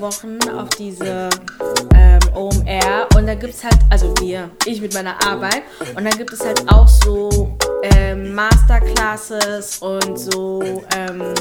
Wochen auf diese ähm, OMR und da gibt es halt, also wir, ich mit meiner Arbeit, und dann gibt es halt auch so ähm, Masterclasses und so, ähm,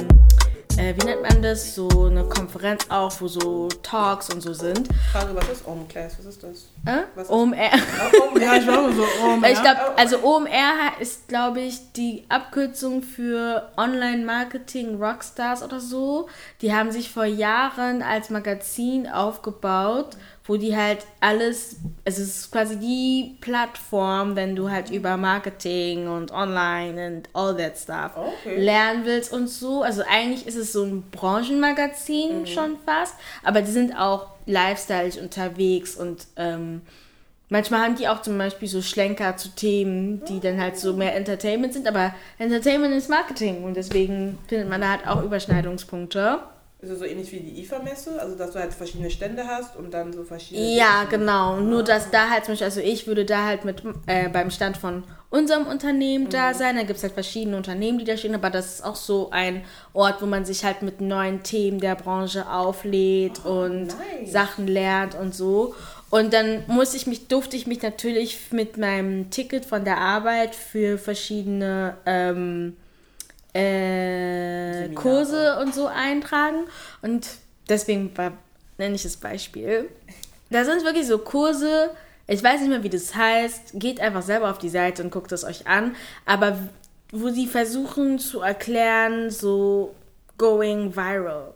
äh, wie nennt man das? So eine Konferenz auch, wo so Talks und so sind. Frage, was ist OMClass? Was ist das? Äh? Was ist- OMR. Oh, OMR. Ja, ich glaube so, mein Ich glaube, also OMR ist, glaube ich, die Abkürzung für Online-Marketing Rockstars oder so. Die haben sich vor Jahren als Magazin aufgebaut, wo die halt alles, es ist quasi die Plattform, wenn du halt über Marketing und Online und all that stuff Okay. lernen willst und so. Also eigentlich ist es so ein Branchenmagazin schon fast, aber die sind auch lifestyle unterwegs und ähm, Manchmal haben die auch zum Beispiel so Schlenker zu Themen, die dann halt so mehr Entertainment sind, aber Entertainment ist Marketing und deswegen findet man da halt auch Überschneidungspunkte. Ist es so ähnlich wie die IFA-Messe? Also, dass du halt verschiedene Stände hast und dann so verschiedene. Ja, genau. Nur dass da halt zum Beispiel, also ich würde da halt mit äh, beim Stand von unserem Unternehmen da sein. Da gibt es halt verschiedene Unternehmen, die da stehen, aber das ist auch so ein Ort, wo man sich halt mit neuen Themen der Branche auflädt und nice. Sachen lernt und so. Und dann musste ich mich, durfte ich mich natürlich mit meinem Ticket von der Arbeit für verschiedene ähm, äh. Kurse und so eintragen. Und deswegen war, nenne ich das Beispiel. Da sind wirklich so Kurse, ich weiß nicht mehr, wie das heißt. Geht einfach selber auf die Seite und guckt es euch an. Aber wo sie versuchen zu erklären, so going viral.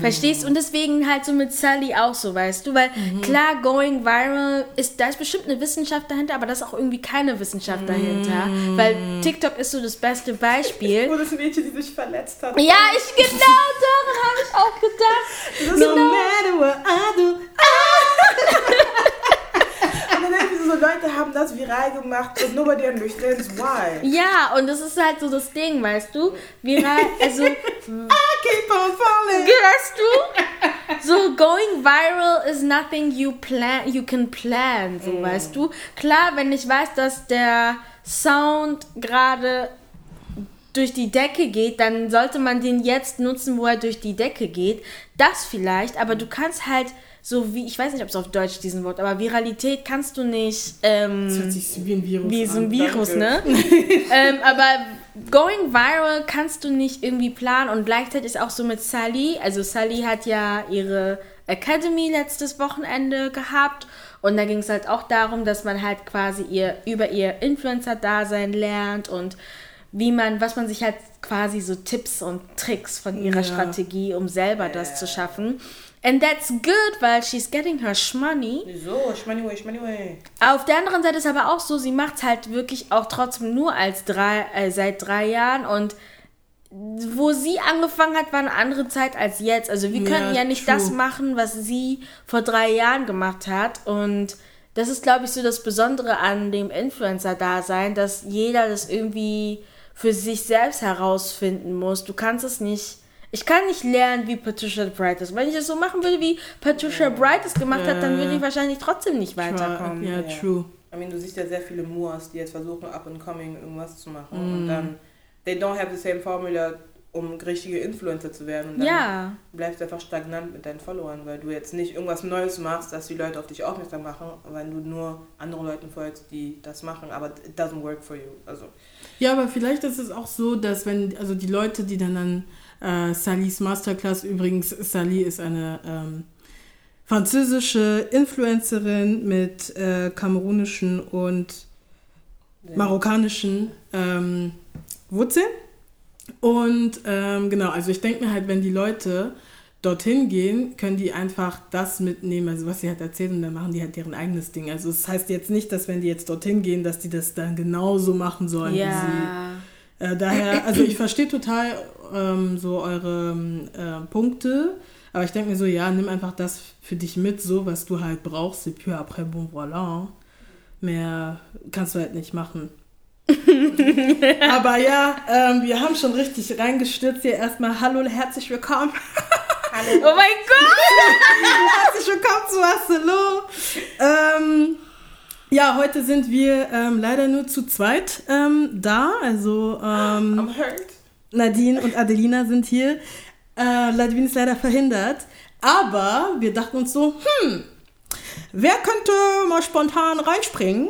Verstehst? Und deswegen halt so mit Sally auch so, weißt du? Weil klar, going viral ist, da ist bestimmt eine Wissenschaft dahinter, aber da ist auch irgendwie keine Wissenschaft dahinter. Weil TikTok ist so das beste Beispiel. Wo das Mädchen, die sich verletzt hat. Ja, ich genau daran habe ich auch gedacht. No matter what I do. Und ich so, Leute haben das viral gemacht und nobody understands why. Ja, und das ist halt so das Ding, weißt du? Viral, also, I keep on falling. weißt du? So, going viral is nothing you plan, you can plan, so, weißt du? Klar, wenn ich weiß, dass der Sound gerade durch die Decke geht, dann sollte man den jetzt nutzen, wo er durch die Decke geht. Das vielleicht, aber du kannst halt so wie, ich weiß nicht, ob es auf Deutsch diesen Wort, aber Viralität kannst du nicht ähm, Das hört sich wie ein Virus wie so an. ein Virus, danke. ne? ähm, aber going viral kannst du nicht irgendwie planen und gleichzeitig ist auch so mit Sally. Also Sally hat ja ihre Academy letztes Wochenende gehabt und da ging es halt auch darum, dass man halt quasi ihr über ihr Influencer-Dasein lernt und wie man, was man sich halt quasi so Tipps und Tricks von ihrer Ja. Strategie, um selber das zu schaffen. And that's good, weil she's getting her shmoney. Wieso? Schmoney way, schmoney way. Auf der anderen Seite ist aber auch so, sie macht halt wirklich auch trotzdem nur als drei, äh, seit drei Jahren und wo sie angefangen hat, war eine andere Zeit als jetzt. Also wir Ja, könnten ja nicht true. das machen, was sie vor drei Jahren gemacht hat. Und das ist, glaube ich, so das Besondere an dem Influencer-Dasein, dass jeder das irgendwie für sich selbst herausfinden muss. Du kannst es nicht. Ich kann nicht lernen, wie Patricia Bright ist. Wenn ich es so machen würde, wie Patricia Bright es gemacht hat, dann würde ich wahrscheinlich trotzdem nicht weiterkommen. Ja, true. I mean, du siehst ja sehr viele Moors, die jetzt versuchen, up and coming irgendwas zu machen. Mm. Und dann, they don't have the same formula, um richtige Influencer zu werden. Und dann Ja. bleibst du einfach stagnant mit deinen Followern, weil du jetzt nicht irgendwas Neues machst, dass die Leute auf dich aufmerksam machen, weil du nur anderen Leuten folgst, die das machen. Aber it doesn't work for you. Also, Ja, aber vielleicht ist es auch so, dass wenn, also die Leute, die dann an äh, Sallys Masterclass, übrigens, Sally ist eine ähm, französische Influencerin mit äh, kamerunischen und marokkanischen ähm, Wurzeln. Und ähm, genau, also ich denke mir halt, wenn die Leute dorthin gehen, können die einfach das mitnehmen, also was sie halt erzählt und dann machen die halt deren eigenes Ding. Also es das heißt jetzt nicht, dass wenn die jetzt dorthin gehen, dass die das dann genauso machen sollen wie sie. Ja. Äh, daher, also ich verstehe total ähm, so eure äh, Punkte, aber ich denke mir so, ja, nimm einfach das für dich mit, so was du halt brauchst, et puis après, bon, voilà. Mehr kannst du halt nicht machen. aber ja, ähm, wir haben schon richtig reingestürzt hier. Erstmal hallo, herzlich willkommen. Oh mein Gott! herzlich willkommen zu Marcelo. Ähm, ja, heute sind wir ähm, leider nur zu zweit ähm, da. Also ähm, I'm hurt. Nadine und Adelina sind hier. Äh, Ladwin ist leider verhindert. Aber wir dachten uns so, hm, wer könnte mal spontan reinspringen?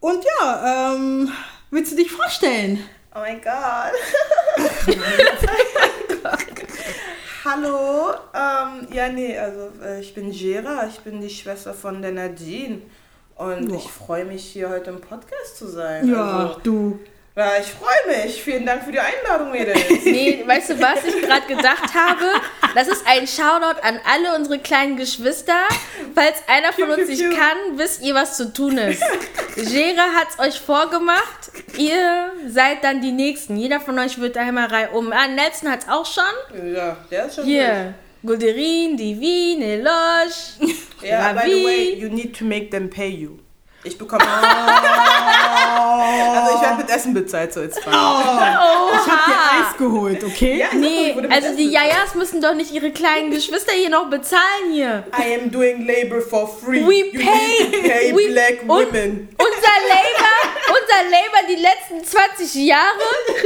Und ja, ähm, willst du dich vorstellen? Oh mein Gott. Hallo. Ähm, ja, nee, also äh, ich bin Gera, ich bin die Schwester von der Nadine. Und Ja. ich freue mich, hier heute im Podcast zu sein. Ja, Also, du. Ja ich freue mich. Vielen Dank für die Einladung, Mädels. Nee, weißt du, was ich gerade gedacht habe? Das ist ein Shoutout an alle unsere kleinen Geschwister. Falls einer von uns nicht kann, wisst ihr, was zu tun ist. Gera hat's euch vorgemacht. Ihr seid dann die Nächsten. Jeder von euch wird einmal rein um. Ah, Nelson hat's auch schon. ja, der ist schon Hier. Gulderin, Divine, Eloge. durch. Ja, by the Ravi. way, you need to make them pay you. Ich bekomme. also ich werde mit Essen bezahlt, so jetzt fine. Ich hab dir Eis geholt, okay? Ja, Nee, also die. Jajas müssen doch nicht ihre kleinen Geschwister hier noch bezahlen hier. I am doing labor for free. We You pay- pay we- black women. Unser Labor, unser Labor die letzten 20 Jahre,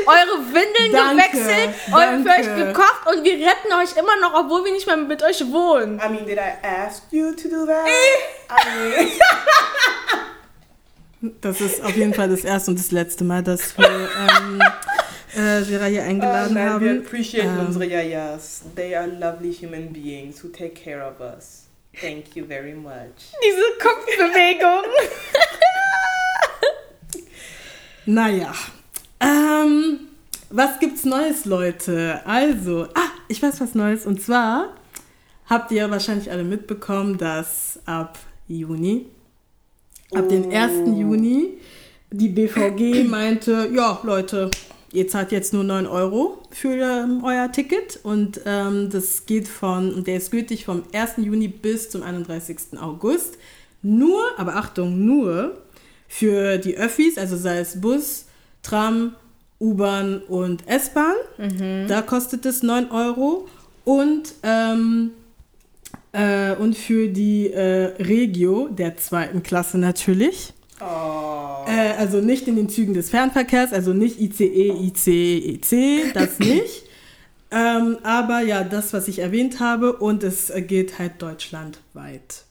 eure Windeln Danke, gewechselt, danke. für euch gekocht und wir retten euch immer noch, obwohl wir nicht mehr mit euch wohnen. I mean, did I ask you to do that? Eh. I mean, Das ist auf jeden Fall das erste und das letzte Mal, dass wir ähm, äh, hier oh, eingeladen nein, haben. wir appreciate Ähm. unsere Yayas. They are lovely human beings who take care of us. Thank you very much. Diese Kopfbewegung. Naja. Ähm, was gibt's Neues, Leute? Also, ah, ich weiß was Neues. Und zwar habt ihr wahrscheinlich alle mitbekommen, dass ab Juni, ab dem 1. Juni, die BVG meinte, ja, Leute, ihr zahlt jetzt nur 9 Euro für ähm, euer Ticket. Und ähm, das geht von, und der ist gültig vom 1. Juni bis zum 31. August. Nur, aber Achtung, nur für die Öffis, also sei es Bus, Tram, U-Bahn und S-Bahn. Da kostet es 9 Euro. Und, ähm, äh, und für die äh, Regio der zweiten Klasse natürlich. Oh. Äh, also nicht in den Zügen des Fernverkehrs, also nicht ICE, ICEC, das nicht. ähm, aber ja, das, was ich erwähnt habe, und es geht halt deutschlandweit.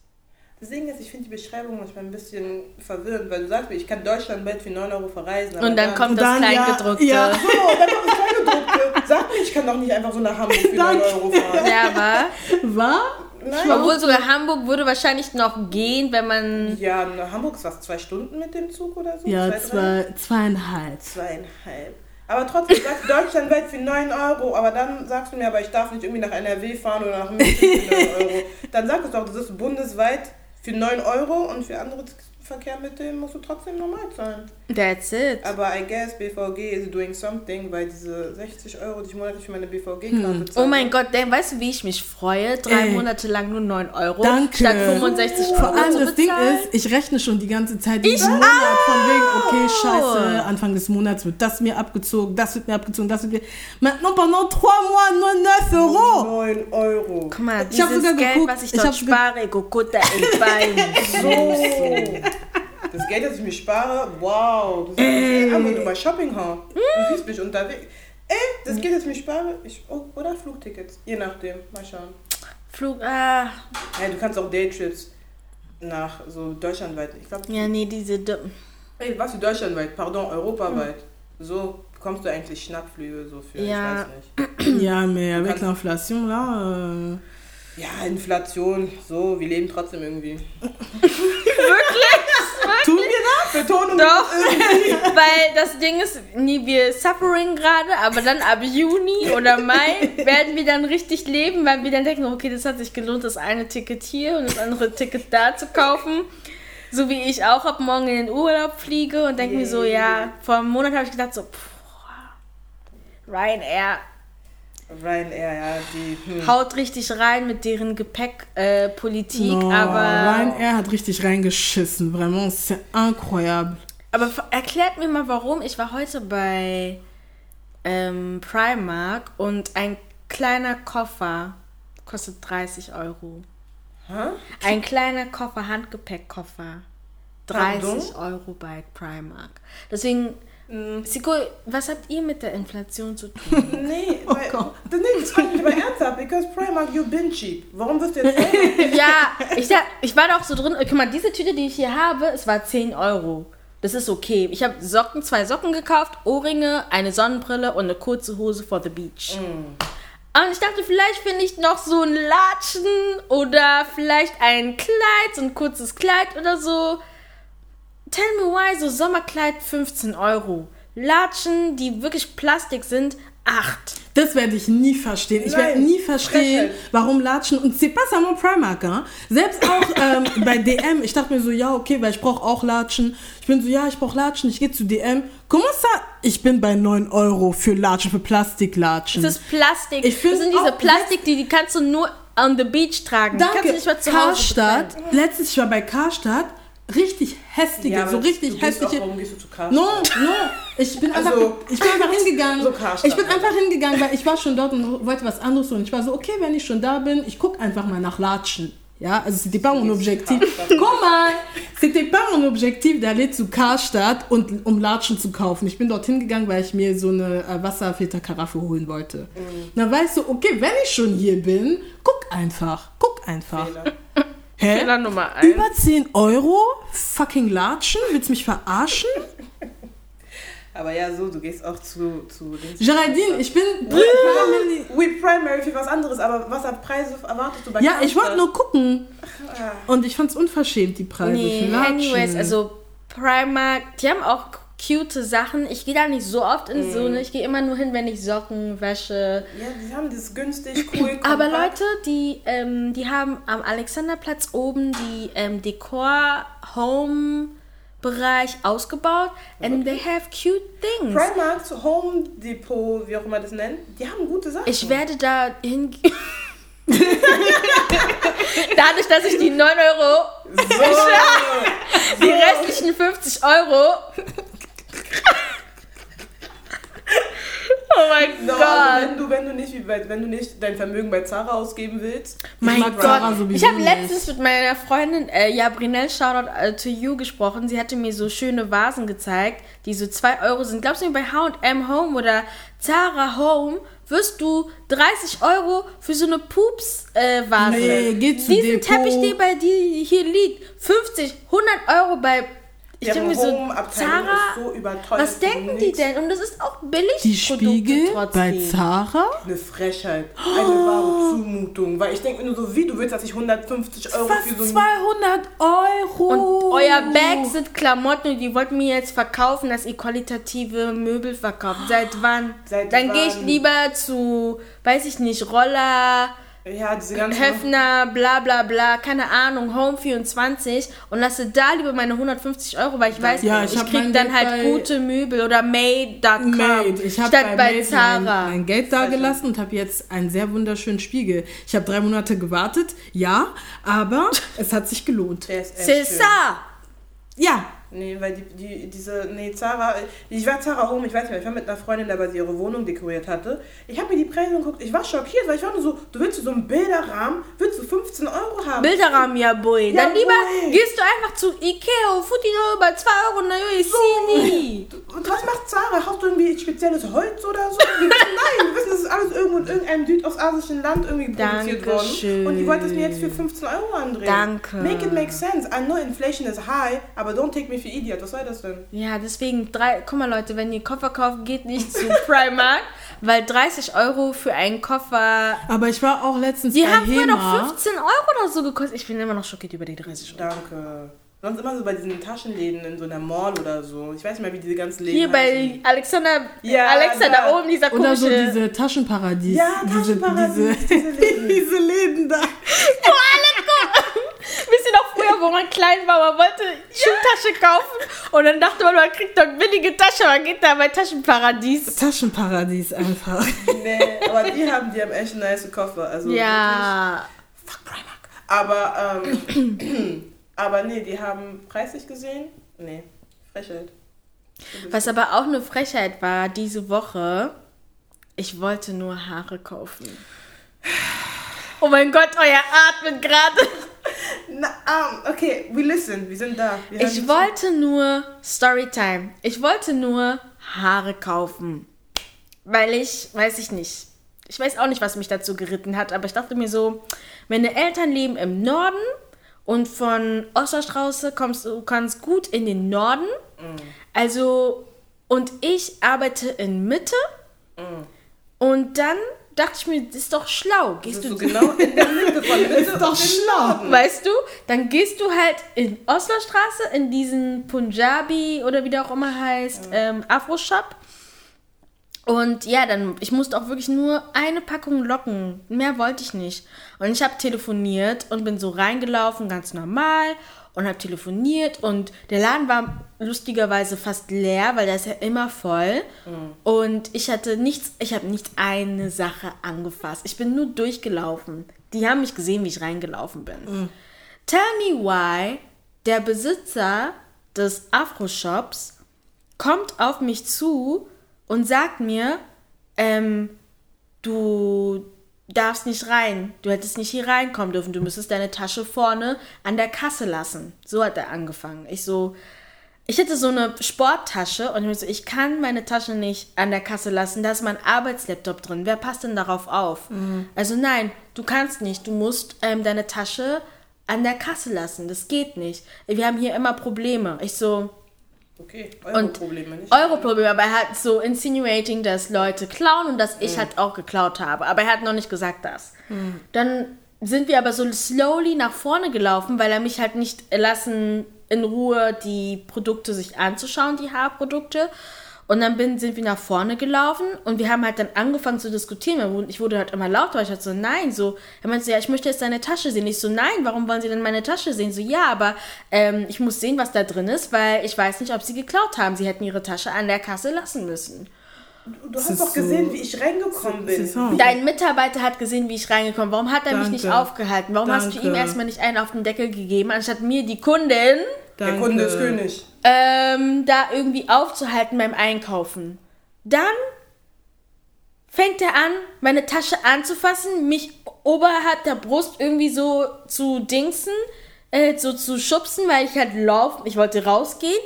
Das Ding ist, ich finde die Beschreibung manchmal ein bisschen verwirrend, weil du sagst mir, ich kann deutschlandweit für 9 Euro verreisen. aber Und dann kommt Und das dann, ja, Kleingedruckte. ja. Ja, Oh, dann kommt das Kleingedruckte. Sag mir, ich kann doch nicht einfach so nach Hamburg für 9 Danke. Euro fahren. aber War? Nein. obwohl sogar Hamburg würde wahrscheinlich noch gehen, wenn man Ja, nach Hamburg ist was, zwei Stunden mit dem Zug oder so? Ja, drei? zwei, zweieinhalb. Zweieinhalb. Aber trotzdem sagst du deutschlandweit für 9 Euro, aber dann sagst du mir, aber ich darf nicht irgendwie nach NRW fahren oder nach München für 9 Euro. Dann sag es doch, das ist bundesweit für 9 Euro und für andere Verkehrmittel musst du trotzdem normal zahlen. That's it. Aber I guess BVG is doing something, weil diese 60 Euro, die ich monatlich für meine BVG-Karte zahle. Oh mein Gott, denn, weißt du, wie ich mich freue? Drei Ey. Monate lang nur 9 Euro Danke. statt 65 Euro Vor allem zu das Ding bezahlen. ist, ich rechne schon die ganze Zeit diesen Monat von wegen, okay, scheiße, Anfang des Monats wird das mir abgezogen, das wird mir abgezogen, das wird mir... Maintenant, pendant trois mois, nur 9 Euro. 9 Euro. Guck mal, Ich dieses sogar Geld, geguckt, was ich ich dort spare, Gokota El Bein. So. Das Geld, das ich mir spare, wow. Das Ey. ist du bei Shopping Hall. Du siehst mich unterwegs. Ey, das Geld, das ich mir spare, ich, oh, oder Flugtickets. Je nachdem. Mal schauen. Flug, ah, Hey, du kannst auch Daytrips nach so deutschlandweit. Ich glaube, ja, nee, diese, ey, was für deutschlandweit? Pardon, europaweit. So bekommst du eigentlich Schnappflüge so für, Ja. ich weiß nicht. Ja, mais avec kannst- l'inflation, là... Euh... Ja, Inflation, so, wir leben trotzdem irgendwie. Tun wir Betonung Doch, weil das Ding ist, nie wir suffering gerade, aber dann ab Juni oder Mai werden wir dann richtig leben, weil wir dann denken, okay, das hat sich gelohnt, das eine Ticket hier und das andere Ticket da zu kaufen. So wie ich auch ab morgen in den Urlaub fliege und denke mir so, ja, vor einem Monat habe ich gedacht so, pff, Ryanair Ryanair, ja, die. Hm. haut richtig rein mit deren Gepäckpolitik, äh, No, aber... Ryanair hat richtig reingeschissen, vraiment, c'est incroyable. Aber erklärt mir mal, warum. Ich war heute bei ähm, Primark und ein kleiner Koffer kostet 30 Euro. Hä? Ein kleiner Koffer, Handgepäckkoffer. 30 Euro bei Primark. Deswegen Siko, was habt ihr mit der Inflation zu tun? Nee, weil, nee, das frage ich aber ernsthaft, because Primark, you been cheap. Warum wirst du jetzt ja, ich, ich war da auch so drin. Guck mal, diese Tüte, die ich hier habe, es war 10 Euro. Das ist okay. Ich habe Socken, zwei Socken gekauft, Ohrringe, eine Sonnenbrille und eine kurze Hose for the beach. Und ich dachte, vielleicht finde ich noch so ein Latschen oder vielleicht ein Kleid, so ein kurzes Kleid oder so. Tell me why, so Sommerkleid 15 Euro. Latschen, die wirklich Plastik sind, 8. Das werde ich nie verstehen. Ich werde Nein, nie verstehen, warum Latschen und c'est pas seulement Primark, hein? Selbst auch ähm, bei DM, ich dachte mir so, ja, okay, weil ich brauche auch Latschen. Ich bin so, ja, ich brauche Latschen, ich gehe zu DM. Comment ça? Ich bin bei 9 Euro für Latschen, für Plastiklatschen. Das ist Plastik. Ich das sind diese Plastik, die, die kannst du nur on the beach tragen. Die kannst Danke. du nicht mal zu Hause Karstadt, letztens ich war bei Karstadt, richtig hässliche, so richtig hässliche. Auch, warum gehst du zu Karstadt? No, no. Ich bin, einfach, Also- ich bin einfach hingegangen. So ich bin einfach hingegangen, weil ich war schon dort und wollte was anderes und ich war so, okay, wenn ich schon da bin, ich gucke einfach mal nach Latschen. Ja, also c'était pas mon objectif. Guck mal, c'était pas mon objectif d'aller zu Karstadt und um Latschen zu kaufen. Ich bin dort hingegangen, weil ich mir so eine äh, Wasserfilterkaraffe holen wollte. Dann weißt du, okay, wenn ich schon hier bin, guck einfach, guck einfach. Fehler. Hä? Fehler Nummer 1. Über 10 Euro? Fucking Latschen? Willst du mich verarschen? Aber ja, so, du gehst auch zu, zu den Geraldine, ich bin Primary. We Primary für was anderes, aber was an Preise erwartest du bei Ja, ich wollte nur gucken. Und ich fand's unverschämt, die Preise Nee, für Latschen. anyways, also Primark, die haben auch cute Sachen. Ich gehe da nicht so oft in so eine. Ich gehe immer nur hin, wenn ich Socken wäsche. Ja, die haben das günstig, cool, Aber kompakt. Leute, die, ähm, die haben am Alexanderplatz oben die ähm, Dekor-Home-Bereich ausgebaut. And they have cute things. Primark, Home Depot, wie auch immer das nennt, die haben gute Sachen. Ich werde da hingehen. Dadurch, dass ich die 9 Euro, so, die restlichen 50 Euro. oh mein no, Gott. also wenn du, wenn du nicht, wenn du nicht dein Vermögen bei Zara ausgeben willst, Mein Zara Gott, sowieso ich habe letztens mit meiner Freundin äh, Jabrinel Shoutout äh, to you gesprochen. Sie hatte mir so schöne Vasen gezeigt, die so 2 Euro sind. Glaubst du mir, bei H&M Home oder Zara Home wirst du 30 Euro für so eine Pups-Vase. Äh. Nee, geh zu Diesen Depot. Teppich, der bei dir hier liegt, 50, 100 Euro bei... Ich deren denke mir so, Home-Abteilung Zara, ist so überteuert. was denken die denn? Und das ist auch billig. Die Spiegel bei Zara? Eine Frechheit, eine wahre Zumutung. Weil ich denke mir nur so, wie, du willst, dass ich 150 Euro Fast für so ein 200 Euro. Und euer Bag sind Klamotten und die wollten mir jetzt verkaufen, dass ihr qualitative Möbel verkauft. Seit wann? Seit Dann gehe ich lieber zu, weiß ich nicht, Roller, Ja, diese ganzen... Höfner, bla bla bla, keine Ahnung, Home 24 und lasse da lieber meine 150 Euro, weil ich weiß, Ja, ich ich, krieg mein dann Geld halt gute Möbel oder Made.com Made. Ich habe statt bei, bei, Made mein, Zara. mein Geld da gelassen und habe jetzt einen sehr wunderschönen Spiegel. Ich habe drei Monate gewartet, ja, aber es hat sich gelohnt. Der ist echt C'est schön. ça! Ja, Nee, weil die, die, diese, nee, Zara, ich war Zara Home, ich weiß nicht mehr, ich war mit einer Freundin, da weil sie ihre Wohnung dekoriert hatte. Ich habe mir die Preise angeguckt, ich war schockiert, weil ich war nur so, du willst so einen Bilderrahmen, willst du 15 Euro haben? Bilderrahmen, ja, boy. Ja, Dann lieber boy. gehst du einfach zu Ikea, Futti nur bei 2 Euro, na jo, ich sehe nie. Und was macht Zara? Hast du irgendwie spezielles Holz oder so? Die nein, die wissen, das ist alles irgendwo in irgendeinem südostasischen Land irgendwie produziert Dankeschön. worden. Und die wollten es mir jetzt für 15 Euro andrehen. Danke. Make it make sense. I know inflation is high, aber don't take me for idiot. Was soll das denn? Ja, deswegen, drei, guck mal Leute, wenn ihr Koffer kauft, geht nicht zu Primark, weil 30 Euro für einen Koffer, aber ich war auch letztens die bei haben früher noch Hema. 15 Euro oder so gekostet. Ich bin immer noch schockiert über die 30 Euro. Danke. Sonst immer so bei diesen Taschenläden in so einer Mall oder so. Ich weiß nicht mehr, wie diese ganzen Läden Hier bei. Alexander, Ja, Alexa da da. oben, dieser Oder komische... so diese Taschenparadies. Ja, Taschenparadies, Diese, diese Läden. diese, Läden da. Wisst ihr noch früher, wo man klein war, man wollte Schultasche kaufen und dann dachte man, man kriegt doch billige Tasche, man geht da bei Taschenparadies. Taschenparadies einfach. Nee, aber die haben, die haben echt nice Koffer. Also Ja, wirklich, fuck Primark. Aber, ähm, aber nee, die haben preislich gesehen. Nee, Frechheit. was aber auch eine Frechheit war diese Woche, ich wollte nur Haare kaufen. Oh mein Gott, euer atmet gerade. Na, um, okay, we listen, wir sind da. Wir Ich wollte nur Storytime. Ich wollte nur Haare kaufen. Weil ich, weiß ich nicht. Ich weiß auch nicht, was mich dazu geritten hat, aber ich dachte mir so, meine Eltern leben im Norden und von Osterstraße kommst du kannst gut in den Norden. Also, und ich arbeite in Mitte. Und dann dachte ich mir, das ist doch schlau. Gehst du, du genau in der Mitte von Ist doch schlau. Weißt du, dann gehst du halt in Oslerstraße in diesen Punjabi oder wie der auch immer heißt, ähm, Afro-Shop. Und ja, dann, ich musste auch wirklich nur eine Packung Locken. Mehr wollte ich nicht. Und ich habe telefoniert und bin so reingelaufen, ganz normal. Und habe telefoniert. Und der Laden war lustigerweise fast leer, weil der ist ja immer voll. Und ich hatte nichts, ich habe nicht eine Sache angefasst. Ich bin nur durchgelaufen. Die haben mich gesehen, wie ich reingelaufen bin. Tell me why der Besitzer des Afro-Shops kommt auf mich zu und sagt mir, ähm, du darfst nicht rein, du hättest nicht hier reinkommen dürfen, du müsstest deine Tasche vorne an der Kasse lassen. So hat er angefangen. Ich so, ich hätte so eine Sporttasche und ich so, ich kann meine Tasche nicht an der Kasse lassen, da ist mein Arbeitslaptop drin. Wer passt denn darauf auf? Also nein, du kannst nicht, du musst ähm, deine Tasche an der Kasse lassen. Das geht nicht. Wir haben hier immer Probleme. Ich so, Okay, und Euro-Probleme nicht. Euro-Probleme, aber er hat so insinuating, dass Leute klauen und dass ich halt auch geklaut habe. Aber er hat noch nicht gesagt das. Dann sind wir aber so slowly nach vorne gelaufen, weil er mich halt nicht lassen in Ruhe die Produkte sich anzuschauen, die Haarprodukte. Und dann bin, sind wir nach vorne gelaufen und wir haben halt dann angefangen zu diskutieren. Und Ich wurde halt immer lauter, weil ich halt so, nein, so. Er meinte so, ja, ich möchte jetzt deine Tasche sehen. Ich so, nein, warum wollen Sie denn meine Tasche sehen? So, ja, aber ähm, ich muss sehen, was da drin ist, weil ich weiß nicht, ob Sie geklaut haben. Sie hätten Ihre Tasche an der Kasse lassen müssen. Du hast ist doch so- gesehen, wie ich reingekommen bin. Dein Mitarbeiter hat gesehen, wie ich reingekommen bin. Warum hat er mich nicht Danke. aufgehalten? Warum hast du Danke. ihm erstmal nicht einen auf den Deckel gegeben, anstatt mir, die Kundin, Der Kunde ist König. ähm, da irgendwie aufzuhalten beim Einkaufen? Dann fängt er an, meine Tasche anzufassen, mich oberhalb der Brust irgendwie so zu dingsen, äh, so zu schubsen, weil ich halt laufen, ich wollte rausgehen.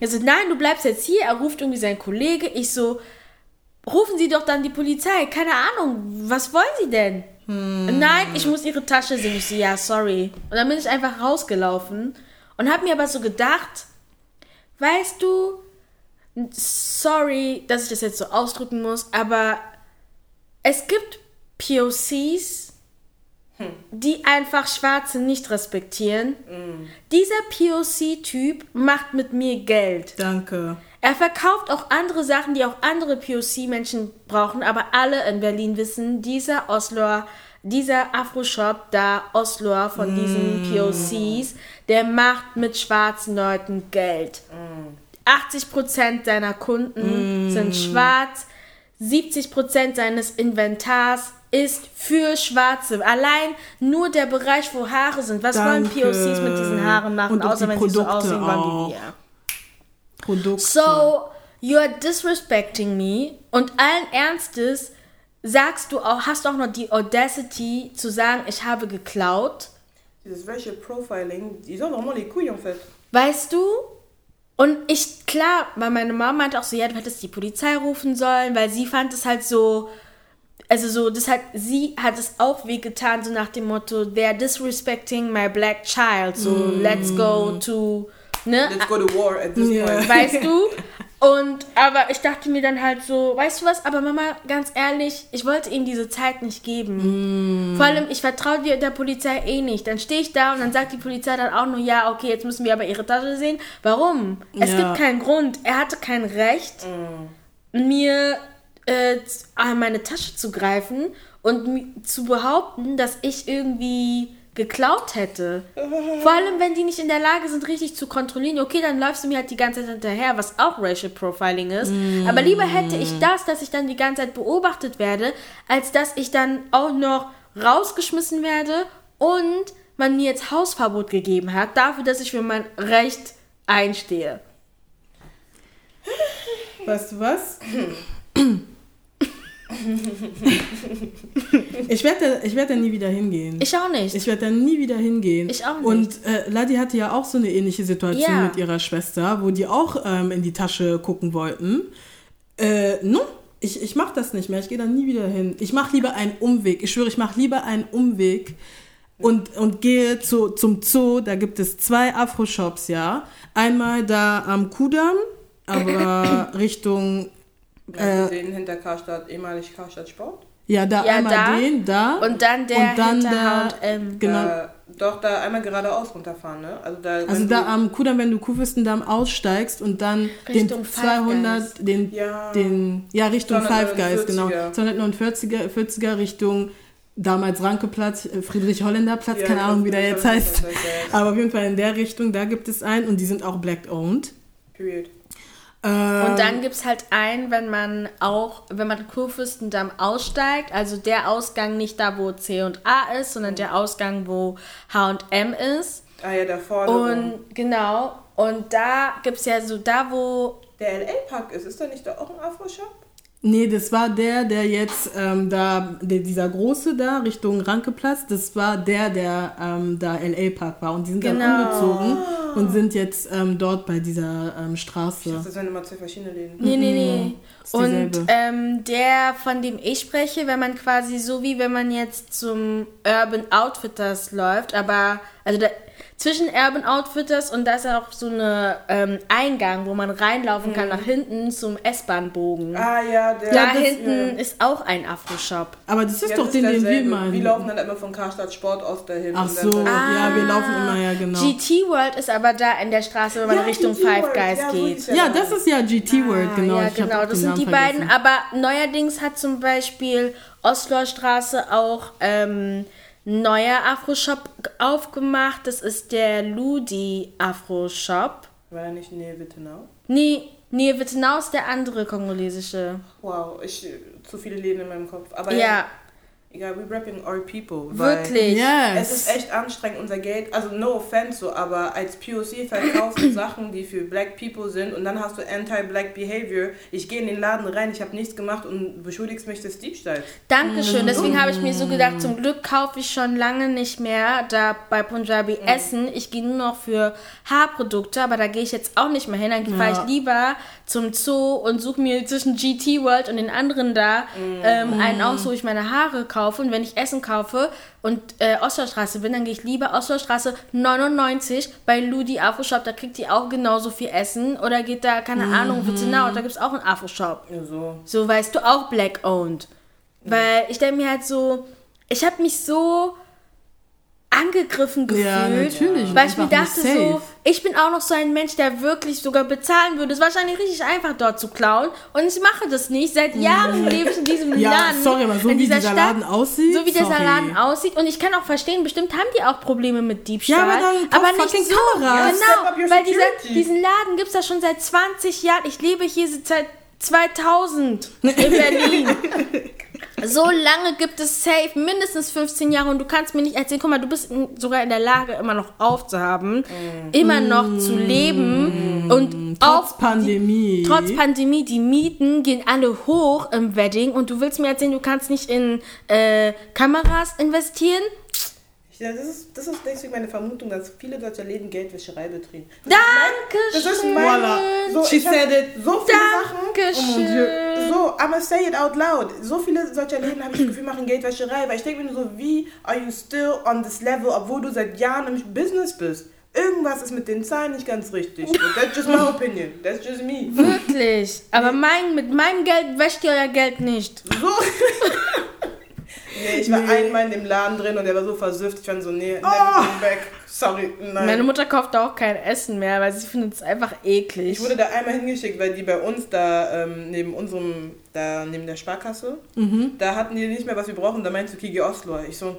Er so, nein, du bleibst jetzt hier. Er ruft irgendwie seinen Kollege. Ich so, rufen Sie doch dann die Polizei. Keine Ahnung, was wollen Sie denn? Nein, ich muss Ihre Tasche sehen. Ich so, ja, sorry. Und dann bin ich einfach rausgelaufen und habe mir aber so gedacht, weißt du, sorry, dass ich das jetzt so ausdrücken muss, aber es gibt POCs, die einfach Schwarze nicht respektieren. Dieser POC-Typ macht mit mir Geld. Danke. Er verkauft auch andere Sachen, die auch andere POC-Menschen brauchen, aber alle in Berlin wissen, dieser Osloer, dieser Afro-Shop da, Osloer von diesen POCs, der macht mit schwarzen Leuten Geld. 80% seiner Kunden sind schwarz, 70% seines Inventars ist für Schwarze. Allein nur der Bereich, wo Haare sind. Was wollen Danke. POCs mit diesen Haaren machen, Und außer wenn sie so Produkte aussehen wollen wie wir? Produkte. So, you're disrespecting me und allen Ernstes sagst du auch, hast du auch noch die Audacity zu sagen, ich habe geklaut. Dieses Racial Profiling, ils ont vraiment les couilles en fait. Weißt du? Und ich, klar, weil meine Mama meinte auch so, ja, du hättest die Polizei rufen sollen, weil sie fand es halt so, also so, das hat, sie hat es auch wehgetan, so nach dem Motto, they're disrespecting my black child, so let's go to, ne? Let's go to war at this Ja. point. weißt du? Und, aber ich dachte mir dann halt so, weißt du was, aber Mama, ganz ehrlich, ich wollte ihm diese Zeit nicht geben. Vor allem, ich vertraue dir der Polizei eh nicht. Dann stehe ich da und dann sagt die Polizei dann auch nur, ja, okay, jetzt müssen wir aber ihre Tasche sehen. Warum? Es Ja. gibt keinen Grund. Er hatte kein Recht, mir äh, an meine Tasche zu greifen und zu behaupten, dass ich irgendwie geklaut hätte. Vor allem, wenn die nicht in der Lage sind, richtig zu kontrollieren. Okay, dann läufst du mir halt die ganze Zeit hinterher, was auch Racial Profiling ist. Aber lieber hätte ich das, dass ich dann die ganze Zeit beobachtet werde, als dass ich dann auch noch rausgeschmissen werde und man mir jetzt Hausverbot gegeben hat, dafür, dass ich für mein Recht einstehe. Weißt du was? ich werde ich werd da nie wieder hingehen. Ich auch nicht. Ich werde da nie wieder hingehen. Ich auch nicht. Und äh, Ladi hatte ja auch so eine ähnliche Situation Ja. mit ihrer Schwester, wo die auch ähm, in die Tasche gucken wollten. Äh, no, ich, ich mache das nicht mehr. Ich gehe da nie wieder hin. Ich mache lieber einen Umweg. Ich schwöre, ich mache lieber einen Umweg und, und gehe zu, zum Zoo. Da gibt es zwei Afro-Shops, ja. Einmal da am Kudamm, aber Richtung, äh, den hinter Karstadt, ehemalig Karstadt Sport. ja, da Ja, einmal da. den, da. Und dann der Und dann hinter der- H&M. Genau. Äh, doch, da einmal geradeaus runterfahren, ne? Also da, Also da am Kudamm, wenn du Kuhwüstendamm aussteigst und dann Richtung den Five 200, den, Ja. den, ja, Richtung Five Guys, 249er. genau. 249er 40er Richtung damals Rankeplatz, äh, Friedrich-Holländer-Platz, Ja, keine Ahnung, wie der jetzt heißt. Aber auf jeden Fall in der Richtung, da gibt es einen und die sind auch black-owned. Period. Ähm, Und dann gibt es halt einen, wenn man auch, wenn man Kurfürstendamm aussteigt, also der Ausgang nicht da, wo C und A ist, sondern der Ausgang, wo H&M ist. Ah ja, da vorne. Und genau, und da gibt es ja so, da wo, der LA-Park ist, ist da nicht da auch ein Afro-Shop? Nee, das war der, der jetzt ähm, da, der, dieser große da Richtung Rankeplatz, das war der, der ähm, da LA Park war. Und die sind dann Genau. umgezogen und sind jetzt ähm, dort bei dieser ähm, Straße. Das sind immer zwei verschiedene Läden. nee, nee, nee. ist Und ähm, der, von dem ich spreche, wenn man quasi so wie wenn man jetzt zum Urban Outfitters läuft, aber also da, zwischen Urban Outfitters und da ist auch so eine ähm, Eingang, wo man reinlaufen kann nach hinten zum S-Bahn-Bogen. Ah ja, der. da das- hinten ist auch ein Afro-Shop. Aber das ist Ja, doch das den, den wir meinen. Wir laufen dann immer von Karstadt Sport aus dahin. Ach dann- so, Ah. ja, wir laufen immer, ja, genau. GT World ist aber da in der Straße, wenn man Ja, Richtung GT Five World, Guys ja, geht. ist ja, das ist ja GT World, genau. Ah, ja, genau, das sind die beiden. Aber neuerdings hat zum Beispiel Osloer Straße auch ähm, neuer Afro-Shop aufgemacht. Das ist der Ludi Afro-Shop. War er nicht Nähe Wittenau? Nee, nee, Wittenau ist der andere kongolesische. Wow, ich, zu viele Läden in meinem Kopf. Aber Ja, egal, we rapping our people. weil wirklich. Es ist Yes. echt anstrengend, unser Geld, also no offense so, aber als POC verkaufst du Sachen, die für Black People sind und dann hast du Anti-Black Behavior. Ich gehe in den Laden rein, ich habe nichts gemacht und beschuldigst mich des Diebstahls. Dankeschön. Deswegen habe ich mir so gedacht, zum Glück kaufe ich schon lange nicht mehr da bei Punjabi Essen. Ich gehe nur noch für Haarprodukte, aber da gehe ich jetzt auch nicht mehr hin. Dann fahre Ja. ich lieber zum Zoo und suche mir zwischen GT World und den anderen da ähm, einen aus, wo ich meine Haare kaufe. Und wenn ich Essen kaufe und äh, Osterstraße bin, dann gehe ich lieber Osterstraße 99 bei Ludi Afro Shop. Da kriegt ihr auch genauso viel Essen. Oder geht da, keine Ahnung, Wittenau, da gibt es auch einen Afro Shop. Ja, so. So, weißt du, auch black owned. Weil ich denke mir halt so, ich habe mich so angegriffen gefühlt. Ja, natürlich. Weil ich mir dachte so, ich bin auch noch so ein Mensch, der wirklich sogar bezahlen würde. Es ist wahrscheinlich richtig einfach dort zu klauen. Und ich mache das nicht. Seit Jahren lebe ich in diesem Ja, Laden. sorry, aber so in wie dieser dieser Laden aussieht, So wie dieser sorry. Laden aussieht. Und ich kann auch verstehen, bestimmt haben die auch Probleme mit Diebstahl. Ja, aber dann aber nicht so. Kameras. Genau, weil dieser, diesen Laden gibt es da schon seit 20 Jahren. Ich lebe hier seit 2000 in Berlin. So lange gibt es safe, mindestens 15 Jahre und du kannst mir nicht erzählen, guck mal, du bist in, sogar in der Lage, immer noch aufzuhaben, immer noch zu leben und Trotz auch Pandemie. trotz Pandemie, die Mieten gehen alle hoch im Wedding und du willst mir erzählen, du kannst nicht in äh, Kameras investieren? Ja, das ist, das ist deswegen meine Vermutung, dass viele deutsche Läden Geldwäscherei betrieben. Dankeschön. Das ist mein... Voila. So, She said it. So viele Sachen... Dankeschön. So, aber say it out loud. So viele solcher Läden habe ich das Gefühl, machen Geldwäscherei, weil ich denke mir nur so, wie are you still on this level, obwohl du seit Jahren im Business bist? Irgendwas ist mit den Zahlen nicht ganz richtig. But that's just my opinion. That's just me. Wirklich. Aber mein, mit meinem Geld wäscht ihr euer Geld nicht. So. nee, ich war einmal in dem Laden drin und der war so versüfft. Ich fand so, nee, never come back. Sorry, nein. Meine Mutter kauft auch kein Essen mehr, weil sie findet es einfach eklig. Ich wurde da einmal hingeschickt, weil die bei uns da ähm, neben unserem, da neben der Sparkasse, Mhm. da hatten die nicht mehr, was wir brauchen. Da meinst du Kiki Osloer. Ich so,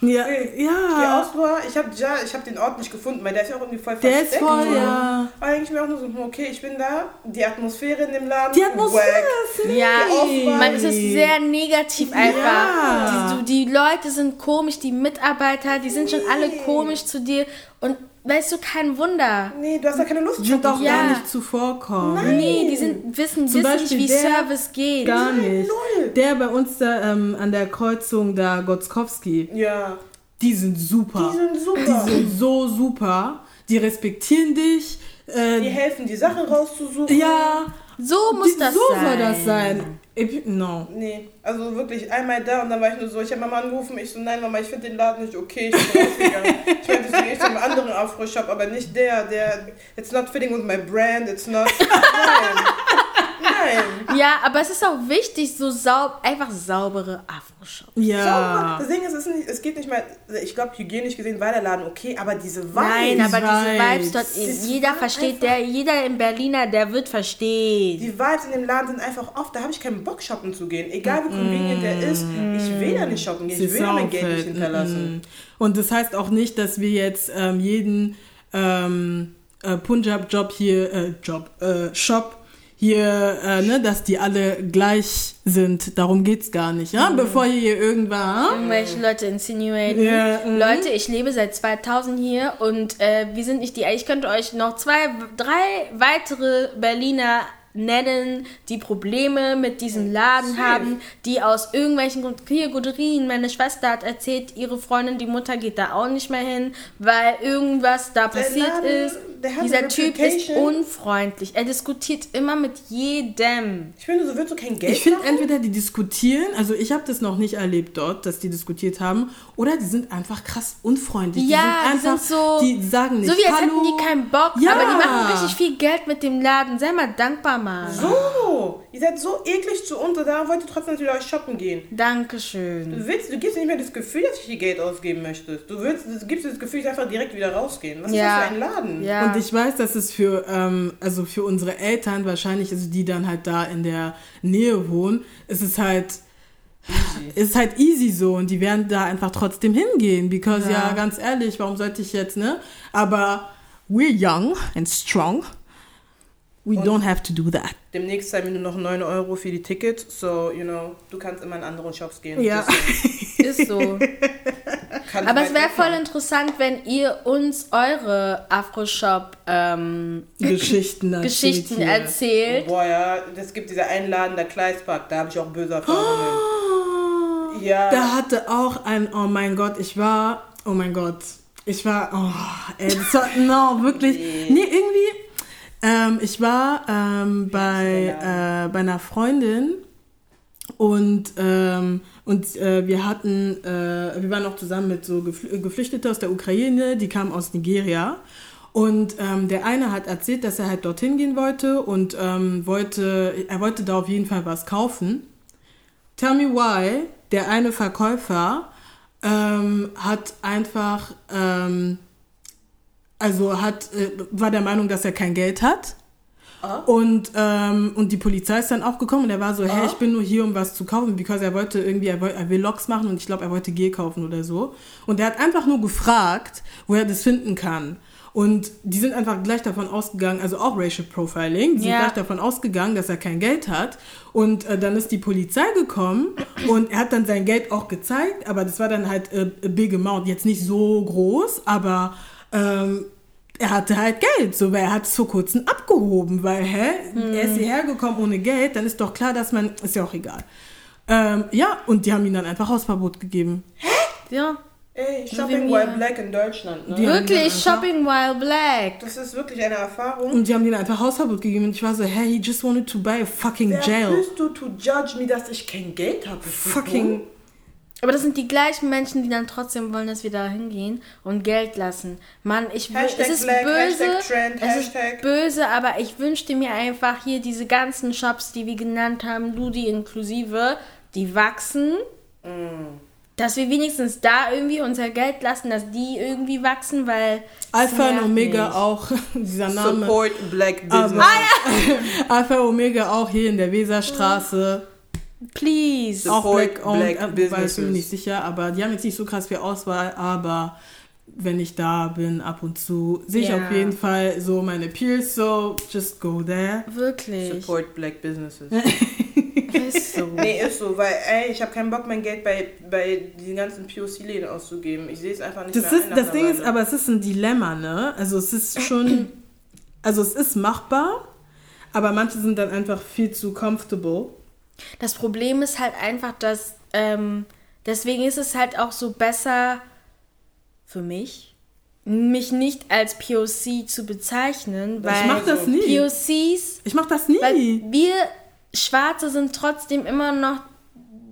Ja, Kiki ja. Osloer, ich habe ja, ich hab den Ort nicht gefunden, weil der ist ja auch irgendwie voll Der ist versteckt. voll, so. ja. Aber denke ich mir auch nur so, hm, okay, ich bin da, die Atmosphäre in dem Laden, Die Atmosphäre wack. ist Ja, man, es ist sehr negativ einfach. Die, du, die Leute sind komisch, die Mitarbeiter, die sind schon alle komisch zu dir. Und weißt du, kein Wunder. Nee, du hast da keine Lust Die sind zu. auch Ja. gar nicht zuvorkommen. Nee, die sind, wissen, Zum wissen nicht, wie der- Service geht. Gar nicht. null. Der bei uns da ähm, an der Kreuzung da, Gotzkowski, Ja, die sind super. die sind super. Die sind so super. Die respektieren dich. Äh, Die helfen, die Sachen rauszusuchen. ja, So muss Die- das so sein. soll das sein. Ich, no. Nee, also wirklich einmal da und dann war ich nur so, ich habe Mama angerufen, ich so, nein Mama, ich finde den Laden nicht okay, ich bin rausgegangen. ich meinte, deswegen ich zu einem anderen Afro-Shop, aber nicht der, der, it's not fitting with my brand, it's not, nein, nein. Ja, aber es ist auch wichtig, so saub einfach saubere Afro-Shops. Ja. Sauber. Das Ding ist, es, ist nicht, es geht nicht mal, ich glaube, hygienisch gesehen war der Laden okay, aber diese Vibes. Nein, aber diese Vibes. Dort, jeder versteht, einfach- der, jeder im Berliner, der wird verstehen. Die Vibes in dem Laden sind einfach oft, da habe ich keinen Bock shoppen zu gehen. Egal wie convenient der ist, ich will da nicht shoppen gehen, ich will da mein Geld nicht hinterlassen. Und das heißt auch nicht, dass wir jetzt ähm, jeden ähm, äh, Punjab-Job hier, äh, Job, äh, Shop hier, äh, ne, dass die alle gleich sind. Darum geht's gar nicht, ja? Bevor hier irgendwann. Irgendwelche Leute insinuaten. Ja, mhm. Leute, ich lebe seit 2000 hier und äh, wir sind nicht die. Ich könnte euch noch zwei, drei weitere Berliner nennen, die Probleme mit diesem Laden Safe. haben, die aus irgendwelchen Gründen, hier Guderin, meine Schwester hat erzählt, ihre Freundin, die Mutter geht da auch nicht mehr hin, weil irgendwas da passiert Laden, ist. der Dieser Typ ist unfreundlich. Er diskutiert immer mit jedem. Ich finde, so willst du kein Geld Ich finde entweder die diskutieren, also ich habe das noch nicht erlebt dort, dass die diskutiert haben, oder die sind einfach krass unfreundlich. Ja, die die sind einfach, sind so- die sagen nicht So wie als Hallo. hätten die keinen Bock, Ja. aber die machen richtig viel Geld mit dem Laden. Sei mal dankbar, Mann. So, ihr seid so eklig zu uns und da wollt ihr trotzdem natürlich euch shoppen gehen. Dankeschön. Du willst, du gibst nicht mehr das Gefühl, dass ich hier Geld ausgeben möchtest. Du willst, du gibst das Gefühl, ich einfach direkt wieder rausgehen. Was Ja. ist das für ein Laden? Ja. Und ich weiß, dass es für, ähm, also für unsere Eltern wahrscheinlich, also die dann halt da in der Nähe wohnen, ist es halt, ist halt easy so und die werden da einfach trotzdem hingehen, because ja. Ja. ganz ehrlich, warum sollte ich jetzt, ne? Aber we're young and strong. We don't have to do that. Demnächst zahlen wir nur noch 9 Euro für die Tickets. So, you know, du kannst immer in anderen Shops gehen. Ja. Ist so. kann Aber es wäre weg voll interessant, wenn ihr uns eure Afro-Shop ähm, Geschichten erzählt Geschichten hier. erzählt. Boah, ja, es gibt dieser einen Laden, der Kleispark, da habe ich auch böse Erfahrungen. Oh, Ja. Da hatte auch ein, oh mein Gott, ich war, oh mein Gott, ich war, oh, ey, das war, no, wirklich, nee, irgendwie, ähm, ich war ähm, bei, äh, bei einer Freundin und, ähm, und äh, wir hatten, äh, wir waren auch zusammen mit so Gefl Geflüchteten aus der Ukraine, die kamen aus Nigeria. Und ähm, der eine hat erzählt, dass er halt dorthin gehen wollte und ähm, wollte, er wollte da auf jeden Fall was kaufen. Tell me why, der eine Verkäufer ähm, hat einfach, ähm, also hat, äh, war der Meinung, dass er kein Geld hat. Ah. Und, ähm, und die Polizei ist dann auch gekommen und er war so, hey, Ah. ich bin nur hier, um was zu kaufen, because er wollte irgendwie, er, woll, er will Loks machen und ich glaube, er wollte Gel kaufen oder so. Und er hat einfach nur gefragt, wo er das finden kann. Und die sind einfach gleich davon ausgegangen, also auch Racial Profiling, die sind Ja. gleich davon ausgegangen, dass er kein Geld hat. Und äh, dann ist die Polizei gekommen und er hat dann sein Geld auch gezeigt, aber das war dann halt äh, a big amount, jetzt nicht so groß, aber ähm, er hatte halt Geld, so, weil er hat es vor kurzem abgehoben, weil, hä, er ist hierher gekommen ohne Geld, dann ist doch klar, dass man, ist ja auch egal. Ähm, ja, und die haben ihm dann einfach Hausverbot gegeben. Ja. Ey, Shopping while black in Deutschland, ne? Wirklich, einfach- Shopping while black. Das ist wirklich eine Erfahrung. Und die haben ihm einfach Hausverbot gegeben und ich war so, hey, he just wanted to buy a fucking Wer jail. bist du to judge me, dass ich kein Geld habe? Fucking Aber das sind die gleichen Menschen, die dann trotzdem wollen, dass wir da hingehen und Geld lassen. Mann, ich will, es ist Black, böse, Hashtag Trend, es Hashtag- ist böse, aber ich wünschte mir einfach hier diese ganzen Shops, die wir genannt haben, Ludi inklusive, die wachsen, Mm. dass wir wenigstens da irgendwie unser Geld lassen, dass die irgendwie wachsen, weil Alpha und Omega mich. auch, dieser Name. Support black Aber- business. Alpha Omega auch hier in der Weserstraße. Please. auch Support Black owned, black äh, ich bin mir businesses. nicht sicher, aber die haben jetzt nicht so krass viel Auswahl, aber wenn ich da bin, ab und zu, sehe ich Ja. auf jeden Fall so meine Peers, so just go there. Wirklich. Support black businesses. Ist so. nee, ist so, weil, ey, ich habe keinen Bock, mein Geld bei, bei diesen ganzen POC-Läden auszugeben. Ich sehe es einfach nicht Das, mehr ist, das Ding ist Weile. aber, es ist ein Dilemma, ne? Also es ist schon, also es ist machbar, aber manche sind dann einfach viel zu comfortable. Das Problem ist halt einfach, dass ähm, deswegen ist es halt auch so besser für mich, mich nicht als POC zu bezeichnen, weil Ich mach das nie. POCs, Ich mach das nie. weil wir Schwarze sind trotzdem immer noch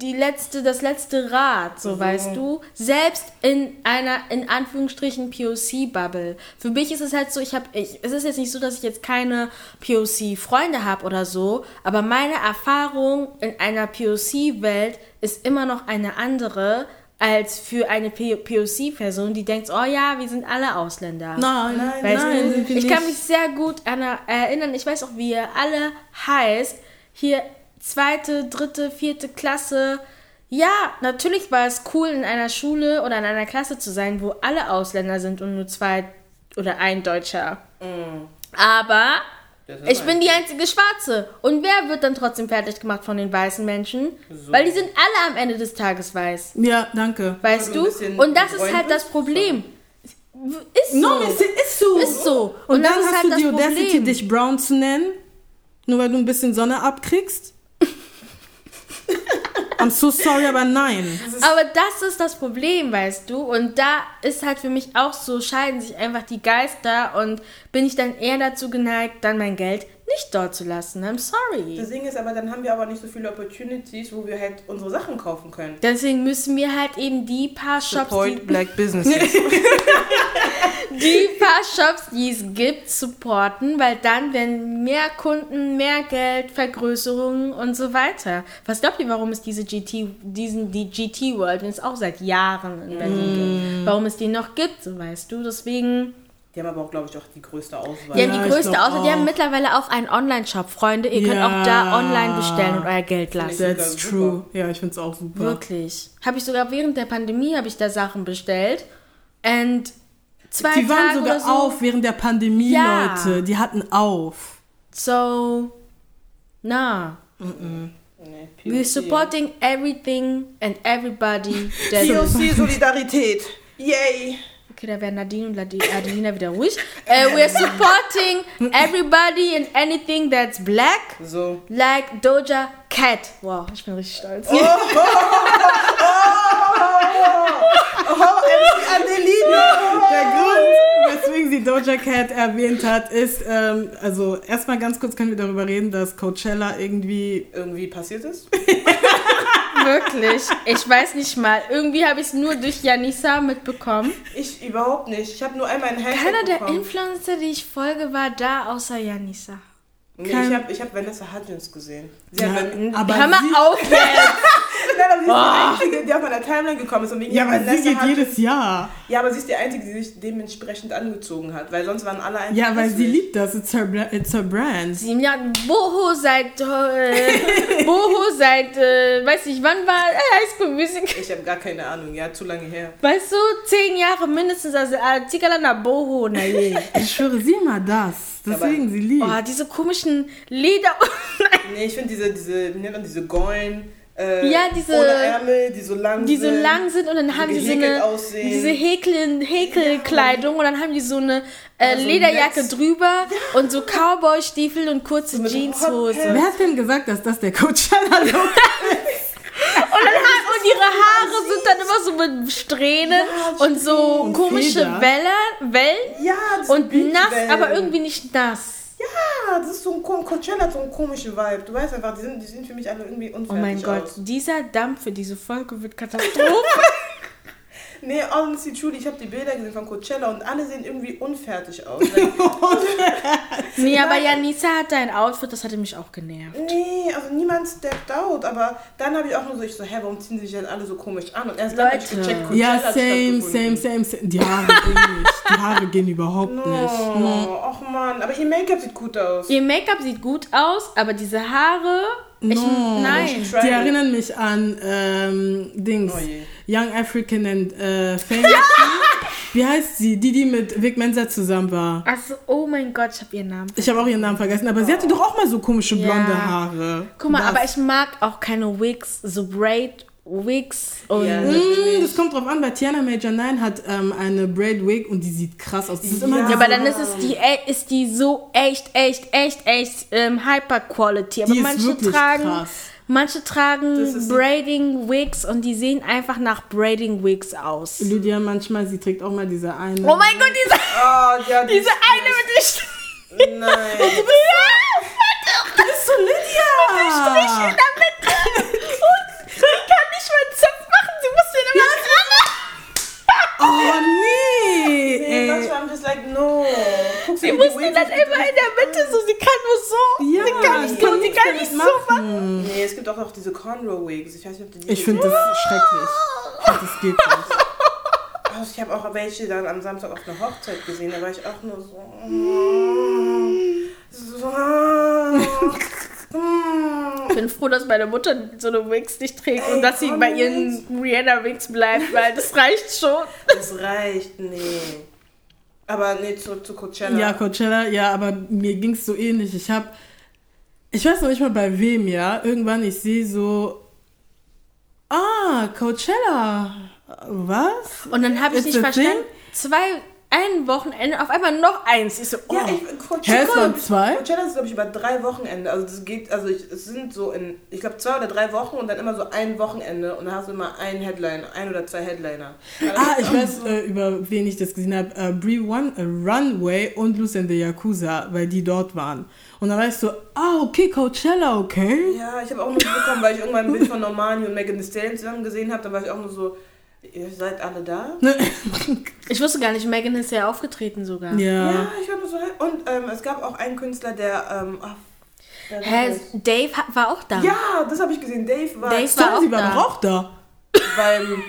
die letzte, das letzte Rad, so weißt du. Selbst in einer, in Anführungsstrichen, POC-Bubble. Für mich ist es halt so, ich habe, ich, es ist jetzt nicht so, dass ich jetzt keine POC-Freunde habe oder so, aber meine Erfahrung in einer POC-Welt ist immer noch eine andere als für eine POC-Person, die denkt, oh ja, wir sind alle Ausländer. Nein, Nein, Weißt nein, du, ich kann mich sehr gut an, erinnern, ich weiß auch, wie ihr alle heißt. Hier zweite, dritte, vierte Klasse. Ja, natürlich war es cool, in einer Schule oder in einer Klasse zu sein, wo alle Ausländer sind und nur zwei oder ein Deutscher. Aber Das ist ich bin die ein- einzige Schwarze. Und wer wird dann trotzdem fertig gemacht von den weißen Menschen? Weil die sind alle am Ende des Tages weiß. Ja, danke. Weißt du Und das ist halt das? Problem. Ist so. No, ist, ist so. Ist so. Und, Und dann hast halt du das die Audacity, Problem. dich brown zu nennen, nur weil du ein bisschen Sonne abkriegst. I'm so sorry, aber nein. Aber das ist das Problem, weißt du? Und da ist halt für mich auch so, scheiden sich einfach die Geister und bin ich dann eher dazu geneigt, dann mein Geld nicht dort zu lassen. I'm sorry. Das Ding ist aber, dann haben wir aber nicht so viele Opportunities, wo wir halt unsere Sachen kaufen können. Deswegen müssen wir halt eben die paar Shops, die, Black Businesses. die paar Shops, die es gibt, supporten, weil dann werden mehr Kunden, mehr Geld, Vergrößerungen und so weiter. Was glaubt ihr, warum es diese GT, diesen, die GT World, den es auch seit Jahren in Berlin gibt, warum es die noch gibt, so weißt du? Deswegen. Die haben aber auch, glaube ich, auch die größte Auswahl. Die haben Ja, die größte Auswahl. Die haben mittlerweile auch einen Online-Shop, Freunde. Ihr könnt Ja. auch da online bestellen und euer Geld lassen. That's Super. true. Ja, ich find's auch super. Wirklich. Habe ich sogar während der Pandemie habe ich da Sachen bestellt. Und zwei Die waren Tage sogar so. auf während der Pandemie, Ja. Leute. Die hatten auf. So, na. Nee, We're supporting everything and everybody. that is- POC Solidarität. Yay. Okay, da werden Nadine und Adelina wieder ruhig. Uh, we're supporting everybody and anything that's black. So. Like Doja Cat. Wow, ich bin richtig stolz. Oh, MC Adelina. Der Grund, weswegen sie Doja Cat erwähnt hat, ist, ähm, also erstmal ganz kurz können wir darüber reden, dass Coachella irgendwie Irgendwie passiert ist? Wirklich. Ich weiß nicht mal. Irgendwie habe ich es nur durch Janissa mitbekommen. Ich überhaupt nicht. Ich habe nur einmal einen Hashtag Keiner der bekommen. Influencer, die ich folge, war da, außer Janissa. Nee, Kein- ich habe ich hab Vanessa Hudgens gesehen. Ja, hat aber Hör mal sie, auf jetzt! Nein, aber sie ist die Einzige, die auf meiner Timeline gekommen ist. Und wegen Ja, aber sie geht Hudgens- jedes Jahr. Ja, aber sie ist die Einzige, die sich dementsprechend angezogen hat. Weil sonst waren alle einfach Ja, weil sie liebt das. It's her, it's her brand. Sieben Jahre. Boho seit. Äh, Boho seit. Äh, weiß ich, wann war äh, High School Music? Ich habe gar keine Ahnung. Ja, zu lange her. Weißt du, zehn Jahre mindestens. Also, äh, Tikalana Boho, na je. Ich schwöre, sieh mal das. Deswegen sie liebt. Oh, diese komischen Leder. Nee, ich finde diese, diese, wie nennt man diese Goin, äh, Ja, diese- ohne Ärmel, die so lang die so sind. lang sind und dann die haben die so eine aussehen. diese Häkel, Häkelkleidung und dann haben die so eine äh, Ja, so Lederjacke Netz. drüber und so Cowboy-Stiefel und kurze mit Jeanshose. Wer hat denn gesagt, dass das der Coachella-Look Und, dann, ha- und ihre Haare sind dann immer so mit Strähnen Ja, und so und komische Feder. Wellen, Wellen Ja, und nass, aber irgendwie nicht nass. Ja, das ist so ein Coachella hat so einen komischen Vibe. Du weißt einfach, die sind, die sind für mich alle irgendwie unfertig Oh mein Gott, aus. dieser Dampf für diese Folge wird Katastrophe. Nee, honestly, truly, ich habe die Bilder gesehen von Coachella und alle sehen irgendwie unfertig aus. Nee, aber Janissa hatte ein Outfit, das hatte mich auch genervt. nee, also niemand stepped out. Aber dann habe ich auch nur so, ich so, hä, warum ziehen sich jetzt alle so komisch an? Und erst dann habe ich Leute. gecheckt, Ja, hat same, same, same, same. Die Haare gehen nicht. Die Haare gehen überhaupt nicht. Oh, ach man, aber ihr Make-up sieht gut aus. Ihr Make-up sieht gut aus, aber diese Haare, ich, No. nein. She tried Die erinnern mich an ähm, Dings. Oh. Young African and äh, Famous. Wie heißt sie? Die, die mit Vic Mensa zusammen war. Also, oh mein Gott, ich habe ihren Namen. Ich habe auch ihren Namen vergessen, aber sie hatte doch auch mal so komische blonde Ja. Haare. Guck mal, Das- aber ich mag auch keine Wigs, so Braid Wigs und Ja. Mm, das kommt drauf an, bei Tiana Major 9 hat ähm, eine Braid Wig und die sieht krass aus. Das ist immer Ja. Ja, aber dann ist es die, e- ist die so echt, echt, echt, echt ähm, Hyper Quality. Aber Die ist manche tragen, krass. Manche Das tragen ist- Braiding Wigs und die sehen einfach nach Braiding Wigs aus. Lydia manchmal, sie trägt auch mal diese eine. Oh mein Gott, diese, Oh, ja, die diese ist- eine mit den Strichen. Nein. Du bist so Lydia! Strich in der Mitte. Und sie kann nicht mal einen Zopf machen, sie muss den immer ran. Oh nee! Nee, Ey. manchmal I'm just like, no. Guck Sie dir die muss den Wigs dann an. immer in der Mitte so, sie kann nur so. Ja, sie kann nicht ich so, kann sie kann nicht so machen. Nee, es gibt auch noch diese Conroe Wigs. Ich weiß nicht, ob die Ich finde das schrecklich. Das geht nicht. Also ich habe auch welche dann am Samstag auf einer Hochzeit gesehen, da war ich auch nur so. Ich bin froh, dass meine Mutter so eine Wigs nicht trägt und dass sie bei ihren Rihanna-Wigs bleibt, weil das reicht schon. Das reicht, nee. Aber nee, zurück zu Coachella. Ja, Coachella, ja, aber mir ging es so ähnlich. Ich habe, ich weiß noch nicht mal bei wem, ja. Irgendwann, ich sehe so, ah, Coachella. Was? Und dann habe ich It's nicht verstanden, zwei, ein Wochenende, auf einmal noch eins. Ich so, oh. Ja, ich, Hä, Coachella, es waren zwei? Coachella ist, glaube ich, über drei Wochenende. Also das geht, also ich, es sind so in, ich glaube, zwei oder drei Wochen und dann immer so ein Wochenende und dann hast du immer einen Headliner, ein oder zwei Headliner. Ah, ich weiß, äh, über wen ich das gesehen habe. Äh, Brie One, äh, Runway und Lucy and the Yakuza, weil die dort waren. Und dann ich so, ah, okay, Coachella, okay. Ja, ich habe auch nur bekommen, weil ich irgendwann ein Bild von Normani und Megan Thee Stallion zusammen gesehen habe, dann war ich auch nur so, ihr seid alle da? Ich wusste gar nicht, Megan ist ja aufgetreten sogar. ja. Ja, ich war nur so, und ähm, es gab auch einen Künstler, der, ähm, der war Hä. Dave war auch da. Ja, das habe ich gesehen. Dave war Dave war auch war da. doch auch da. beim,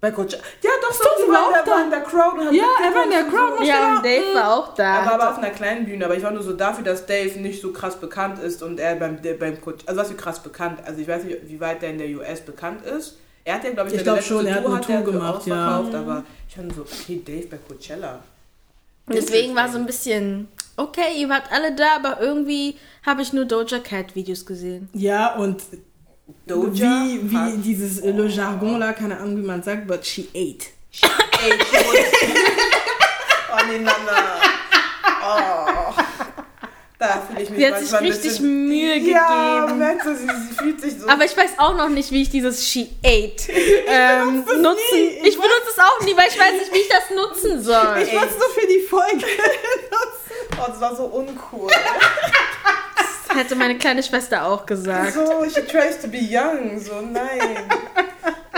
bei Coachella. Ja, doch, doch, sie war war, auch der da. war in der Crowd und hat Ja, er war in der Crowd. und so. Ja, und Dave war auch da. Er war aber auf einer kleinen Bühne, aber ich war nur so dafür, dass Dave nicht so krass bekannt ist und er beim, der, beim Coach, also was für krass bekannt, also ich weiß nicht, wie weit der in der US bekannt ist. Er hat ja, glaube ich, Ich der glaub letzte schon, er hat eine Tour gemacht, ja. aber ich nur so, okay, Dave bei Coachella. Deswegen war so ein bisschen, okay, ihr wart alle da, aber irgendwie habe ich nur Doja Cat Videos gesehen. Ja, und Doja wie, wie hat- dieses äh, Le Jargon la, keine Ahnung, wie man sagt, but she ate. Ey, ich muss... oh nee, Nana. Oh. Da fühle ich mich Sie hat sich richtig bisschen... Mühe Ja, gegeben. merkst du, sie, sie fühlt sich so... Aber ich weiß auch noch nicht, wie ich dieses She Ate ähm, benutze es nutzen. Ich, Ich benutze es auch nie, weil ich weiß nicht, wie ich das nutzen soll. Ich wollte es nur für die Folge oh, das war so uncool. Das hätte meine kleine Schwester auch gesagt. So, she tries to be young. So, nein.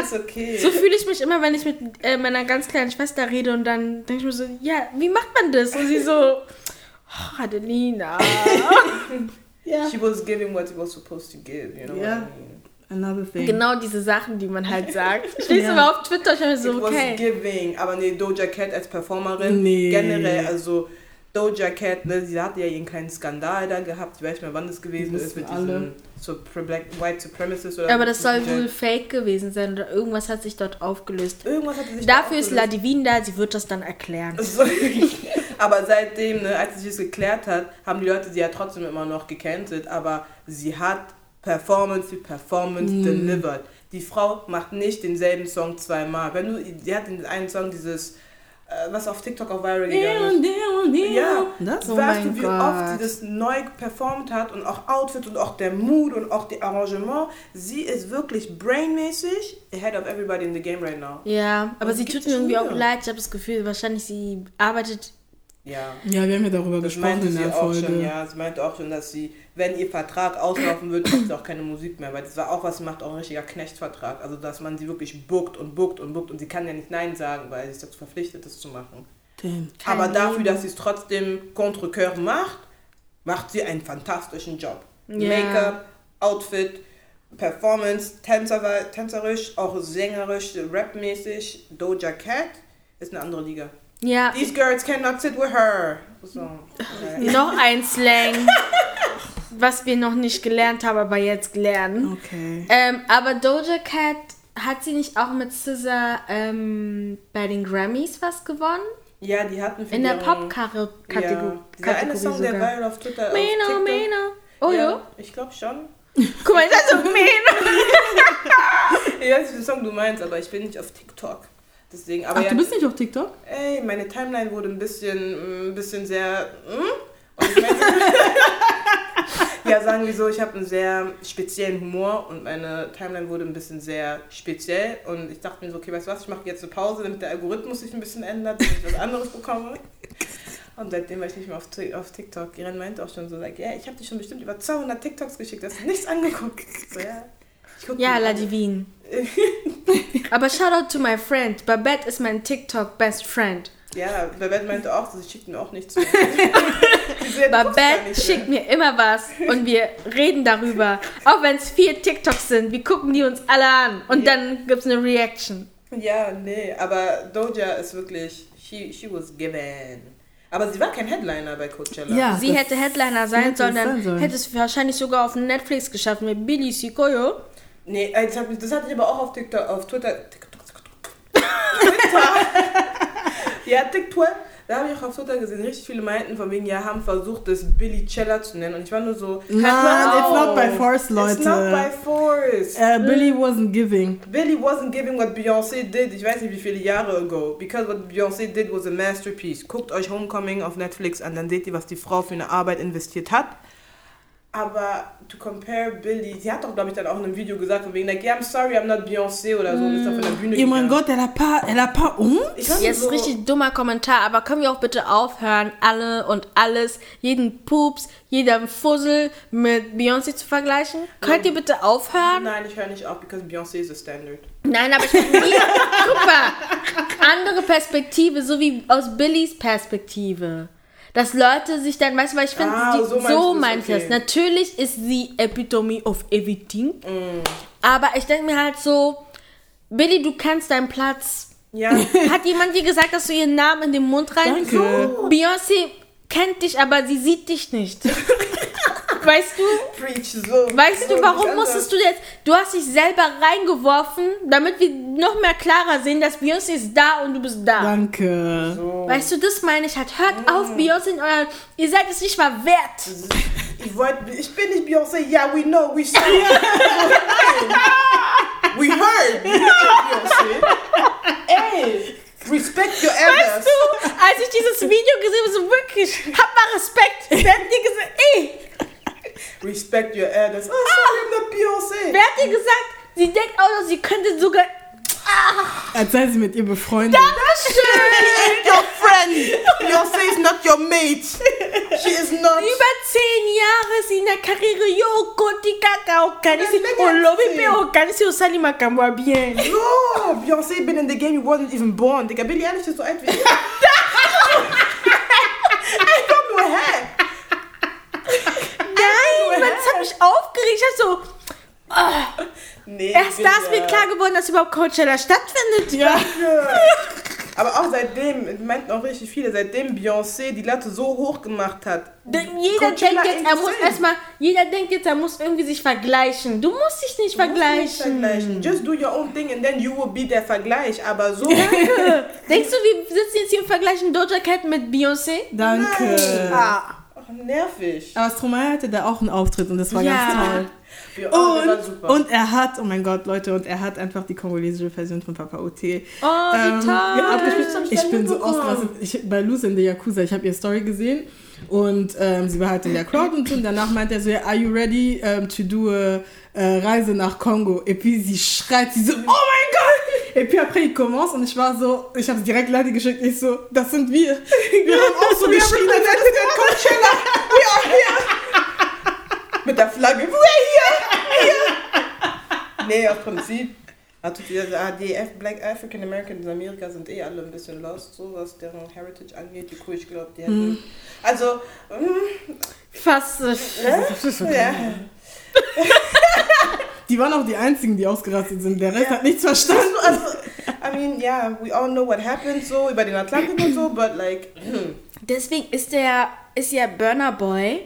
Ist okay. So fühle ich mich immer, wenn ich mit äh, meiner ganz kleinen Schwester rede und dann denke ich mir so, ja, wie macht man das? Und sie so, oh, Adelina. Ja. She was giving what she was supposed to give, you know Ja. what I mean? Another thing. Genau diese Sachen, die man halt sagt. Ich lese Ja. immer auf Twitter, ich habe mir It so, was okay. giving. Aber nee, Doja Cat als Performerin Nee. generell, also Doja Cat, ne, sie hatte ja ihren kleinen Skandal da gehabt. Ich weiß nicht mehr, wann das gewesen Das ist mit alle. diesem so Black, White Supremacist oder Aber das soll wohl fake gewesen sein oder irgendwas hat sich dort aufgelöst. Irgendwas hatte sich Dafür da ist La Divine da, sie wird das dann erklären. So. aber seitdem, ne, als sich das geklärt hat, haben die Leute sie ja trotzdem immer noch gecancelt, aber sie hat Performance für Performance Mm. delivered. Die Frau macht nicht denselben Song zweimal. Wenn du, sie hat in einen Song dieses, äh, was auf TikTok auch viral gegangen ist. Ja, Das? Oh weißt du, wie Gott. oft sie das neu performt hat und auch Outfit und auch der Mood und auch die Arrangement. Sie ist wirklich brainmäßig ahead of everybody in the game right now. Ja, aber Und sie die tut mir es irgendwie auch leid. Ich habe das Gefühl, wahrscheinlich sie arbeitet. Ja. Ja, wir haben ja darüber Das gesprochen meinte in sie der auch Folge. schon, ja. Sie meinte auch schon, dass sie, wenn ihr Vertrag auslaufen wird, macht sie auch keine Musik mehr. Weil das war auch was, sie macht auch ein richtiger Knechtvertrag. Also, dass man sie wirklich bookt und bookt und bookt und sie kann ja nicht Nein sagen, weil sie ist dazu verpflichtet, das zu machen. Damn. Kein Aber dafür, Leben. dass sie es trotzdem contre coeur macht, macht sie einen fantastischen Job. Ja. Make-up, Outfit, Performance, Tänzer, tänzerisch, auch sängerisch, rapmäßig. Doja Cat ist eine andere Liga. Ja, These girls cannot sit with her. So. noch ein Slang, was wir noch nicht gelernt haben, aber jetzt lernen. Okay. Ähm, aber Doja Cat hat sie nicht auch mit Scissor ähm, bei den Grammys was gewonnen? Ja, die hatten In der Pop-Kategorie Ja, dieser eine Song, der sogar. viral auf Twitter TikTok. Mena. Oh ja. Ich glaube schon. Guck mal, das ist so Mena. Ich weiß nicht, welchen Song du meinst, aber ich bin nicht auf TikTok. Deswegen, aber Ach, ja, du bist nicht auf TikTok? ey, meine Timeline wurde ein bisschen, ein bisschen sehr, meine, Ja, sagen wir so, ich habe einen sehr speziellen Humor und meine Timeline wurde ein bisschen sehr speziell. Und ich dachte mir so, okay, weißt du was, ich mache jetzt eine Pause, damit der Algorithmus sich ein bisschen ändert, damit ich was anderes bekomme. Und seitdem war ich nicht mehr auf, auf TikTok. Iren meinte auch schon so, like, ja, ich habe dir schon bestimmt über 200 TikToks geschickt, hast du nichts angeguckt. So, ja. Ja, die La alle. Divine. Aber shout out to my friend. Babette ist mein TikTok best friend. Ja, Babette meinte auch, sie schickt mir auch nichts. Gar Babette nicht schickt mir immer was und wir reden darüber. Auch wenn es vier TikToks sind, wir gucken die uns alle an und Ja. dann gibt es eine Reaction. Ja, nee, aber Doja ist wirklich, she, she was given. Aber sie war kein Headliner bei Coachella. Ja. Sie hätte Headliner sein hätte sollen, dann sein sollen. hätte es wahrscheinlich sogar auf Netflix geschafft mit Billy Sikoyo. Nee, äh, das, hab das hatte ich aber auch auf TikTok, auf Twitter. TikTok, Twitter. ja, TikTok. Da habe ich auch auf Twitter gesehen, richtig viele meinten von wegen, ja, haben versucht, das Billy Cella zu nennen. Und ich war nur so, Nein, hört it's not by force, Leute. It's not by force. Äh, Billy wasn't giving. Billy wasn't giving what Beyoncé did, ich weiß nicht wie viele Jahre ago. Because what Beyoncé did was a masterpiece. Guckt euch Homecoming auf Netflix an, dann seht ihr, was die Frau für eine Arbeit investiert hat. Aber to compare Billy, sie hat doch, glaube ich, dann auch in einem Video gesagt, von wegen, like, yeah, I'm sorry, I'm not Beyoncé oder so, und ist von der Bühne Oh mein. Gott, elle a pas, elle a pas honte? Ich war Jetzt so, richtig dummer Kommentar, aber können wir auch bitte aufhören, alle und alles, jeden Pups, jeder Fussel mit Beyoncé zu vergleichen? Könnt ihr bitte aufhören? Nein, ich höre nicht auf, because Beyoncé is a standard. Nein, aber ich bin nie. Guck mal, andere Perspektive, so wie aus Billys Perspektive. Dass Leute sich dann, weißt du, weil ich finde, Ah, so so, meint okay. es. Natürlich ist sie Epitome of everything. Mm. Aber ich denke mir halt so, Billy, du kennst deinen Platz. Ja, Hat jemand dir gesagt, dass du ihren Namen in den Mund rein Danke. Beyoncé kennt dich, aber sie sieht dich nicht. weißt du? preach so. Weißt du, warum musstest du jetzt? Du hast dich selber reingeworfen, damit wir noch mehr klarer sehen, dass Beyoncé ist da und du bist da. Danke. So. Weißt du, das meine ich halt. Hört auf, Beyoncé in euren. Ihr seid es nicht mal wert. Ich, wollt, ich bin nicht Beyoncé, ja, we know, we saw. we heard. You know Beyoncé. Ey, respect your elders. Weißt du, als ich dieses Video gesehen habe, so wirklich, hab mal Respekt. Wer hat dir gesagt, ey, Respect your elders. Oh, sorry, I'm not Beyoncé. wer hat dir gesagt, sie denkt auch noch, sie könnte sogar. Als sei sie mit ihr befreundet. Dankeschön! Your friend. Beyoncé is not your mate. She is not. Über zehn Jahre ist sie in der Karriere. Yo, Koti Kakao, Kanisi, Legacy. Olobi Peo, Kanisi Osali Makamwa bien. No, Beyoncé been in the game, you wasn't even born. Digga, Billie Eilish ist so alt wie ich. Komm nur her. Mich aufgeregt. Ich hab so, Nee, erst da ist Billie. mir klar geworden, dass überhaupt Coachella stattfindet. Ja. Aber auch seitdem, meinten auch richtig viele, seitdem Beyoncé die Latte so hoch gemacht hat. Denn Jeder Coachella denkt jetzt, er muss erstmal, jeder denkt jetzt, er muss irgendwie sich vergleichen. Du musst dich nicht Du musst nicht vergleichen. vergleichen. Just do your own thing and then you will be der Vergleich. Aber so. Denkst du, wir sitzen jetzt hier und vergleichen Doja Cat mit Beyoncé? Danke. Ah. Nervig. Aber Stromae hatte da auch einen Auftritt und das war Ja. ganz toll. Und, super. und er hat, oh mein Gott, Leute, und er hat einfach die kongolesische Version von Papa OT. Oh, ähm, toll. ich Ich dann bin so ausgerastet. Ich, bei Luz in der Yakuza, ich habe ihr Story gesehen und ähm, sie war halt in der Crowd und so. Und danach meinte er so, ja, are you ready um, to do a, äh, Reise nach Kongo? Puis sie schreit, sie so, oh mein Gott! Et puis après, il commence und ich war so, ich habe direkt Leute geschickt, ich so, das sind wir. Wir haben auch so geschrien. als hätten wir Coachella. We are here. Mit der Flagge. We're here. Hier. Nee, aus Prinzip. Also die ADF, Black African Americans in Amerika sind eh alle ein bisschen lost, so was deren Heritage angeht. Die Kuh, ich glaube, die hätten. Also, mm, Fast. äh, ja. Die waren auch die einzigen, die ausgerastet sind. Der Rest hat nichts verstanden. Also, I mean, yeah, we all know what happened, so über den Atlantik und so, but like, hm, Deswegen ist der, ist ja Burner Boy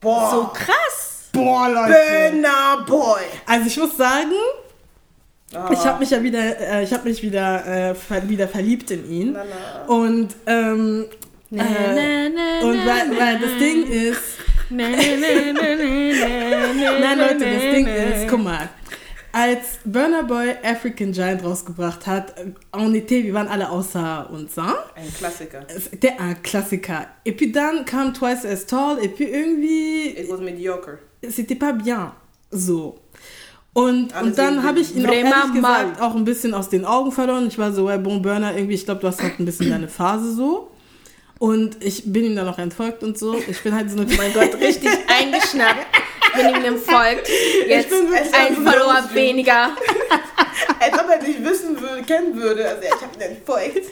boah. so krass. Boah, Leute. Burner Boy. Also ich muss sagen, Ah. ich habe mich ja wieder, äh, ich habe mich wieder, äh, ver wieder verliebt in ihn. Na, na. Und ähm, Na, äh, na, na, und weil, weil das. Ding ist, Nein Leute, das Ding ist, guck mal, als Burner Boy African Giant rausgebracht hat, on était, wir waren alle außer uns, hein? Ein Klassiker. Der ein Klassiker. Et puis dann kam Twice as Tall, et puis irgendwie, It was mediocre. c'était pas bien. So. Und, Alle und dann habe ich ihn auch ehrlich mal. gesagt auch ein bisschen aus den Augen verloren. Ich war so, hey, Bon Burner, irgendwie, ich glaube, du hast halt ein bisschen deine Phase so. Und ich bin ihm dann noch entfolgt und so. Ich bin halt so eine. mein Gott, richtig eingeschnappt. Ich bin ihm entfolgt. Jetzt bin ein Follower weniger. Als ob er dich wissen würde, kennen würde. Also ich hab ihn entfolgt.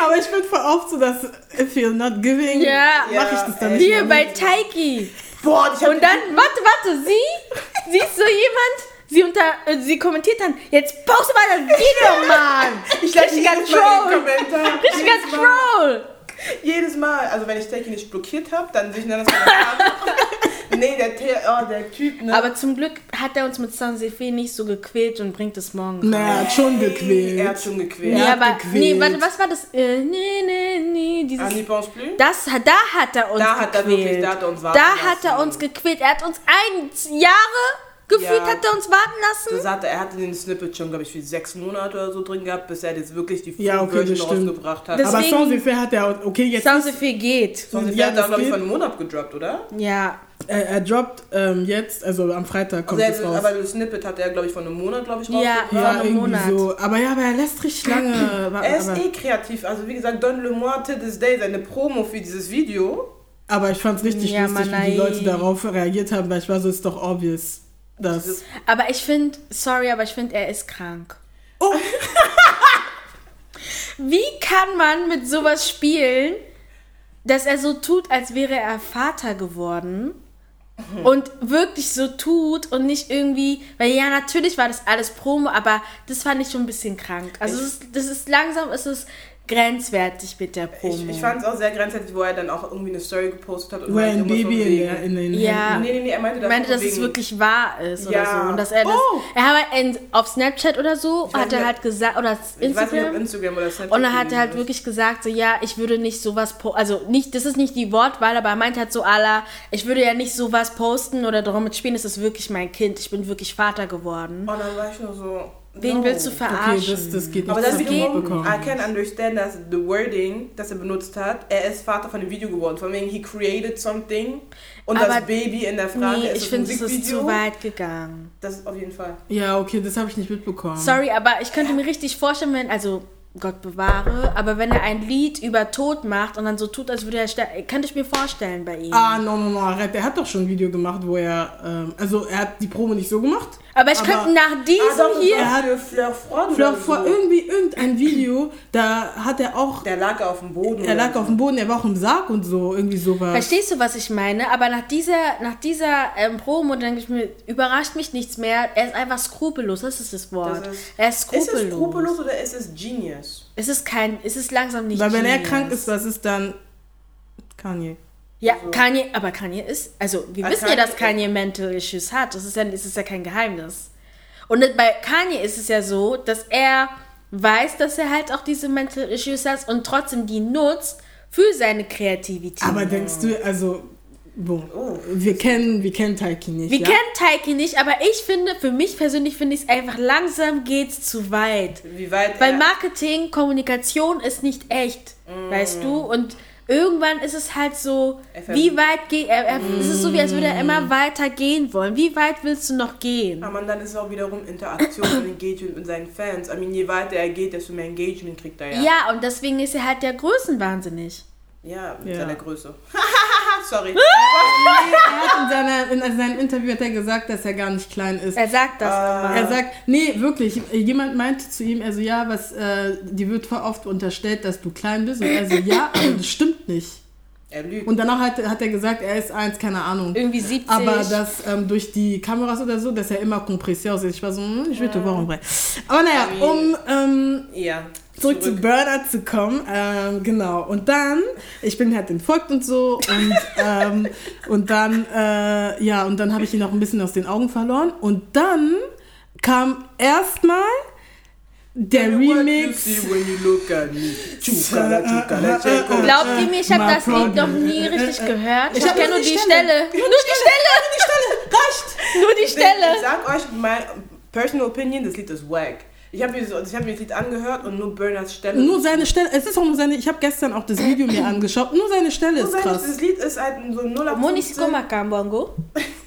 Aber ich bin voll oft so, dass if you're not giving, Ja. mache ich das dann nicht Hier bei Taiki. Boah, ich hab Und dann, warte, warte, sie, sie ist so jemand, sie unter, äh, sie kommentiert dann, jetzt poste mal das Video, Mann. ich richtiger jedes Mal Troll. Richtiger Mal. Troll. Jedes Mal. Also wenn ich Taki nicht blockiert habe, dann sehe ich dann das. Nee, der, The oh, der Typ, ne? Aber zum Glück hat er uns mit Saint-Sefe nicht so gequält und bringt es morgen. raus. Naja, hat schon er gequält. hat schon gequält. Nee, aber, gequält. nee, warte, was war das? Äh, nee, nee, nee, dieses... Ah, n'y pense plus? Das, da hat er uns Da hat er gequält. wirklich- da hat er uns Da hat er uns gequält. Er hat uns ein Jahre gefühlt, Ja. hat er uns warten lassen. Das hatte, er hatte den Snippet schon, glaube ich, für sechs Monate oder so drin gehabt, bis er jetzt wirklich die Ja, okay, das Version stimmt. rausgebracht hat. Das- Aber Deswegen- Saint-Sefe hat er, auch- okay, jetzt Saint-Sefe geht. Sonst Ja, hat er, glaube ich, von einem Monat gedroppt, oder? Ja. Er, er droppt ähm, jetzt, also am Freitag kommt Also es er, raus. aber das Snippet hat er, glaube ich, von einem Monat, glaube ich, Ja, rausgebracht. ja. ja, einem irgendwie Monat. so. Aber ja, aber er lässt richtig lange. Er ist aber, eh kreativ. Also wie gesagt, Don Le Moi to this day, seine Promo für dieses Video. aber ich fand es richtig Ja, lustig, wie die. Leute darauf reagiert haben, weil ich war so, ist doch obvious. Das. Aber ich finde, sorry, aber ich finde, er ist krank. Oh. Wie kann man mit sowas spielen, dass er so tut, als wäre er Vater geworden? Und wirklich so tut und nicht irgendwie, weil ja, natürlich war das alles Promo, aber das fand ich schon ein bisschen krank. Also, es ist, das ist langsam, ist es grenzwertig mit der Promo. Ich, ich fand es auch sehr grenzwertig, wo er dann auch irgendwie eine Story gepostet hat. Und Wo er ein meinte Baby in, der, in den Ja. Händen. Nee, nee, nee, er meinte, Ich meinte, dass es wirklich wahr ist oder Ja. so. Und dass er das. Oh. Er hat in, auf Snapchat oder so, Ich hat er nicht, halt gesagt, oder Ich weiß nicht, ob Instagram. Instagram oder Snapchat. Und dann hat er halt gewesen wirklich gesagt, so ja, ich würde nicht sowas po also nicht, das ist nicht die Wortwahl, aber er meint halt so, Allah, ich würde ja nicht sowas posten oder darum mitspielen, das ist wirklich mein Kind, ich bin wirklich Vater geworden. ist. Und dann war ich nur so. Wen no. willst du Okay, verarschen? das, das geht nicht. Aber das mitbekommen. I can understand, dass the wording, das er benutzt hat, er ist Vater von dem Video geworden. Von wegen, he created something und Aber das Baby in der Frage nee, ist ich finde, es ist zu weit gegangen. Das ist auf jeden Fall. Ja, okay, das habe ich nicht mitbekommen. Sorry, aber ich könnte mir richtig vorstellen, wenn, also Gott bewahre, aber wenn er ein Lied über Tod macht und dann so tut, als würde er sterben, könnte ich mir vorstellen bei ihm. Ah, no, no, no, er hat doch schon ein Video gemacht, wo er, ähm, also er hat die Promo nicht so gemacht. Aber ich aber- könnte nach diesem Ah, hier, Er hat- für Fleur Froid Fleur, oder vor so. irgendwie irgendein Video, da hat er auch, Der lag auf dem Boden. er lag so. auf dem Boden, er war auch im Sarg und so, irgendwie sowas. Verstehst du, was ich meine? Aber nach dieser, nach dieser ähm, Promo denke ich mir, überrascht mich nichts mehr. Er ist einfach skrupellos, das ist das Wort. Das ist- er ist Ist skrupellos. es skrupellos oder ist es genius? Es ist kein, es ist langsam nicht Weil wenn er krank ist, was ist dann Kanye? Ja, Kanye, aber Kanye ist, also wir wissen ja, Kanye dass Kanye Mental Issues hat. Das ist ja, das ist ja kein Geheimnis. Und bei Kanye ist es ja so, dass er weiß, dass er halt auch diese Mental Issues hat und trotzdem die nutzt für seine Kreativität. Aber denkst du, also, boah, Oh. wir kennen, wir kennen Taiki nicht. Wir ja? kennen Taiki nicht, aber ich finde, für mich persönlich finde ich es einfach langsam geht's zu weit. Wie weit Weil Marketing, Kommunikation ist nicht echt, weißt du? Und irgendwann ist es halt so, ver- wie weit geht er, er es ist so, wie als würde er immer weiter gehen wollen. Wie weit willst du noch gehen? Aber dann ist es auch wiederum Interaktion und Engagement mit seinen Fans. I mean, je weiter er geht, desto mehr Engagement kriegt er ja. Ja, und deswegen ist er halt der Größenwahnsinnig. Ja, mit Ja. seiner Größe. Sorry. Er hat in, seiner, in seinem Interview hat er gesagt, dass er gar nicht klein ist. Er sagt das Ah. Er sagt, nee, wirklich, jemand meinte zu ihm, also ja, was, äh, die wird voll oft unterstellt, dass du klein bist. Und er so, ja, aber das stimmt nicht. Er lügt. Und danach hat, hat er gesagt, er ist eins, keine Ahnung. Irgendwie 70. Aber dass ähm, durch die Kameras oder so, dass er immer kompressiert aussieht. Ich war so, hm, ich will ja. vrai. Aber naja, um ähm, ja. Zurück, zu Burner zu kommen, ähm, genau. Und dann, ich bin halt entfolgt und so und, ähm, und dann, äh, ja, und dann habe ich ihn auch ein bisschen aus den Augen verloren. Und dann kam erstmal der Remix. Glaubt ihr mir, ich habe My das Lied noch nie richtig gehört. Ich, Ich kenne nur nur die die Stelle. Stelle. Nur die Stelle. Reicht! Nur die Ich Stelle. sag euch, mein, Personal Opinion, das Lied ist wack. Ich habe mir, so, ich hab mir das Lied angehört und nur Berners Stelle. Nur seine Stelle, es ist auch nur seine, ich habe gestern auch das Video mir angeschaut, nur seine Stelle Nur ist seine- krass. Das Lied ist halt so ein 0 auf Moni 15. Sikoma Kambongo.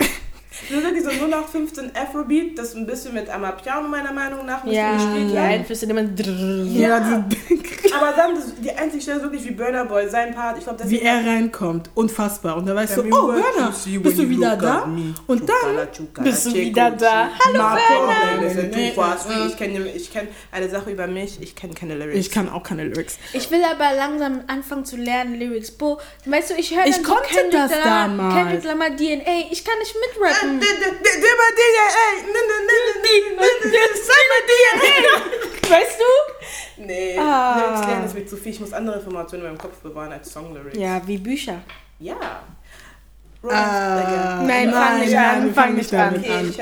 Das ist wirklich so 0815 Afrobeat, das ein bisschen mit Amapiano meiner Meinung nach ein bisschen Ja, gespielt die wird. Einflüsse immer. Ja, die, Aber dann, das, die einzige Stelle ist wirklich wie Burner Boy, sein Part. Ich glaube, das wie er reinkommt, unfassbar. Und da weißt du, me oh see bist du wieder da? Und dann bist du wieder da. Hallo, äh. Ich kenne ich kenn eine Sache über mich, ich kenne keine Lyrics. Ich kann auch keine Lyrics. Ich will aber langsam anfangen zu lernen Lyrics. Bo, weißt du, ich höre Ich dann konnte so Kendrick das damals. Kendrick Lamar DNA. Ich kann nicht mitrappen. Weißt du? Nee, Ah. Lyrics lernen ist mir zu viel. Ich muss andere Informationen in meinem Kopf bewahren als Songlyrics. Ja, wie Bücher. Ja. Ah, Nein, fang nicht an, fang nicht damit Okay, an.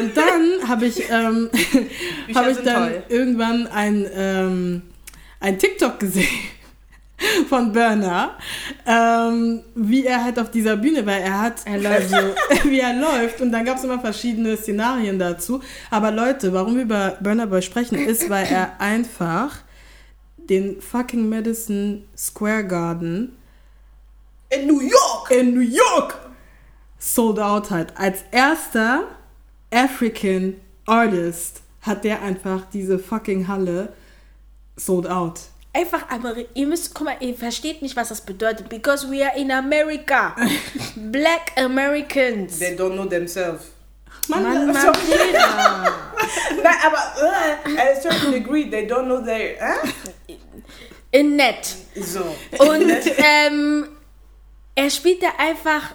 Und dann habe ich, ähm, hab ich dann toll. irgendwann ein, ähm, ein TikTok gesehen von Burner, ähm, wie er halt auf dieser Bühne, weil er hat, Er läuft. also, wie er läuft und dann gab es immer verschiedene Szenarien dazu. Aber Leute, warum wir über Burner Boy sprechen, ist, weil er einfach den fucking Madison Square Garden In New York! in New York sold out hat. Als erster African Artist hat der einfach diese fucking Halle sold out. Einfach Ameri Ihr müsst, guck mal, ihr versteht nicht, was das bedeutet. Because we are in America. Black Americans. They don't know themselves. Mann, Mann, Mandela. Nein, aber uh, at a certain degree, they don't know their... Äh? In net. So. Und ähm, er spielt da einfach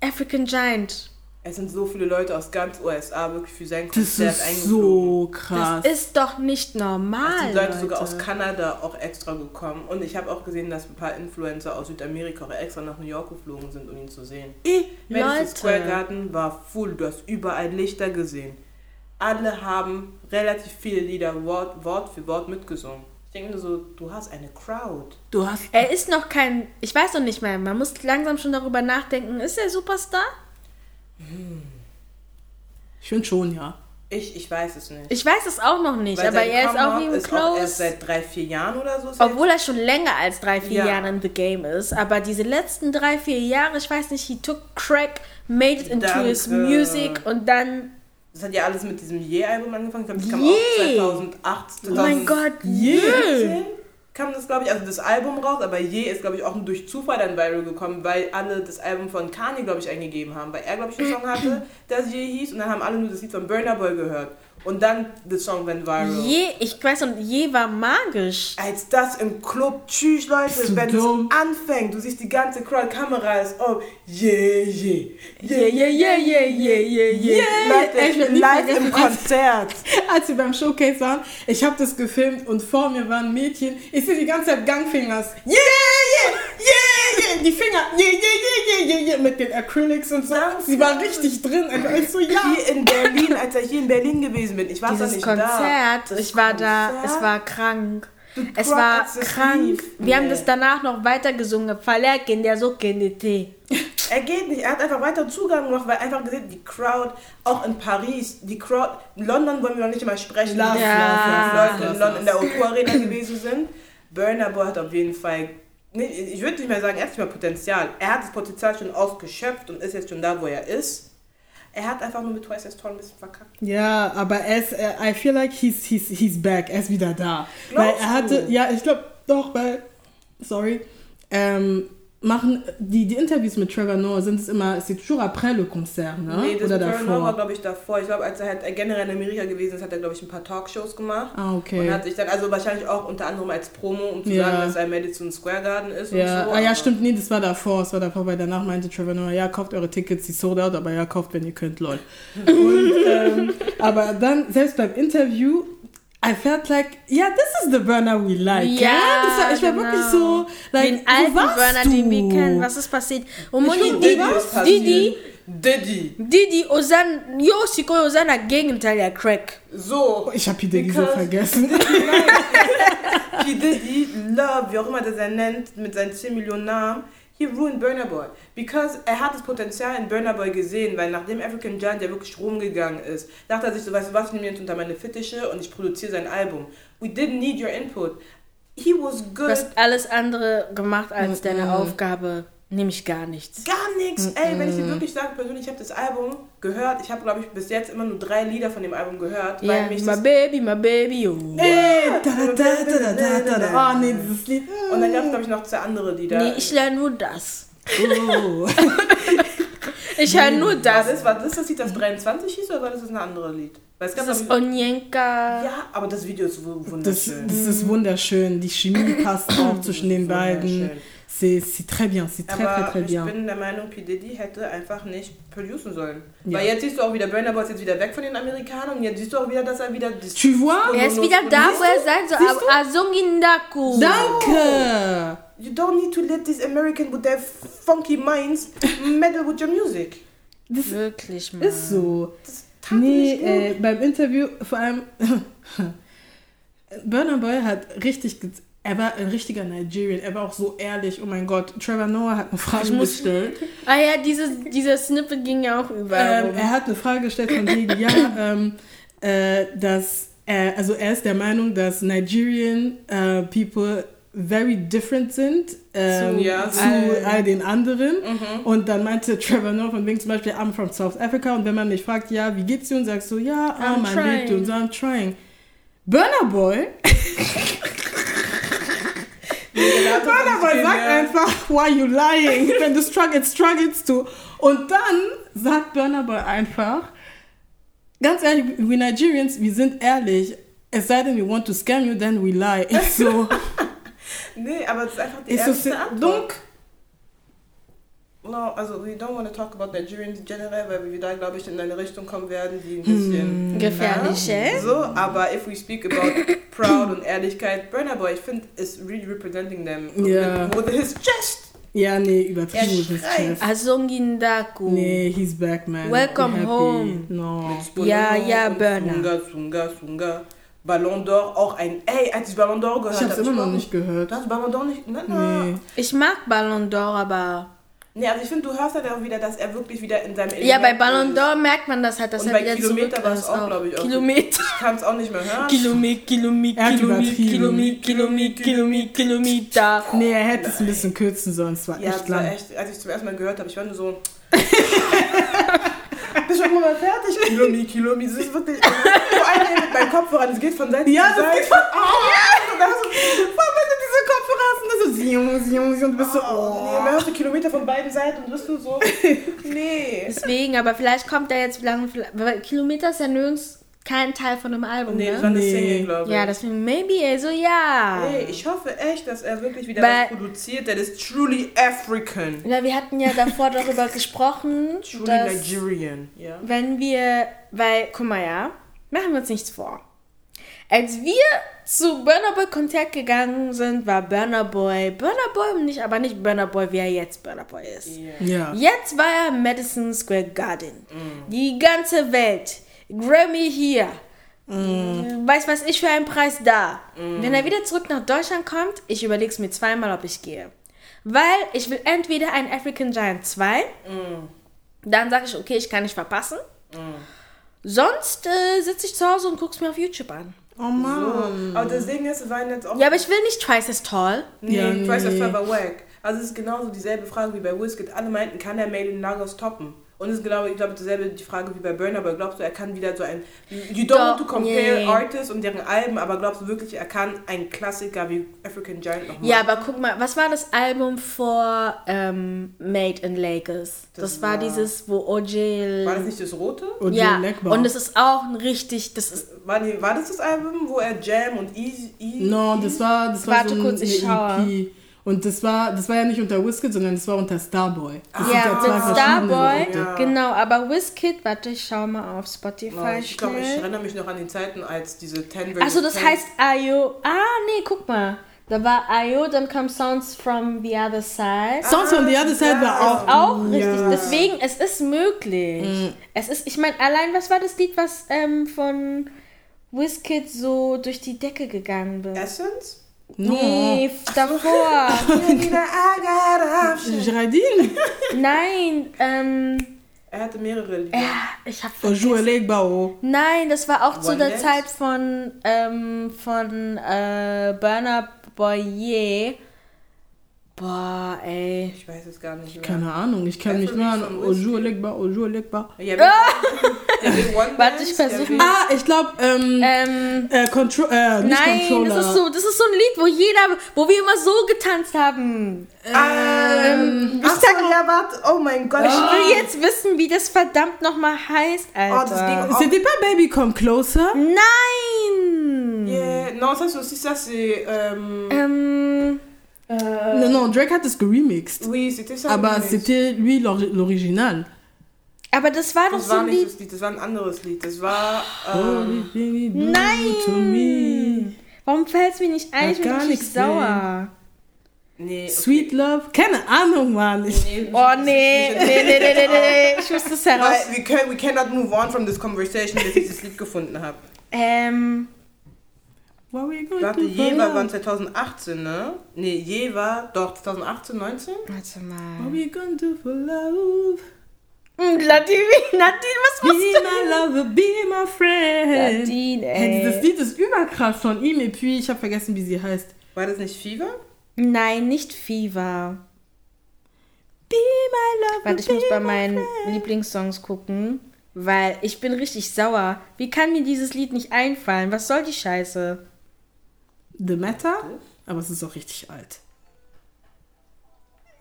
African Giant. Es sind so viele Leute aus ganz USA wirklich für sein das Konzert ist eingeflogen. so krass. Das ist doch nicht normal. Es sind Leute, Leute. sogar aus Kanada auch extra gekommen. Und ich habe auch gesehen, dass ein paar Influencer aus Südamerika auch extra nach New York geflogen sind, um ihn zu sehen. Eh, Madison. Square Garden war full. Du hast überall Lichter gesehen. Alle haben relativ viele Lieder Wort, Wort für Wort mitgesungen. Ich denke mir so, du hast eine Crowd. du hast. Er ist noch kein, ich weiß noch nicht mehr, man muss langsam schon darüber nachdenken, ist er Superstar? Ich finde schon, ja. Ich, ich weiß es nicht. Ich weiß es auch noch nicht, Weil aber er ist auch im ist auch erst Close. seit drei, vier Jahren oder so. ist er Obwohl er schon länger als drei, vier Ja. Jahre in the game ist. Aber diese letzten drei, vier Jahre, ich weiß nicht, he took crack, made it into Danke. his music und dann, Das hat ja alles mit diesem Ye-Album angefangen. Ich glaube, das kam auch 2008, oh mein Gott, Yeah. 2017 kam das, glaube ich, also das Album raus, aber Ye ist, glaube ich, auch durch Zufall dann viral gekommen, weil alle das Album von Kanye, glaube ich, eingegeben haben. Weil er, glaube ich, einen Song hatte, das Ye hieß und dann haben alle nur das Lied von Burner Boy gehört. Und dann der Song went viral. je, ich weiß und je war magisch. Als das im Club, tschüss Leute, wenn es anfängt, du siehst die ganze Crowd, Kamera ist oh, yeah, yeah, Yeah, yeah, yeah, yeah, yeah, yeah, yeah. Leute, Ich nie live im Konzert. Als wir beim Showcase waren, ich habe das gefilmt und vor mir waren Mädchen. Ich sehe die ganze Zeit Gangfingers. Yeah, yeah, yeah, yeah. Die Finger, yeah, yeah, yeah, yeah, yeah. Mit den Acrylics und so. Sie war richtig drin. Also ich so, ja. Hier in Berlin, als ich hier in Berlin gewesen bin, ich war da Dieses nicht Konzert, da. ich war da, Konzert? es war krank. Es Crowd war krank. Wir haben Nee. das danach noch weiter gesungen. Verlerk in der Tee. Er geht nicht, er hat einfach weiter Zugang gemacht, weil einfach gesehen, die Crowd, auch in Paris, die Crowd, in London wollen wir noch nicht mal sprechen, lass, viele Leute in, London, in der O2 Arena gewesen sind. Burner Boy hat auf jeden Fall, nee, ich würde nicht mehr sagen, er hat nicht mehr Potenzial. Er hat das Potenzial schon ausgeschöpft und ist jetzt schon da, wo er ist. Er hat einfach nur mit Twice as Tall ein bisschen verkackt. Ja, aber er ist, äh, I feel like he's, he's, he's back. Er ist wieder da. Glaubst weil er hatte, du? ja, ich glaube doch, weil, sorry, ähm, machen die, die Interviews mit Trevor Noah sind es immer, c'est toujours après le concert, ne? Nee, das Oder mit Burner Noah war, davor. glaube ich, davor. Ich glaube, als er halt generell in Amerika gewesen ist, hat er, glaube ich, ein paar Talkshows gemacht. Ah, Und okay. hat sich dann, also wahrscheinlich auch unter anderem als Promo, um zu Ja. sagen, dass er Madison Square Garden ist Ja, und so. ah, ja, stimmt, nee, das war davor, es war davor, weil danach meinte Trevor Noah, ja, kauft eure Tickets, die sold out, aber ja, kauft, wenn ihr könnt, lol. Und, ähm, aber dann, selbst beim Interview, I felt like, yeah, this is the burner we like. Ja, Das war, ich war genau. wirklich so, like, Den alten Burner, du? den wir kennen. Was ist passiert? Und Moni, Didi? Didi, Diddy. Didi, Ozan, yo, Siko, Ozana, Gegenteil der Crack. So. Oh, Ich hab die Diggy so Because- vergessen. P. Diddy, Love, wie auch immer das er nennt, mit seinen 10 Millionen Namen. He ruined Burner Boy. Because er hat das Potenzial in Burner Boy gesehen, weil nachdem African Giant ja wirklich rumgegangen ist, dachte er sich so, weißt du was, ich nehme jetzt unter meine Fittiche und ich produziere sein Album. We didn't need your input. He was Du good. hast alles andere gemacht als deine Aufgabe. Nämlich gar nichts. Gar nichts. Ey, wenn ich dir wirklich sage, persönlich, ich habe das Album gehört. Ich habe, glaube ich, bis jetzt immer nur drei Lieder von dem Album gehört. Weil mich my das baby, my baby. Oh. Ey, da, da, da, da, da, da, da. Oh nee, dieses Lied. und dann gab es, glaube ich, noch zwei andere Lieder. Nee, ich lerne nur das. Oh. Ich höre nur war das. das, war das das Lied, das 23 hieß, oder war das das ein anderes Lied? Weil es gab, Das ist ich, Onyenka. ja, aber das Video ist wu- Das, wunderschön. das ist wunderschön. Die Chemie passt auch zwischen den beiden. C'est très bien, c'est très, Aber très, très ich bien. bin der Meinung, P. Diddy hätte einfach nicht producen sollen. Ja. Weil jetzt siehst du auch wieder, Burner Boy ist jetzt wieder weg von den Amerikanern und jetzt siehst du auch wieder, dass er wieder... Das Tu vois? Er ist wieder da, wo er sein soll. Siehst du? Azungindaku. Danke! You don't need to let these Americans with their funky minds meddle with your music. Wirklich, Mann. Ist so. Das tat Nee, nicht gut. äh, beim Interview, vor allem, Burner Boy hat richtig, er war ein richtiger Nigerian, er war auch so ehrlich, oh mein Gott, Trevor Noah hat eine Frage Ich muss- gestellt. Ah ja, dieses, dieser Snippet ging ja auch überall Ähm, er hat eine Frage gestellt von wegen, ja, ähm, äh, dass er, also er ist der Meinung, dass Nigerian äh, people very different sind ähm, Zu- ja, zu all- all den anderen. Mhm. Und dann meinte Trevor Noah von wegen zum Beispiel, I'm from South Africa. Und wenn man mich fragt, ja, wie geht's dir? Und sagst du, ja, ah, I'm man trying. lebt und so, I'm trying. Burner Boy, Burner Boy sagt einfach, why you lying? Wenn du struggles, struggles du. Und dann sagt Burner Boy einfach, ganz ehrlich, we Nigerians, wir sind ehrlich. Es sei denn, we want to scam you, then we lie. Ich so, Nee, aber es ist einfach die ich so, Antwort. donc, No, also we don't want to talk about Nigerians generell, weil wir da, glaube ich, in eine Richtung kommen werden, die ein bisschen... Gefährlich, Ja, eh? So, aber if we speak about proud und Ehrlichkeit, Burner Boy, ich finde, is really representing them. Ja. With his chest. ja, nee, Er übertrieben mit his chest. Azungindaku. Nee, he's back, man. Welcome home. No. Ja, ja, Burner. Sunga, Sunga, Sunga. Ballon d'Or, auch ein... Ey, als ich Ballon d'Or gehört Ich hab's hab, immer noch nicht gehört. Du hast Ballon d'Or nicht... Nein, nein. Nee. Ich mag Ballon d'Or, aber... Nee, also ich finde, du hörst halt auch wieder, dass er wirklich wieder in seinem Ja, bei Element Ballon d'Or merkt man das halt, dass Und er bei wieder Kilometer war es auch, glaub ich, auch. Kilometer. Ich kann es auch nicht mehr hören. Kilometer, Kilometer, Er Kilometer. Kilometer, Kilometer, Kilometer, Kilometer. Nee, er hätte es ein bisschen kürzen sollen. Es war Ja, echt es war lang. echt, als ich es zum ersten Mal gehört habe, ich war nur so. Bist du irgendwann mal fertig? Kilomi, Kilomi, das ist wirklich. Vor allem mit meinem Kopfhörer, das geht von Seite Ja, zu das Seite. geht von- Vor allem, wenn du diese Kopfhörer hast und das so ziung, ziung, ziung, und du bist so, Oh, nee, oh. man hörst du Kilometer von beiden Seiten und bist du so. Nee. Deswegen, aber vielleicht kommt er jetzt lang, weil Kilometer ist ja nirgends kein Teil von einem Album, Nee, das ne? war eine Nee. Single, glaube ich. Ja, deswegen, maybe, also ja. Nee, ich hoffe echt, dass er wirklich wieder Weil- was produziert, der ist truly African. Ja, wir hatten ja davor darüber gesprochen, Truly dass Nigerian. Ja. wenn wir, weil, guck mal, ja, machen wir uns nichts vor. Als wir zu Burner Boy Konzert gegangen sind, war Burner Boy Burner Boy, nicht, aber nicht Burner Boy, wie er jetzt Burner Boy ist. Ja. Jetzt war er Madison Square Garden. Die ganze Welt. Grammy hier. Weiß was ich für einen Preis da. Wenn er wieder zurück nach Deutschland kommt, ich überlege es mir zweimal, ob ich gehe. Weil ich will entweder ein African Giant 2, dann sage ich, okay, ich kann nicht verpassen. Sonst äh, sitze ich zu Hause und gucke es mir auf YouTube an. Oh Mann. So. Aber das Ding ist, wir waren jetzt auch. Ja, aber ich will nicht twice as tall. Nee, Ja, Price of nee. Fire war wack. Also es ist genauso dieselbe Frage wie bei Wizkid. Alle meinten, kann er Made in Lagos toppen? Und es ist genau, ich glaube, dieselbe die Frage wie bei Burner, aber glaubst du, er kann wieder so ein... You don't Doch, want to compare nee. Artists und deren Alben, aber glaubst du wirklich, er kann einen Klassiker wie African Giant noch machen? Ja, aber guck mal, was war das Album vor ähm, Made in Lagos? Das, Das war, war- dieses, wo OJ... War das nicht das Rote? Und ja, Legbar. und es ist auch ein richtig, das ist, War, nee, war das das Album, wo er Jam und Easy... Easy No, das war, das war Warte so ein, kurz, ich EP. Und das war, das war ja nicht unter Wizkid, sondern das war unter Starboy. Das ja, zwei mit Starboy. Ja. genau, aber Wizkid, warte, ich schau mal auf Spotify Oh, ich glaube, ich erinnere mich noch an die Zeiten, als diese 10 Achso, das 10 heißt Ayo, ah, nee, guck mal, da war Ayo, dann kam Sounds from the Other Side. Songs von The Other Side war auch. Auch richtig, Ja. deswegen, es ist möglich. Mhm. Es ist, ich meine, allein, was war das Lied, was ähm, von Wizkid so durch die Decke gegangen ist? Essence? Nee, f- davor. Geraldine. Nein, ähm. Er hatte mehrere Lieder. Ja, ich hab Bonjour, vergessen. Legbao. Nein, das war auch zu der? Zeit von, ähm, von äh, Burner Boyer. Boah, ey. Ich weiß es gar nicht mehr. Keine Ahnung, ich kann mich nur an reason Bonjour, Legbao, Bonjour, Legbao. Ja, Warte, ich versuche mal. Ah, ich glaube, ähm, Ähm, äh, Contro äh, nicht nein, Controller. das ist, so, das ist so ein Lied, wo jeder, wo wir immer so getanzt haben. Ähm, ach so, ja, warte. Oh mein Gott. Ich will jetzt wissen, wie das verdammt nochmal heißt, Alter. Oh, das Ding- C'était pas Baby Come Closer? Nein! Yeah. Non, ça c'est aussi ça, c'est. Euh, Ähm, Non, non, Drake hat es geremixed. oui, c'était ça. Aber c'était lui l'or- l'original. aber das war doch Das so war ein nicht Lied. das Lied, das war ein anderes Lied. Das war. Oh, Ähm, Nein! Warum fällt es mir nicht ein? Ich bin richtig nichts sauer. nee. okay. Sweet Love? Keine Ahnung, Mann. Ich, Nee, Oh nee, nee, nee, nee, nee, nee. Ich muss das heraus. Weil wir können, we cannot move on from this conversation, bis ich das Lied gefunden habe. Ähm, we Warte, Je war love? wann 2018, ne? Nee, Je war doch 2018, 19? warte mal. What we gonna do for love? Hm, Nadine, Nadine, was Be machst du? my lover, be my friend. Nadine, Hey, dieses ey. Lied ist überkrass von ihm. Et puis, ich habe vergessen, wie sie heißt. War das nicht Fever? Nein, nicht Fever. Be my lover, Warte, ich be muss bei meinen friend. Lieblingssongs gucken, weil ich bin richtig sauer. Wie kann mir dieses Lied nicht einfallen? Was soll die Scheiße? The Matter? Aber es ist auch richtig alt.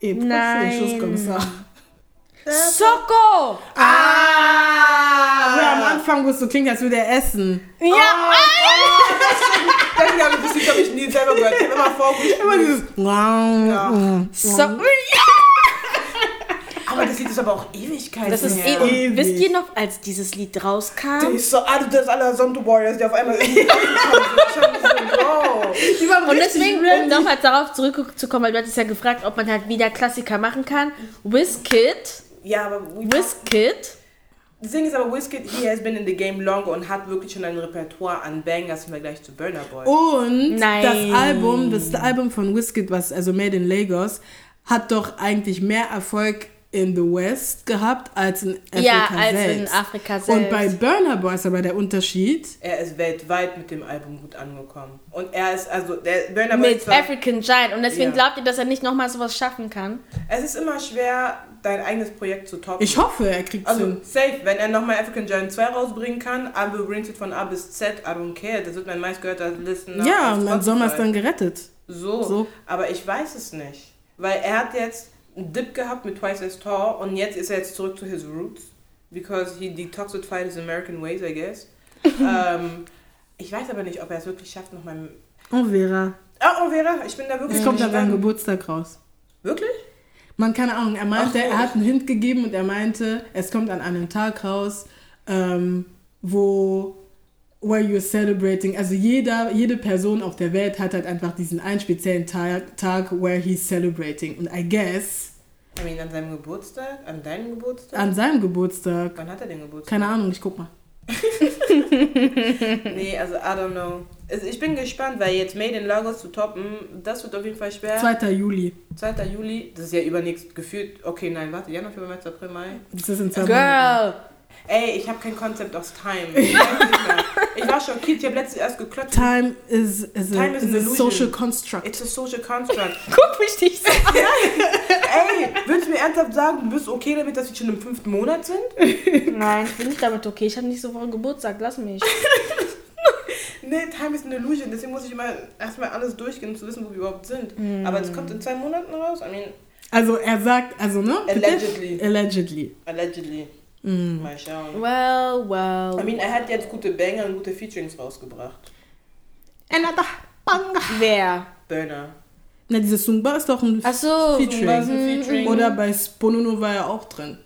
Et Nein. Choses comme ça. Soko! Ah! Er am Anfang, wo es so klingt, als würde er essen. Ja! Das habe ich, das Lied habe ich nie selber gehört. Ich habe immer vorgespielt. Immer dieses. Ja. So Aber das Lied ist aber auch Ewigkeiten das ist. Und Ewig. wisst ihr noch, als dieses Lied rauskam? Ich so, ah, das ist aller Zonto Warriors, die auf einmal irgendwie wow. Und deswegen, um nochmal darauf zurückzukommen, weil du hattest ja gefragt, ob man halt wieder Klassiker machen kann. Wizkid, Ja, aber Wizkid, Das Ding ist aber, Wizkid, he has been in the game longer und hat wirklich schon ein Repertoire an Bangers im Vergleich zu Burner Boy. Und Nein. das Album, das Album von Wizkid, was also Made in Lagos, hat doch eigentlich mehr Erfolg in the West gehabt als in Afrika ja, als selbst. in Afrika selbst. Und bei Burner Boy ist aber der Unterschied. Er ist weltweit mit dem Album gut angekommen. Und er ist, also, der Burner Boy mit zwar, African Giant. Und deswegen Ja. glaubt ihr, dass er nicht nochmal sowas schaffen kann? es ist immer schwer, dein eigenes Projekt zu toppen. Ich hoffe, er kriegt Also, hin. safe, wenn er nochmal African Giant 2 rausbringen kann, I will bring it von A bis Z, I don't care. Das wird mein meistgehörter Listener. Ja, und dann Sommer ist dann gerettet. So. So. aber ich weiß es nicht. Weil er hat jetzt einen Dip gehabt mit Twice as Tall und jetzt ist er jetzt zurück zu his roots. Because he detoxified his American ways, I guess. ähm, ich weiß aber nicht, ob er es wirklich schafft, nochmal... Oh, Vera. Ah, oh Vera, ich bin da wirklich Es kommt an gespannt. seinem Geburtstag raus. Wirklich? Man, keine Ahnung, er meinte, Ach er hat einen Hint gegeben und er meinte, es kommt an einem Tag raus, ähm, wo where you're celebrating, also jeder, jede Person auf der Welt hat halt einfach diesen einen speziellen Tag, Tag where he's celebrating. Und I guess, I mean, an seinem Geburtstag? An deinem Geburtstag? an seinem Geburtstag, Wann hat er den Geburtstag? keine Ahnung, ich guck mal. Nee, also I don't know. Also ich bin gespannt, weil jetzt Made in Lagos zu toppen, das wird auf jeden Fall schwer. 2. Juli. 2. Juli, das ist ja übernächst gefühlt. Okay, nein, warte, Januar, Februar, März, April, Mai. Das ist in zwei Monaten. Ey, ich habe kein Konzept aus Time. Ich, ich war schockiert, ich habe letztens erst geklotzt. Time is, is, a, Time is is an a social construct. It's a social construct. Guck mich nicht so an. Ey, willst du mir ernsthaft sagen, du bist okay damit, dass wir schon im fünften Monat sind? Nein, ich bin nicht damit okay. Ich habe nicht so Woche Geburtstag. Lass mich. Nee, Time is an illusion. Deswegen muss ich immer erstmal alles durchgehen, um zu wissen, wo wir überhaupt sind. Aber es kommt in zwei Monaten raus. I mean, Also er sagt, also ne? Allegedly. Allegedly. allegedly. Mm. Mal schauen. Well, well. I mean, er hat jetzt gute Banger und gute Featurings rausgebracht. Another Banga. Wer? Burner. Na, dieses Sumba ist doch ein Ach so. Featuring. Ein Featuring. Oder bei Sponono war er auch drin.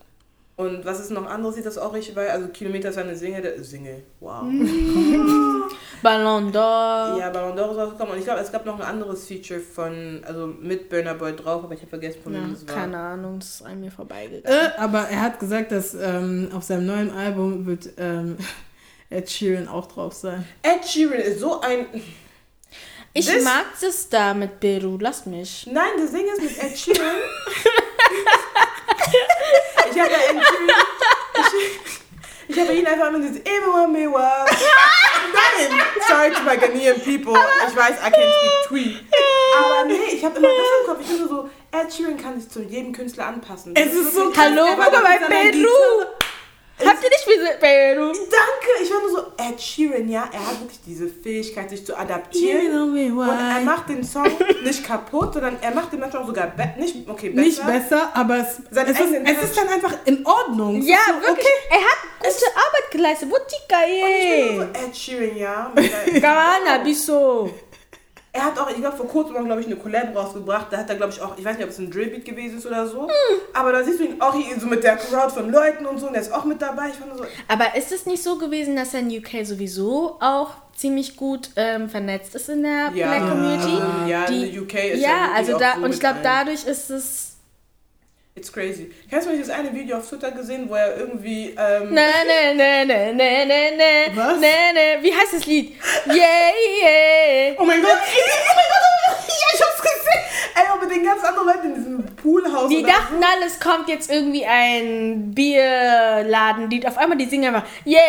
Und was ist noch anderes, sieht das auch richtig bei? Also Kilometer ist eine Single, der Single. Wow. Ballon d'Or. Ja, Ballon d'Or ist rausgekommen. Und ich glaube, es gab noch ein anderes Feature von, also mit Burner Boy drauf, aber ich habe vergessen, von Ja, wem das war. keine Ahnung, das ist an mir vorbeigegangen. Äh, aber er hat gesagt, dass ähm, auf seinem neuen Album wird ähm, Ed Sheeran auch drauf sein. Ed Sheeran ist so ein. Ich This- mag das da mit Peru, lass mich. Nein, das Ding ist mit Ed Sheeran. ich habe ja Ed Sheeran. Ich, ich habe ihn einfach immer dieses Everyone me was. Nein, sorry to my Ghanaian people. Ich weiß, I can't speak Twi. Aber nee, ich habe immer das im Kopf. Ich bin so, Ed Sheeran kann sich zu jedem Künstler anpassen. Es ist so wirklich- Hallo, guck mal bei seiner Peru. Habt ihr nicht wie Peru? Danke, ich war nur so, Ed Sheeran, ja, er hat wirklich diese Fähigkeit, sich zu adaptieren. Und er macht den Song nicht kaputt, sondern er macht den manchmal auch sogar be nicht, okay, besser. Nicht besser, aber es, es, ist, es ist dann einfach in Ordnung. Ja, so, wirklich. Er hat gute Arbeit geleistet. Butika, Ich bin nur so Ed Sheeran, ja. Gana, biso. Er hat auch, ich glaube, vor kurzem glaube ich, eine Collab rausgebracht. Da hat er, glaube ich, auch, ich weiß nicht, ob es ein Drillbeat gewesen ist oder so. Aber da siehst du ihn auch hier so mit der Crowd von Leuten und so. Und der ist auch mit dabei. So, Aber ist es nicht so gewesen, dass er in UK sowieso auch ziemlich gut ähm, vernetzt ist in der Ja. Black Community? Ja, in Die- der UK ist ja, er wirklich also da so und ich glaube dadurch ist es it's crazy. Kennst du nicht das eine Video auf Twitter gesehen, wo er irgendwie, ähm, Ne, ne, ne, ne, ne, ne, ne, Was? ne, ne. Wie heißt das Lied? Yeah, yeah. Oh mein Gott! Oh mein Gott, ja, ich hab's gesehen. Ey, aber den ganz anderen Leuten in diesem Poolhaus. Die dachten alles kommt jetzt irgendwie ein Bierladenlied. Auf einmal die singen einfach Yeah,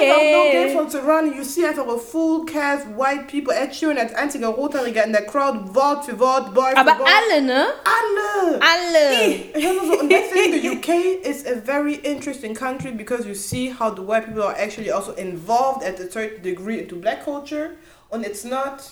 Einfach no game from Serrani. You see einfach a full cast, white people. Ed Sheeran als einziger Rothaariger in der Crowd, Wort für Wort, Boy für Aber Boy. alle, ne? Alle. Alle. Ich nur so, und deswegen, the UK is a very interesting country because you see how the white people are actually also involved at a certain degree into black culture. And it's not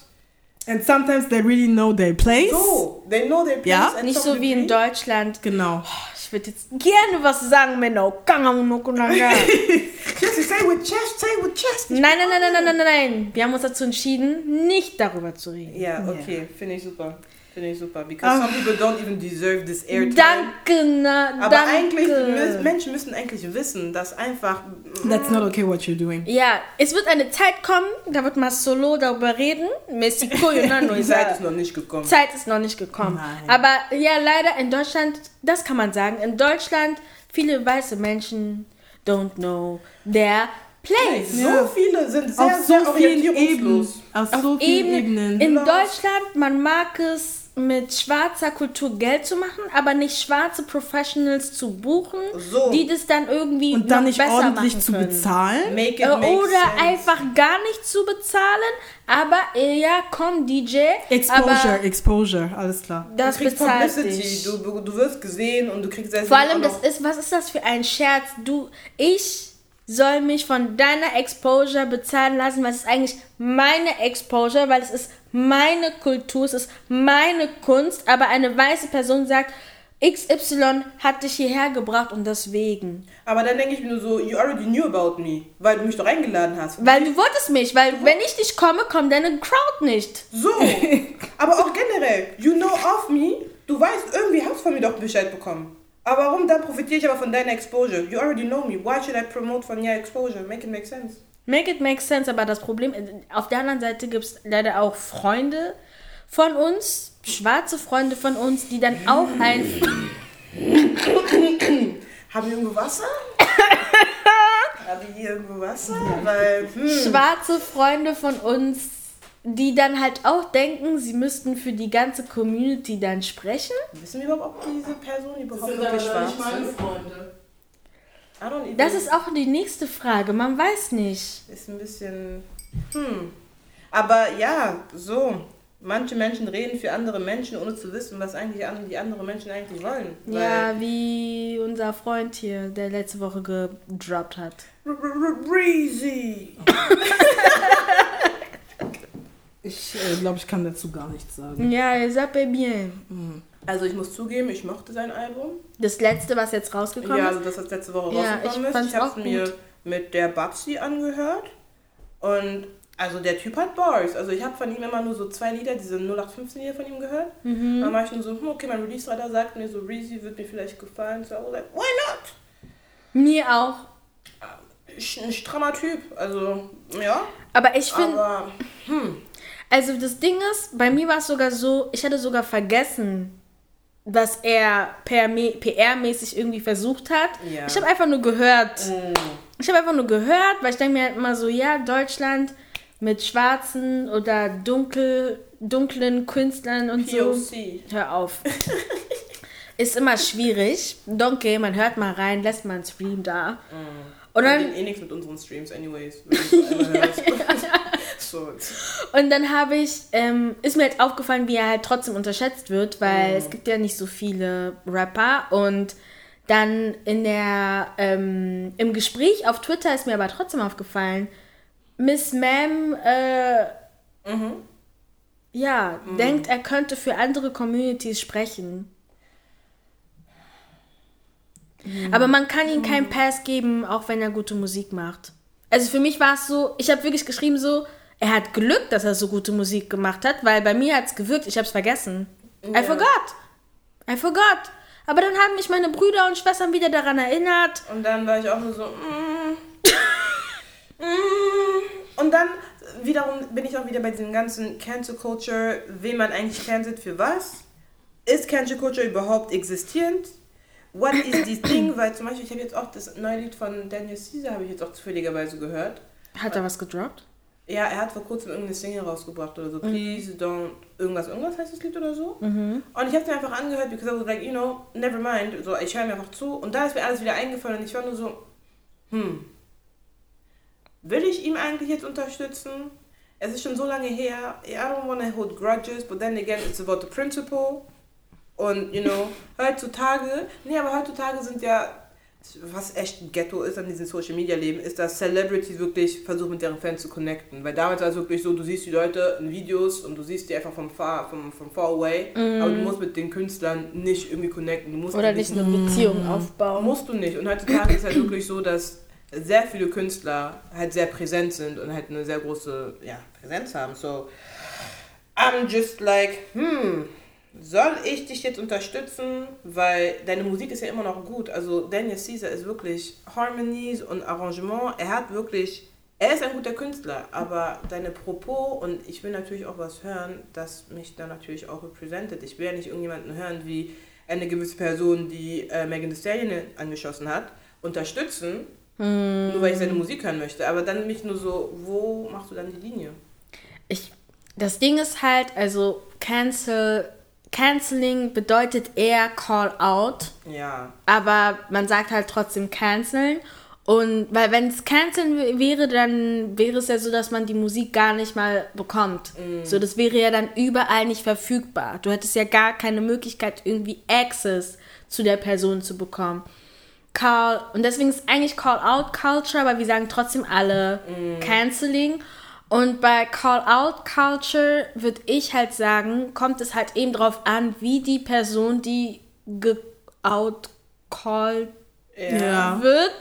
And sometimes they really know their place. so. They know their place. Ja. Nicht so wie in. Deutschland. Genau. Ich würde jetzt gerne was sagen, Menno. Nein, Just say with chest, say with chest. nein, nein, nein, nein, nein, nein. Wir haben uns dazu entschieden, nicht darüber zu reden. Ja, okay, finde ich super. Finde ich super. Because some people don't even deserve this airtime. Danke, na, Aber danke. eigentlich, Menschen müssen eigentlich wissen, dass einfach. That's not okay what you're doing. Ja, es wird eine Zeit kommen, da wird mal solo darüber reden. Mexiko, Die Zeit ist noch nicht gekommen. Zeit ist noch nicht gekommen. Nein. Aber ja, leider in Deutschland, das kann man sagen, in Deutschland, viele weiße Menschen don't know their place. So Ja. viele sind sehr, Auf sehr so vielen Ebenen. Auf Auf so vielen Ebene- Ebenen. In. Deutschland, man mag es mit schwarzer Kultur Geld zu machen, aber nicht schwarze Professionals zu buchen, So. die das dann irgendwie Und dann noch nicht besser ordentlich machen zu bezahlen. Make it make Oder sense. einfach gar nicht zu bezahlen, aber ja, komm DJ, Exposure, aber Exposure, alles klar. Du das kriegst bezahlt Publicity, dich. du, du, du wirst gesehen und du kriegst selbst Vor allem, das ist, was ist das für ein Scherz? Du, ich soll mich von deiner Exposure bezahlen lassen, was ist eigentlich meine Exposure, weil es ist meine Kultur, es ist meine Kunst, aber eine weiße Person sagt, XY hat dich hierher gebracht und deswegen. Aber dann denke ich mir nur so, you already knew about me, weil du mich doch eingeladen hast. Weil du wolltest mich, weil wenn ich nicht komme, kommt deine Crowd nicht. So. Aber auch generell, you know of me, du weißt, irgendwie hast du von mir doch Bescheid bekommen. Aber warum dann profitiere ich aber von deiner Exposure? You already know me. Why should I promote von your exposure? Make it make sense. Make it make sense, aber das Problem, auf der anderen Seite gibt es leider auch Freunde von uns, schwarze Freunde von uns, die dann auch ein Haben wir irgendwo Wasser? Haben wir hier irgendwo Wasser? Weil, hm. schwarze Freunde von uns, die dann halt auch denken, sie müssten für die ganze Community dann sprechen. Wissen wir überhaupt, ob diese Person überhaupt wirklich schwarz ist? Freunde. I don't even- Das ist auch die nächste Frage, man weiß nicht. Ist ein bisschen. Hm. Aber ja, so. Manche Menschen reden für andere Menschen, ohne zu wissen, was eigentlich die anderen Menschen eigentlich wollen. Ja, wie unser Freund hier, der letzte Woche gedroppt hat. Breezy. Ich äh, glaube, ich kann dazu gar nichts sagen. Ja, ça bien. Also ich muss zugeben, ich mochte sein Album. Das letzte, was jetzt rausgekommen ja, ist. also das, was letzte Woche Ja, rausgekommen ich ist. Ich habe es mir mit der Babsi angehört. Und also der Typ hat Bars. Also ich habe von ihm immer nur so zwei Lieder, diese 0815 Lieder von ihm gehört. Mhm. Dann war ich nur so, hm, okay, mein Release-Radar sagt mir so, Reezy wird mir vielleicht gefallen. So I was like, why not? Mir auch. Sch- Ein strammer Typ. Also, ja. Aber ich finde, hm. also das Ding ist, bei mir war es sogar so, ich hatte sogar vergessen, was er PR-mäßig irgendwie versucht hat. Ja. Ich habe einfach nur gehört. Mm. Ich habe einfach nur gehört, weil ich denke mir halt immer so, ja, Deutschland mit schwarzen oder dunkel, dunklen Künstlern und so. POC. Hör auf. Ist immer schwierig. Donkey, man hört mal rein, lässt mal einen Stream da. Und Wir dann, eh nichts mit unseren Streams, anyways. du so so. und dann habe ich, ähm, ist mir halt aufgefallen, wie er halt trotzdem unterschätzt wird, weil es gibt ja nicht so viele Rapper und dann in der, ähm, im Gespräch auf Twitter ist mir aber trotzdem aufgefallen, Miss Ma'am, äh, ja, denkt, er könnte für andere Communities sprechen. Aber man kann ihm keinen Pass geben, auch wenn er gute Musik macht. Also für mich war es so, ich habe wirklich geschrieben so, er hat Glück, dass er so gute Musik gemacht hat, weil bei mir hat es gewirkt, ich habe es vergessen. I forgot. I forgot. Aber dann haben mich meine Brüder und Schwestern wieder daran erinnert. Und dann war ich auch nur so, mm, mm. Und dann wiederum bin ich auch wieder bei diesem ganzen Cancel Culture, wen man eigentlich cancelt für was. Ist Cancel Culture überhaupt existierend? What is this thing? Weil zum Beispiel, ich habe jetzt auch das neue Lied von Daniel Caesar, habe ich jetzt auch zufälligerweise gehört. Hat er was gedroppt? Ja, er hat vor kurzem irgendeine Single rausgebracht oder so. Please don't. Irgendwas, irgendwas heißt das Lied oder so. Und ich habe mir einfach angehört, because I was like, you know, never mind. So, ich höre mir einfach zu. Und da ist mir alles wieder eingefallen und ich war nur so, hm. Will ich ihm eigentlich jetzt unterstützen? Es ist schon so lange her. I don't want to hold grudges, but then again, it's about the principle. Und, you know, heutzutage, nee, aber heutzutage sind ja, was echt ein Ghetto ist an diesem Social Media Leben, ist, dass Celebrities wirklich versuchen, mit deren Fans zu connecten. Weil damals war es wirklich so, du siehst die Leute in Videos und du siehst die einfach vom far, vom, vom far away, aber du musst mit den Künstlern nicht irgendwie connecten. Du musst Oder nicht eine Beziehung aufbauen? Musst du nicht. Und heutzutage ist es halt wirklich so, dass sehr viele Künstler halt sehr präsent sind und halt eine sehr große ja, Präsenz haben. So, I'm just like, hm, soll ich dich jetzt unterstützen? Weil deine Musik ist ja immer noch gut. Also Daniel Caesar ist wirklich Harmonies und Arrangement. Er hat wirklich, er ist ein guter Künstler, aber deine Propos und ich will natürlich auch was hören, das mich dann natürlich auch repräsentiert. Ich will ja nicht irgendjemanden hören, wie eine gewisse Person, die äh, Megan Thee Stallion angeschossen hat, unterstützen, nur weil ich seine Musik hören möchte. Aber dann mich nur so, wo machst du dann die Linie? Ich, das Ding ist halt, also cancel, canceling bedeutet eher call out, Ja, aber man sagt halt trotzdem canceln. Und weil wenn es canceln wäre, dann wäre es ja so, dass man die Musik gar nicht mal bekommt. So, das wäre ja dann überall nicht verfügbar. Du hättest ja gar keine Möglichkeit, irgendwie Access zu der Person zu bekommen. Call, und deswegen ist eigentlich Call-out-Culture, aber wir sagen trotzdem alle Canceling. Und bei Call-out-Culture würde ich halt sagen, kommt es halt eben drauf an, wie die Person, die ge-out-called Ja. wird,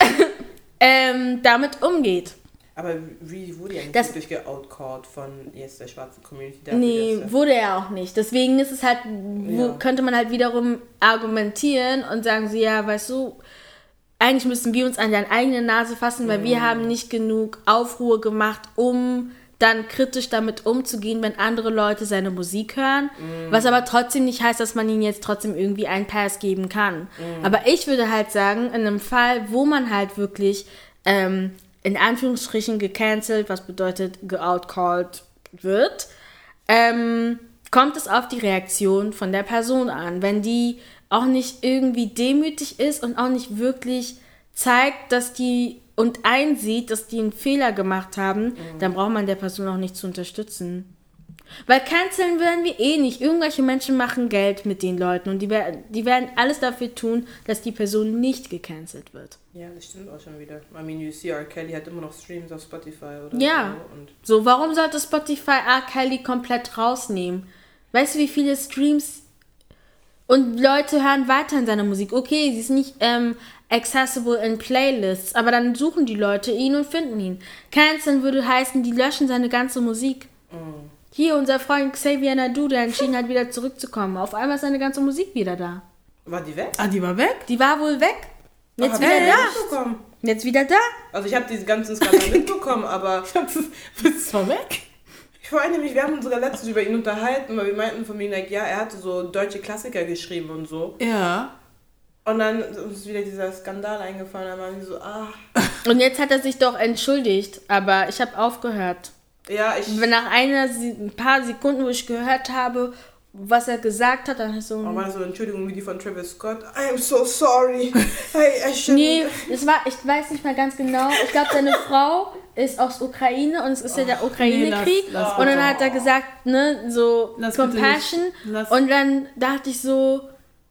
ähm, damit umgeht. aber wie wurde eigentlich Das- wirklich geoutcalled von jetzt der schwarzen Community? dafür, Nee, er- wurde er auch nicht. Deswegen ist es halt, Ja. könnte man halt wiederum argumentieren und sagen sie, ja, weißt du, eigentlich müssen wir uns an deine eigene Nase fassen, weil Mhm. wir haben nicht genug Aufruhr gemacht, um dann kritisch damit umzugehen, wenn andere Leute seine Musik hören. Mhm. Was aber trotzdem nicht heißt, dass man ihnen jetzt trotzdem irgendwie einen Pass geben kann. Mhm. Aber ich würde halt sagen, in einem Fall, wo man halt wirklich ähm, in Anführungsstrichen gecancelt, was bedeutet geoutcalled wird, ähm, kommt es auf die Reaktion von der Person an. Wenn die auch nicht irgendwie demütig ist und auch nicht wirklich zeigt, dass die und einsieht, dass die einen Fehler gemacht haben, dann braucht man der Person auch nicht zu unterstützen. Weil canceln werden wir eh nicht. Irgendwelche Menschen machen Geld mit den Leuten und die, werden die werden alles dafür tun, dass die Person nicht gecancelt wird. Ja, das stimmt auch schon wieder. I mean, you see, R. Kelly hat immer noch Streams auf Spotify oder Ja. so. So, warum sollte Spotify R. Kelly komplett rausnehmen? Weißt du, wie viele Streams und Leute hören weiterhin seine Musik? Okay, sie ist nicht ähm, accessible in Playlists, aber dann suchen die Leute ihn und finden ihn. Canceln würde heißen, die löschen seine ganze Musik. Hier, unser Freund Xavier Nadu, der entschieden hat, wieder zurückzukommen. Auf einmal ist seine ganze Musik wieder da. war die weg? Ah, die war weg? Die war wohl weg. Jetzt Hab wieder da. Jetzt wieder da. Also ich habe diese ganzen Skandal mitbekommen, aber Das war weg? Vor allem, nämlich, wir haben uns sogar letztens über ihn unterhalten, weil wir meinten von mir, like, ja, er hatte so deutsche Klassiker geschrieben und so. Ja. Und dann ist uns wieder dieser Skandal eingefallen, dann waren wir so, ah, Und jetzt hat er sich doch entschuldigt, aber ich habe aufgehört. Ja, ich. Nach einer, ein paar Sekunden, wo ich gehört habe, was er gesagt hat, dann ist so. Oh, das so Entschuldigung wie die von Travis Scott? I am so sorry. I, I shouldn't. Nee, es war, ich weiß nicht mal ganz genau. Ich glaube, seine Frau ist aus Ukraine und es ist ja der Ukraine-Krieg. nee, und dann hat er gesagt, ne, so Lass Compassion. Und dann dachte ich so,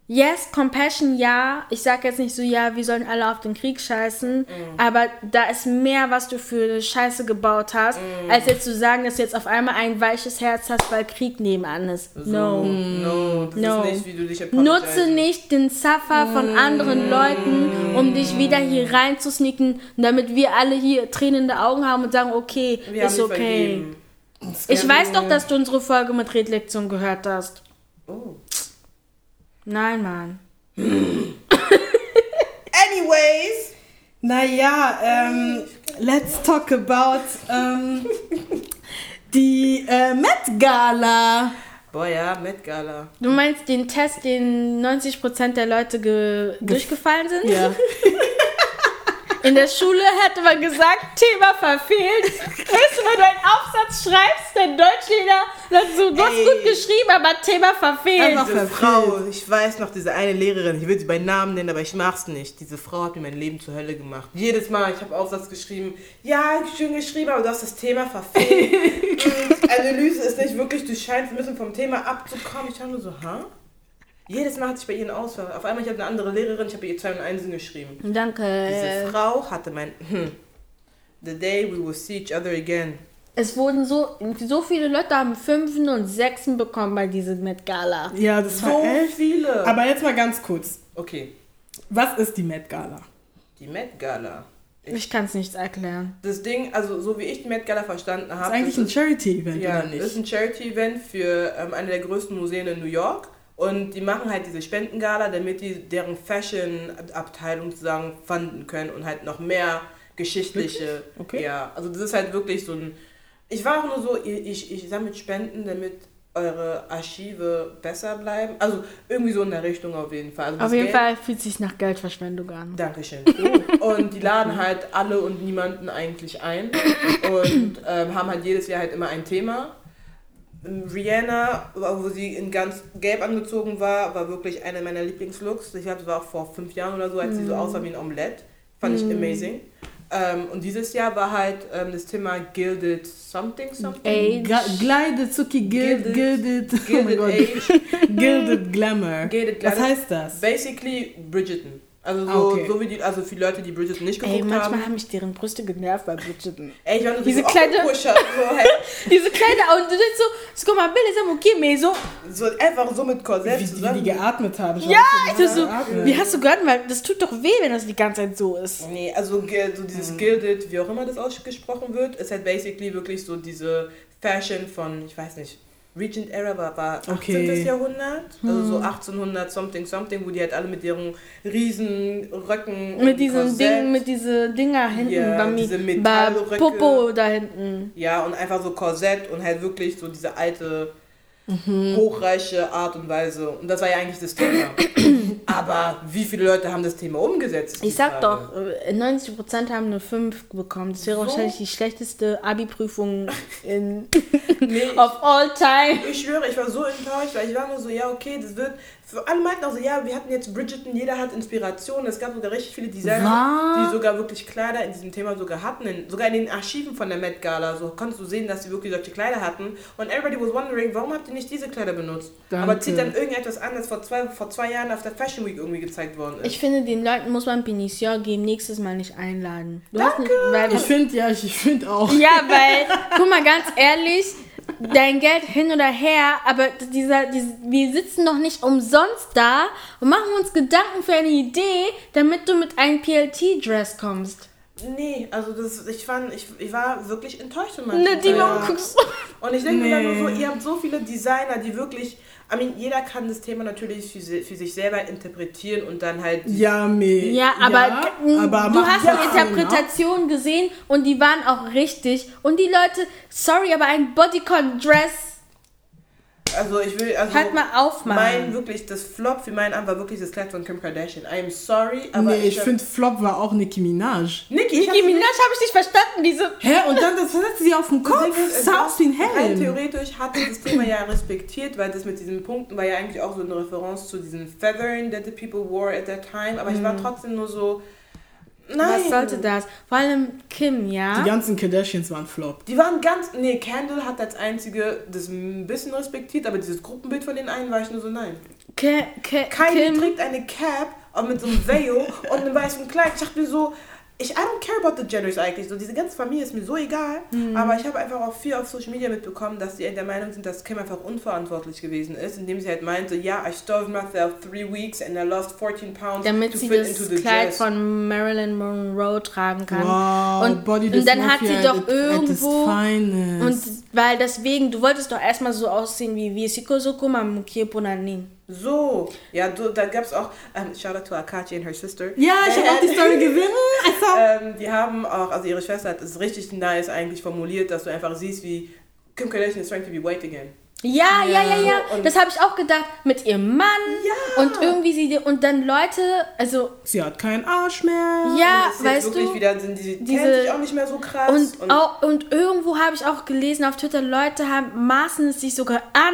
yes, Compassion, ja. Ich sag jetzt nicht so, ja, wir sollen alle auf den Krieg scheißen. Mhm. Aber da ist mehr, was du für eine Scheiße gebaut hast, Mhm. als jetzt zu sagen, dass du jetzt auf einmal ein weiches Herz hast, weil Krieg nebenan ist. No. No, No. ist nicht, wie du dich Nutze nicht den Suffer von anderen Leuten, um dich wieder hier reinzusneaken, damit wir alle hier tränende Augen haben und sagen, okay, Wir ist okay. Ich weiß doch, dass du unsere Folge mit Redlektion gehört hast. Oh. Nein, Mann. Anyways. Naja, ähm, let's talk about ähm, die äh, Met Gala. Boah, ja, Met Gala. Du meinst den Test, den 90% der Leute ge durchgefallen sind? Ja. In der Schule hätte man gesagt, Thema verfehlt. Weißt du, wenn du einen Aufsatz schreibst, der Deutschlehrer sagt so, du hast gut geschrieben, aber Thema verfehlt. Einfach Diese verfehlt. Frau, ich weiß noch, diese eine Lehrerin, ich will sie bei Namen nennen, aber ich mach's nicht. Diese Frau hat mir mein Leben zur Hölle gemacht. Jedes Mal, ich habe Aufsatz geschrieben, ja, schön geschrieben, aber du hast das Thema verfehlt. Analyse ist nicht wirklich, du scheinst ein bisschen vom Thema abzukommen. Ich habe nur so, hä? Jedes Mal hatte ich bei ihr einen Ausfall. Auf einmal, ich habe eine andere Lehrerin, ich habe ihr zwei und Einsen geschrieben. Danke. Diese Frau hatte mein, hm, the day we will see each other again. Es wurden so, so viele Leute haben Fünfen und Sechsen bekommen bei diesem Met Gala. Ja, das war So echt. viele. Aber jetzt mal ganz kurz. okay, Was ist die Met Gala? die Met Gala. Ich kann es nicht erklären. Das Ding, also so wie ich die Met Gala verstanden habe, ist eigentlich ein Charity-Event, ja, oder das nicht? ist ein Charity-Event für ähm, eine der größten Museen in New York. Und die machen halt diese Spendengala, damit die deren Fashion-Abteilung sozusagen fanden können und halt noch mehr geschichtliche. Okay. Ja, also das ist halt wirklich so ein. Ich war auch nur so, ich, ich, sammle Spenden, damit eure Archive besser bleiben. Also irgendwie so in der Richtung auf jeden Fall. Also Auf jeden Geld- Fall fühlt sich nach Geldverschwendung an. Dankeschön. Und die laden halt alle und niemanden eigentlich ein und ähm, haben halt jedes Jahr halt immer ein Thema. Ähm, Rihanna, wo sie in ganz gelb angezogen war, war wirklich einer meiner Lieblingslooks. Ich glaube, das war auch vor fünf Jahren oder so, als sie so aussah wie ein Omelette. Fand ich amazing. Ähm, und dieses Jahr war halt ähm, das Thema Gilded Something Something. Age. Ga- Gilded, Zuki, Gilded, Gilded- Gilded, oh mein Gilded Gott. Age. Gilded Glamour. Gilded Was Glamour. heißt das? Basically Bridgerton. Also so, Ah, okay. so wie die, also für Leute, die Bridgerton nicht Ey, geguckt manchmal haben. haben mich deren Brüste genervt bei Bridgerton. Ey, ich war nur Diese so kleine- Pusher, so halt. Diese Kleider, und du denkst so, es kommt mal Bilder, sagen, okay, mehr so. So einfach so mit Korsett Wie, wie zusammen. die geatmet haben. Ja, ich dachte so, wie hast du gehört, weil das tut doch weh, wenn das die ganze Zeit so ist. Nee, also so dieses Mhm. Gilded, wie auch immer das ausgesprochen wird, ist halt basically wirklich so diese Fashion von, ich weiß nicht, Regent Era war, war 18. Okay. Jahrhundert, also Hm. so 1800 something something, wo die halt alle mit ihren riesen Röcken Mit diesen Dingen, mit diesen Dinger hinten Ja, bei diese Metallröcke. Popo da hinten. Ja, und einfach so Korsett und halt wirklich so diese alte, Mhm. hochreiche Art und Weise. Und das war ja eigentlich das Thema. Aber wie viele Leute haben das Thema umgesetzt? Ich sag Frage. doch, äh, 90% haben eine 5 bekommen. Das wäre So? wahrscheinlich die schlechteste Abi-Prüfung in Nee, of all time. Ich schwöre, ich war so enttäuscht, weil ich war nur so, ja, okay, das wird. Für alle meinten auch so, ja, wir hatten jetzt Bridgerton, jeder hat Inspiration. Es gab sogar richtig viele Designer, Was? die sogar wirklich Kleider in diesem Thema sogar hatten. In, sogar in den Archiven von der Met Gala. So konntest du sehen, dass sie wirklich solche Kleider hatten. Und everybody was wondering, warum habt ihr nicht diese Kleider benutzt? Danke. Aber zieht dann irgendetwas an, das vor zwei, vor zwei Jahren auf der Fashion Week irgendwie gezeigt worden ist. Ich finde, den Leuten muss man Pinition geben, nächstes Mal nicht einladen. Du hast nicht, weil, Ich finde, ja, ich, ich finde auch. Ja, weil, guck mal, ganz ehrlich, dein Geld hin oder her, aber dieser, dieser, wir sitzen doch nicht umsonst da und machen uns Gedanken für eine Idee, damit du mit einem PLT-Dress kommst. Nee, also das, ich, fand, ich, ich war wirklich enttäuscht von Ne, manchen die guckst du? Und ich denke mir dann nur so, Nee. ihr habt so viele Designer, die wirklich, I mean, jeder kann das Thema natürlich für, für sich selber interpretieren und dann halt. Ja, me. Ja, aber, m, aber du hast das die Sinn, Interpretation gesehen und die waren auch richtig. Und die Leute, sorry, aber ein Bodycon-Dress Also ich will, also Halt mal auf, Mann. mein wirklich, das Flop für meinen Arm war wirklich das Kleid von Kim Kardashian. I'm sorry, aber nee, ich hab- finde Flop war auch Nicki Minaj. Nicki, ich Nicki Minaj habe ich nicht verstanden, diese... Hä? Und dann das setzt sie auf den Kopf. Aus wie ein Helm. theoretisch hatte das Thema ja respektiert, weil das mit diesen Punkten war ja eigentlich auch so eine Referenz zu diesen Feathering that the people wore at that time. Aber ich war trotzdem nur so, nein. Was sollte das? Vor allem Kim, ja? Die ganzen Kardashians waren Flop. Die waren ganz, nee, Candle hat als einzige das ein bisschen respektiert, aber dieses Gruppenbild von den einen war ich nur so, nein. Ki Ki Kylie Kim... trägt eine Cap mit so einem Veil und einem weißen Kleid. Ich dachte mir so, ich I don't care about the genders eigentlich. So, diese ganze Familie ist mir so egal. Mhm. Aber ich habe einfach auch viel auf Social Media mitbekommen, dass die der Meinung sind, dass Kim einfach unverantwortlich gewesen ist, indem sie halt meinte, ja, I starved myself three weeks and I lost 14 pounds damit to sie fit das into the Kleid dress. von Marilyn Monroe tragen kann. Wow, und, Body und dann hat sie doch irgendwo und weil deswegen du wolltest doch erstmal so aussehen wie wie Sikosoko Mamukie So, ja, du, da gab es auch, ähm, shout out to Akachi and her sister. ja, ich habe auch die Story gesehen. Saw Ähm, die haben auch, also ihre Schwester hat es richtig nice eigentlich formuliert, dass du einfach siehst, wie Kim Kardashian is trying to be white again. Ja, ja, ja, ja. So, und- das habe ich auch gedacht mit ihrem Mann Ja. und irgendwie sie und dann Leute, also Sie hat keinen Arsch mehr. ja, Und weißt wirklich du. wieder sind die, diese- sich auch nicht mehr so krass. Und, auch, und irgendwo habe ich auch gelesen auf Twitter, Leute haben maßen es sich sogar an,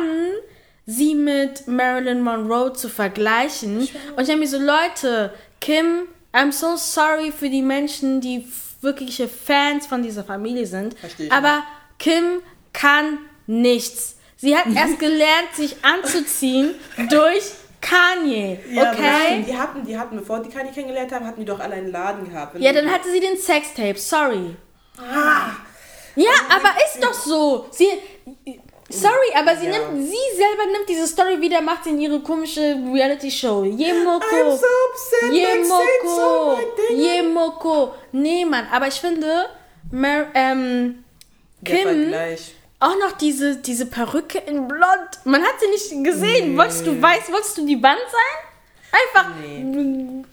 sie mit Marilyn Monroe zu vergleichen. Und ich habe mir so, Leute, Kim, I'm so sorry für die Menschen, die wirkliche Fans von dieser Familie sind. Versteh ich Aber Kim kann nichts. Sie hat erst gelernt, sich anzuziehen durch Kanye. Ja, Okay? die hatten, die hatten, bevor die Kanye kennengelernt haben, hatten die doch alle einen Laden gehabt. Ja, dann hatte sie den Sextape, sorry. Ah, Ja, aber ist doch so. Sie. Sorry, aber sie Ja. nimmt, sie selber nimmt diese Story wieder, macht sie in ihre komische Reality-Show. Jemoko. I'm so upset. Jemoko. so. Jemoko. Nee, Mann, aber ich finde, Mer ähm, Kim, auch noch diese, diese Perücke in Blond. Man hat sie nicht gesehen. Wolltest du weiß, wolltest du die Wand sein? Einfach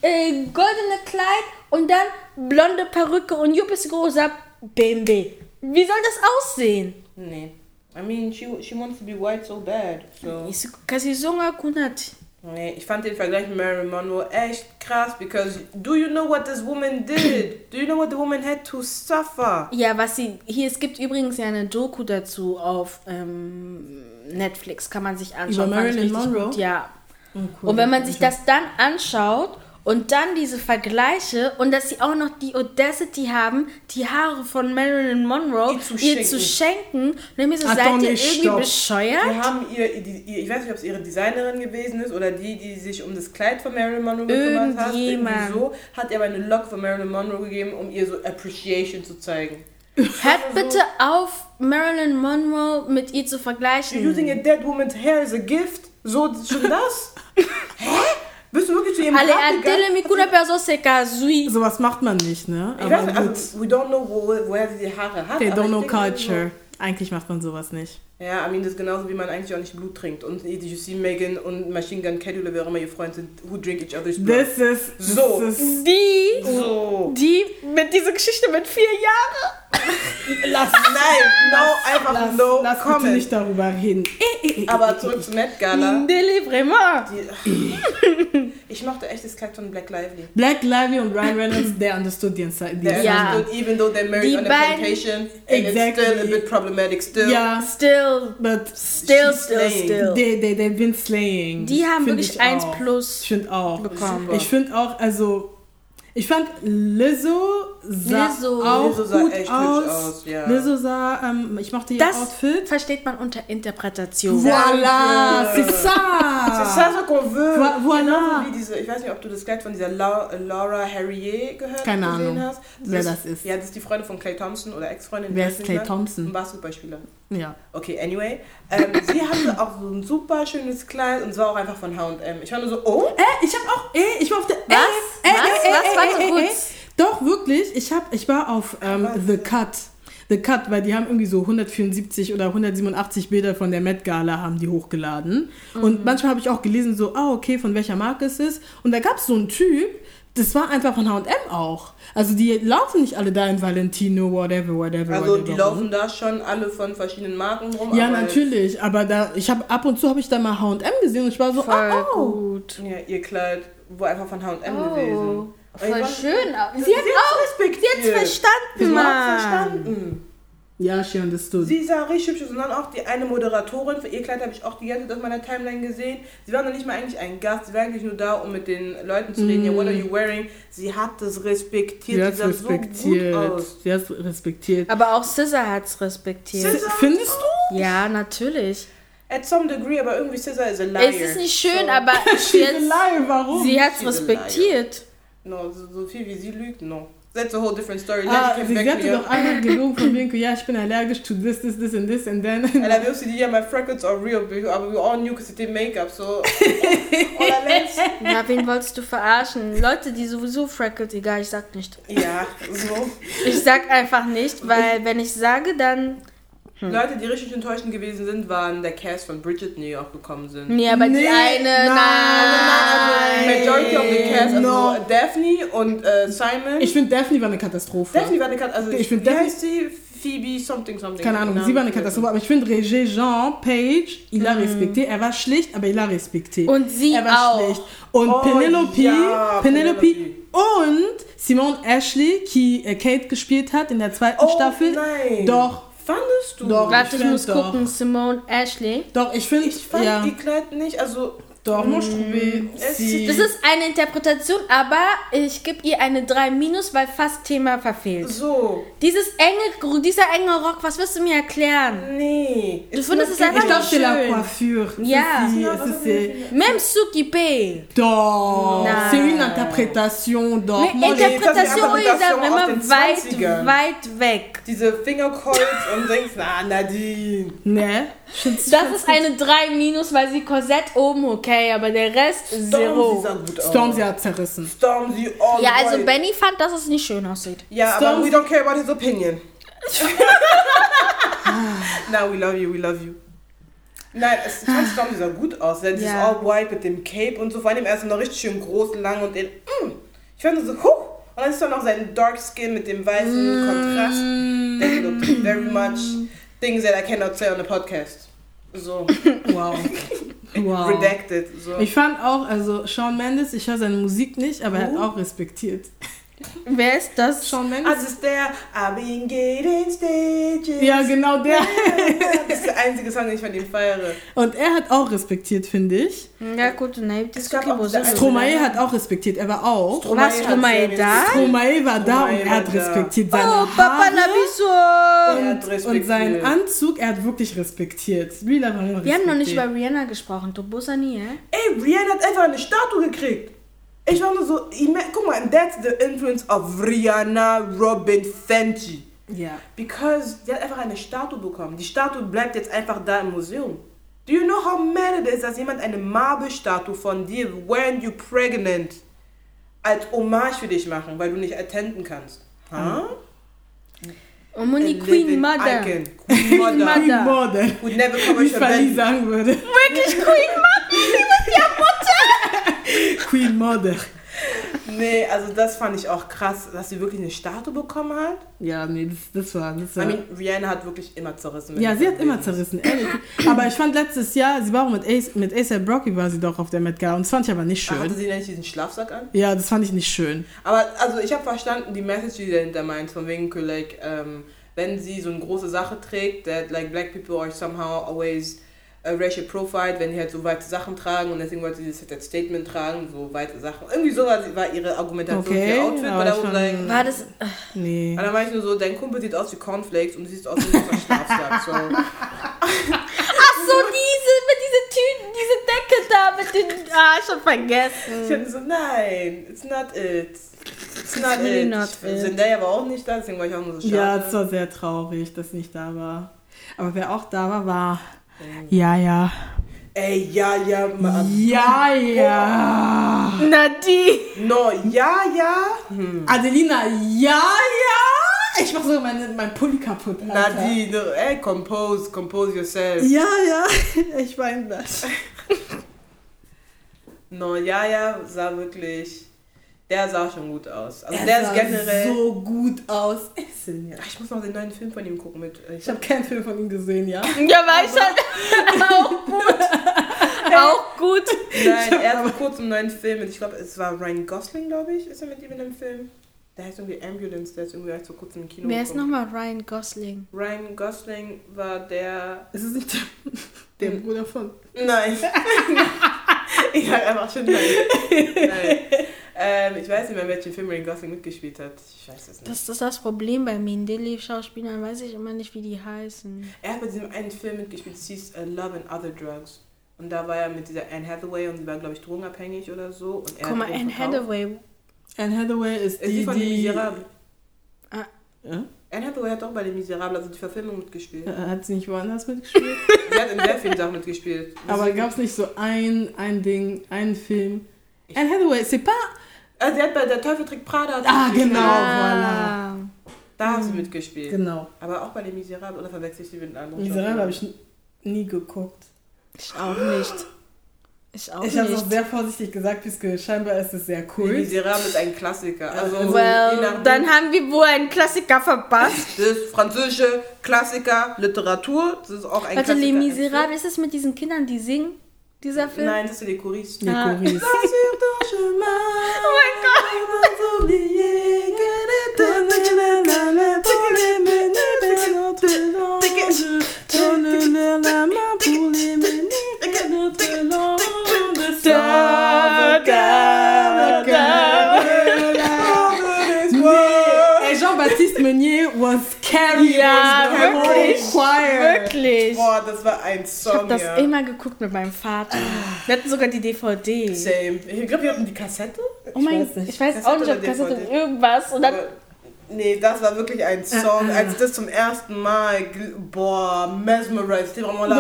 äh, goldene Kleid und dann blonde Perücke und Juppes großer BMW. Wie soll das aussehen? Nee. I mean, she, she wants to be white so bad. So. Kasizonga Kunati. Nee, ich fand den Vergleich mit Marilyn Monroe echt krass, because do you know what this woman did? Do you know what the woman had to suffer? Ja, was sie. Hier, es gibt übrigens ja eine Doku dazu auf ähm, Netflix, kann man sich anschauen. Über Marilyn Monroe? Gut, ja. Oh, cool. Und wenn man sich das dann anschaut und dann diese Vergleiche und dass sie auch noch die Audacity haben, die Haare von Marilyn Monroe Ihr zu ihr schenken. zu schenken, und mir so, Ah, seid ihr irgendwie stopp. bescheuert? Wir haben ihr, die, ihr, ich weiß nicht, ob es ihre Designerin gewesen ist oder die, die sich um das Kleid von Marilyn Monroe gekümmert hat. Irgendjemand. Irgendwie so hat ihr aber eine Lock von Marilyn Monroe gegeben, um ihr so Appreciation zu zeigen. Hört bitte auf, Marilyn Monroe mit ihr zu vergleichen. You're using a dead woman's hair as a gift? So, schon das? Hä? Bist du wirklich zu Grab gegangen? adele mikuna perso se kazui. Sowas macht man nicht, ne? Ich weiß nicht, also, we don't know, wo, woher sie die Haare hat. They don't know culture. Eigentlich macht man sowas nicht. Ja, I mean, das ist genauso, wie man eigentlich auch nicht Blut trinkt. Und you see Megan und Machine Gun Kelly oder wer auch immer ihr Freund sind, who drink each other's blood. This is. This So. Is, Die, so. die mit dieser Geschichte mit vier Jahren. lass, Nein, no, einfach lass, no lass bitte comment. nicht darüber reden. Eh, eh, eh, Aber zurück zur Met Gala. Deli, vraiment. Die, ich mochte echt das Kleid von Black Lively. Black Lively und Ryan Reynolds, they understood the inside. The They Ja. understood, even though they're married Die on a plantation, and Exactly. it's still a bit problematic still. Ja, Still, but still, She's still, slaying. still. they, they, they've been slaying. Die haben Find wirklich ich 1 auch. plus Ich finde auch. bekommen. Super. Ich finde auch, also, ich fand Lizzo sah Lizzo. auch Lizzo sah gut echt aus. aus, ja. Lizzo sah, ähm, ich mochte ihr Das Outfit. versteht man unter Interpretation. Voilà, c'est C'est ça. ça ce qu'on veut. Vo- voilà. Genauso wie diese, ich weiß nicht, ob du das Kleid von dieser La Laura Harrier gehört Keine gesehen Ahnung, hast. wer das ist. Ja, das ist die Freundin von Clay Thompson oder Ex-Freundin. Wer ist Clay. Thompson? Ein Basketballspieler. Ja. Okay, anyway. Ähm, sie hatte auch so ein super schönes Kleid und es war auch einfach von H&M. Ich war nur so, oh, Äh, ich hab auch, äh, ich war auf der. Was? Äh, äh, Was? äh, äh, Was? äh, Warte äh, kurz. Doch, wirklich. Ich, hab, ich war auf ähm, Was? The Cut. The Cut, weil die haben irgendwie so 174 oder 187 Bilder von der Met Gala haben die hochgeladen. Und manchmal habe ich auch gelesen, so, ah, okay, von welcher Marke es ist. Und da gab es so einen Typ, das war einfach von H&M auch. Also die laufen nicht alle da in Valentino, whatever, whatever, Also whatever. die laufen da schon alle von verschiedenen Marken rum. Ja, aber natürlich, aber da, ich habe ab und zu habe ich da mal H&M gesehen und ich war so, Voll ah, oh. gut. Ja, ihr Kleid war einfach von H&M Oh, gewesen. voll Ich war- schön. Sie, Sie hat auch, respektiert. sie hat's verstanden, Sie hat's Mann. verstanden. Ja, she understood. Sie sah richtig hübsch aus und dann auch die eine Moderatorin, für ihr Kleid habe ich auch die ganze Zeit auf meiner Timeline gesehen. Sie war noch nicht mal eigentlich ein Gast, sie war eigentlich nur da, um mit den Leuten zu reden. Ja, what are you wearing? Sie hat das respektiert, Sie hat sie sah so respektiert. gut aus. Sie hat respektiert. Aber auch Scissor hat's respektiert. Scissor- Findest du? Ja, natürlich. At some degree, aber irgendwie Scissor is a liar. Es ist nicht schön, So. aber sie hat's, Nein, warum? sie hat's She's a respektiert. No, so, so viel wie sie lügt, no. That's a whole different story. Ah, sie back hatte doch einmal gelogen von wegen, ja, ich bin allergisch to this, this, this and this and then. And I will see, yeah, my freckles are real, but we all knew because it did makeup, so. Na, wen wolltest du verarschen? Leute, die sowieso freckelt, egal, ich sag nicht. ja, so. Ich sag einfach nicht, weil wenn ich sage, dann. Leute, die richtig enttäuschend gewesen sind, waren der Cast von Bridget, die auch gekommen sind. Nee, aber die Nee, eine. nein, Nein. Majority of the cast, also No. Daphne und äh, Simon. Ich finde, Daphne war eine Katastrophe. Daphne war eine Katastrophe. Also, Ich find wie Daphne- heißt sie? Phoebe something something. Keine Ahnung, sie war eine. Katastrophe, aber ich finde Regé Jean Page, il a respekté. Er war schlicht, aber il a respekté. Und sie er war auch. schlicht. Und Oh, Penelope, ja, Penelope Penelope. und Simone Ashley, die äh, Kate gespielt hat in der zweiten Oh, Staffel. nein. Doch, Fandest du? Doch. Warte, ich find muss doch. gucken. Simone Ashley. doch, ich finde, Ich fand ja, die Kleid nicht, also. Doch, Es sie- Das ist eine Interpretation, aber ich gebe ihr eine 3 minus, weil fast Thema verfehlt. So. Dieses enge, dieser enge Rock, was willst du mir erklären? Nee. Du findest es einfach nicht c'est la schön. coiffure. Ja. Même Suki P. Doch, c'est une interprétation, doch. Je- Interpretation ist Interpretation aus den weit, 20ern. weit weg. Diese Fingerkreuz und denkst, na, Nadine. Ne? Das ist eine 3 minus, weil sie Korsett oben okay, aber der Rest Storm, sie zero. sah gut aus. Storm, sie hat zerrissen. Storm, sie all Ja, also white. Benny fand, dass es nicht schön aussieht. Ja, Storm, aber we don't care about his opinion. no, we love you, we love you. Nein, es fand Storm, sie sah gut aus. Denn sie ist Ja. all white mit dem Cape und so. Vor allem erst noch richtig schön groß, lang und den. Mm, ich fand so, huh. Und dann ist dann noch sein Dark Skin mit dem weißen Kontrast. That looked very much things that I cannot say on a podcast. So, Wow. wow. redacted. So. Ich fand auch, also Shawn Mendes, ich höre seine Musik nicht, aber er hat Oh. auch respektiert. Wer ist das? Shawn Mendes? Also ist der I've been getting stages. ja, genau der. Das ist der einzige Song, den ich von ihm feiere. Und er hat auch respektiert, finde ich. Ja gut, ne, die Es gab auch Stromae hat auch respektiert, er war auch. Stromae Was, hat Stromae da? Stromae war da Stromae und er hat war respektiert seine Oh, Papa! Er hat und, respektiert. und seinen Anzug, er hat wirklich respektiert. Hat immer Wir haben noch nicht respektiert. über Rihanna gesprochen. Du Bossa nie, hä? Ey, Rihanna hat einfach eine Statue gekriegt. Ich war nur so, guck mal, and that's the influence of Rihanna Robin Fenty. Ja. Because sie hat einfach eine Statue bekommen. Die Statue bleibt jetzt einfach da im Museum. Do you know how mad it is, dass jemand eine Marble-Statue von dir, when you pregnant, als Hommage für dich machen, weil du nicht attenden kannst? Huh? Und Moni A Queen living Mother. Icon. Queen Mother. Mother. Queen Mother. Would never Wie commercial Fanny sagen würde. Wirklich Queen Mother? Queen Mother. Nee, also das fand ich auch krass, dass sie wirklich eine Statue bekommen hat. Ja, nee, das, das war... Das I war mean, Rihanna hat wirklich immer zerrissen. ja, sie hat immer zerrissen, ehrlich. Aber ich fand letztes Jahr, sie war auch mit Ace, mit ASAP Rocky war sie doch auf der Met Gala und das fand ich aber nicht Ah, Hatte schön. sie nicht diesen Schlafsack an? Ja, das fand ich nicht schön. Aber also ich habe verstanden, die Message, die dahinter meint, von wegen, like, ähm, wenn sie so eine große Sache trägt, that like black people are somehow always uh, racial profiled, wenn die halt so weite Sachen tragen und deswegen wollte sie das halt als Statement tragen, so weite Sachen. Irgendwie so war, war ihre Argumentation für Okay, ihr Outfit, aber da ich was fand- like, War das. Nee. und dann war ich nur so, dein Kumpel sieht aus wie Cornflakes und du siehst aus wie ein Schlafsack. So. Ach so, diese, mit diesen Tüten, diese Decke da, mit den. Ah, schon Ich vergessen. hatte so, nein, it's not it. It's not really it. not it. Zendaya war auch nicht da, deswegen war ich auch nur so schade. Ja, es war sehr traurig, dass nicht da war. Aber wer auch da war, war... Ja, ja. Ey, ja, ja, Mann. Ja, ja. Nadine! No, ja, ja. Hm. Adelina, ja, ja. Ich mach so meine, mein Pulli kaputt. Alter. Nadine, ey, compose, compose yourself. Ja, ja. Ich weine das. No, ja, ja, sah wirklich. Der sah schon gut aus. Also Er der sah ist generell. so gut aus. Essen, ja. Ach, ich muss noch den neuen Film von ihm gucken mit. äh, Ich habe keinen Film von ihm gesehen, ja. Ja, weiß halt auch gut. auch gut. Nein, er hat vor kurzem einen neuen Film mit, ich glaube, es war Ryan Gosling, glaube ich, ist er mit ihm in dem Film. Der heißt irgendwie Ambulance, der ist irgendwie erst vor kurzem im Kino Wer ist nochmal Ryan Gosling? Ryan Gosling war der. Ist es nicht der, der Bruder von? Nein. ich sag einfach schon nein. nein. Ähm, ich weiß nicht mehr, in welchem Film Ryan Gosling mitgespielt hat. Ich weiß es nicht. Das ist das Problem bei Mindeli-Schauspielern, weiß ich immer nicht, wie die heißen. er hat bei diesem einen Film mitgespielt, es hieß uh, Love and Other Drugs. Und da war er mit dieser Anne Hathaway und sie war, glaube ich, drogenabhängig oder so. Und er Guck mal, Anne. Hathaway. Anne Hathaway ist Ist die, die von die... Miserables. Ja? Anne Hathaway hat auch bei Den Miserables, also die Verfilmung mitgespielt. Äh, Hat sie nicht woanders mitgespielt? Sie hat in sehr vielen Sachen mitgespielt. Aber gab es nicht so ein, ein Ding, einen Film? Anne Hathaway, c'est pas... Also sie hat bei Der Teufel trägt Prada. Ah, genau. Ah. Da hat sie mitgespielt. Genau. Aber auch bei Den Miserables, oder verwechsel ich sie mit einem anderen Miserable habe ich nie geguckt. Ich auch nicht. Ich auch Ich habe es auch sehr vorsichtig gesagt, puisque scheinbar ist es sehr Les cool. Miserables ist ein Klassiker. Also, je well, dann haben wir wohl einen Klassiker verpasst. Das ist französische Klassiker, Literatur. Das ist auch ein Warte, Les Klassiker. Miserables, ist es mit diesen Kindern, die singen? Dieser Film? Nein, das sind die Choris. Les Ah. Choristes. Oh mein Gott. Ey, was carrying Ja, the whole wirklich. choir. Wirklich. Boah, das war ein Ich Song, habe das ja. immer geguckt mit meinem Vater. Wir hatten sogar die DVD. Same. Ich glaube, wir hatten die Kassette. Oh mein, nicht. ich weiß Kassette auch nicht, ob Kassette DVD? irgendwas. Und dann, Aber, nee, das war wirklich ein Song. Als ich das zum ersten Mal, boah, mesmerized. Die waren mal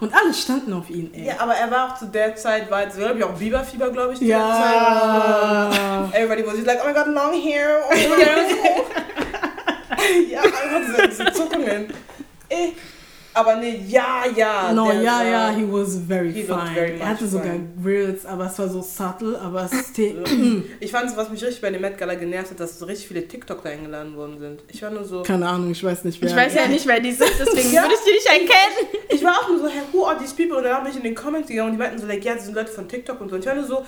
Und alle standen auf ihn, ey. Ja, aber er war auch zu der Zeit, war jetzt, glaube ich, auch Biberfieber, glaube ich, zu Ja. der Zeit. Everybody was just like, oh my god, long hair. Oh my god. ja, einfach diese, diese Zuckungen. Eh. Aber nee, ja, ja. No, der ja, war- ja, he was very He fine. very er hatte sogar. Grills, aber es war so subtle, aber es ist Ich fand was mich richtig bei dem Met Gala genervt hat, dass so richtig viele TikToker eingeladen worden sind. Ich war nur so. Keine Ahnung, ich weiß nicht wer. ich weiß ja nicht, wer die sind, deswegen Ja. würde ich die nicht erkennen. Ich war auch nur so, hey, who are these people? Und dann bin ich in den Comments gegangen und die meinten so, like, ja, das sind Leute von TikTok und so. Und ich war nur so,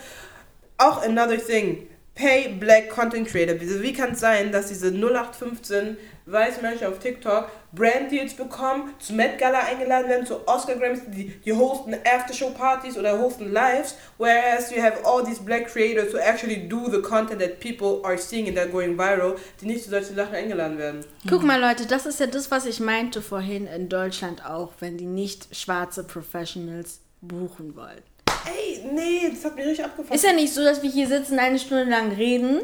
auch another thing. Pay Black Content Creator. Wie, wie kann es sein, dass diese 0815 weiße Menschen auf TikTok Brand Deals bekommen, zu Met Gala eingeladen werden, zu Oscar Grammys, die, die hosten Aftershow-Partys oder hosten Lives, whereas you have all these black creators who actually do the content that people are seeing and that going viral, die nicht zu solchen Sachen eingeladen werden. Guck mal, Leute, das ist ja das, was ich meinte vorhin in Deutschland auch, wenn die nicht schwarze Professionals buchen wollen. Ey, nee, das hat mir richtig abgefallen. Ist ja nicht so, dass wir hier sitzen, eine Stunde lang reden,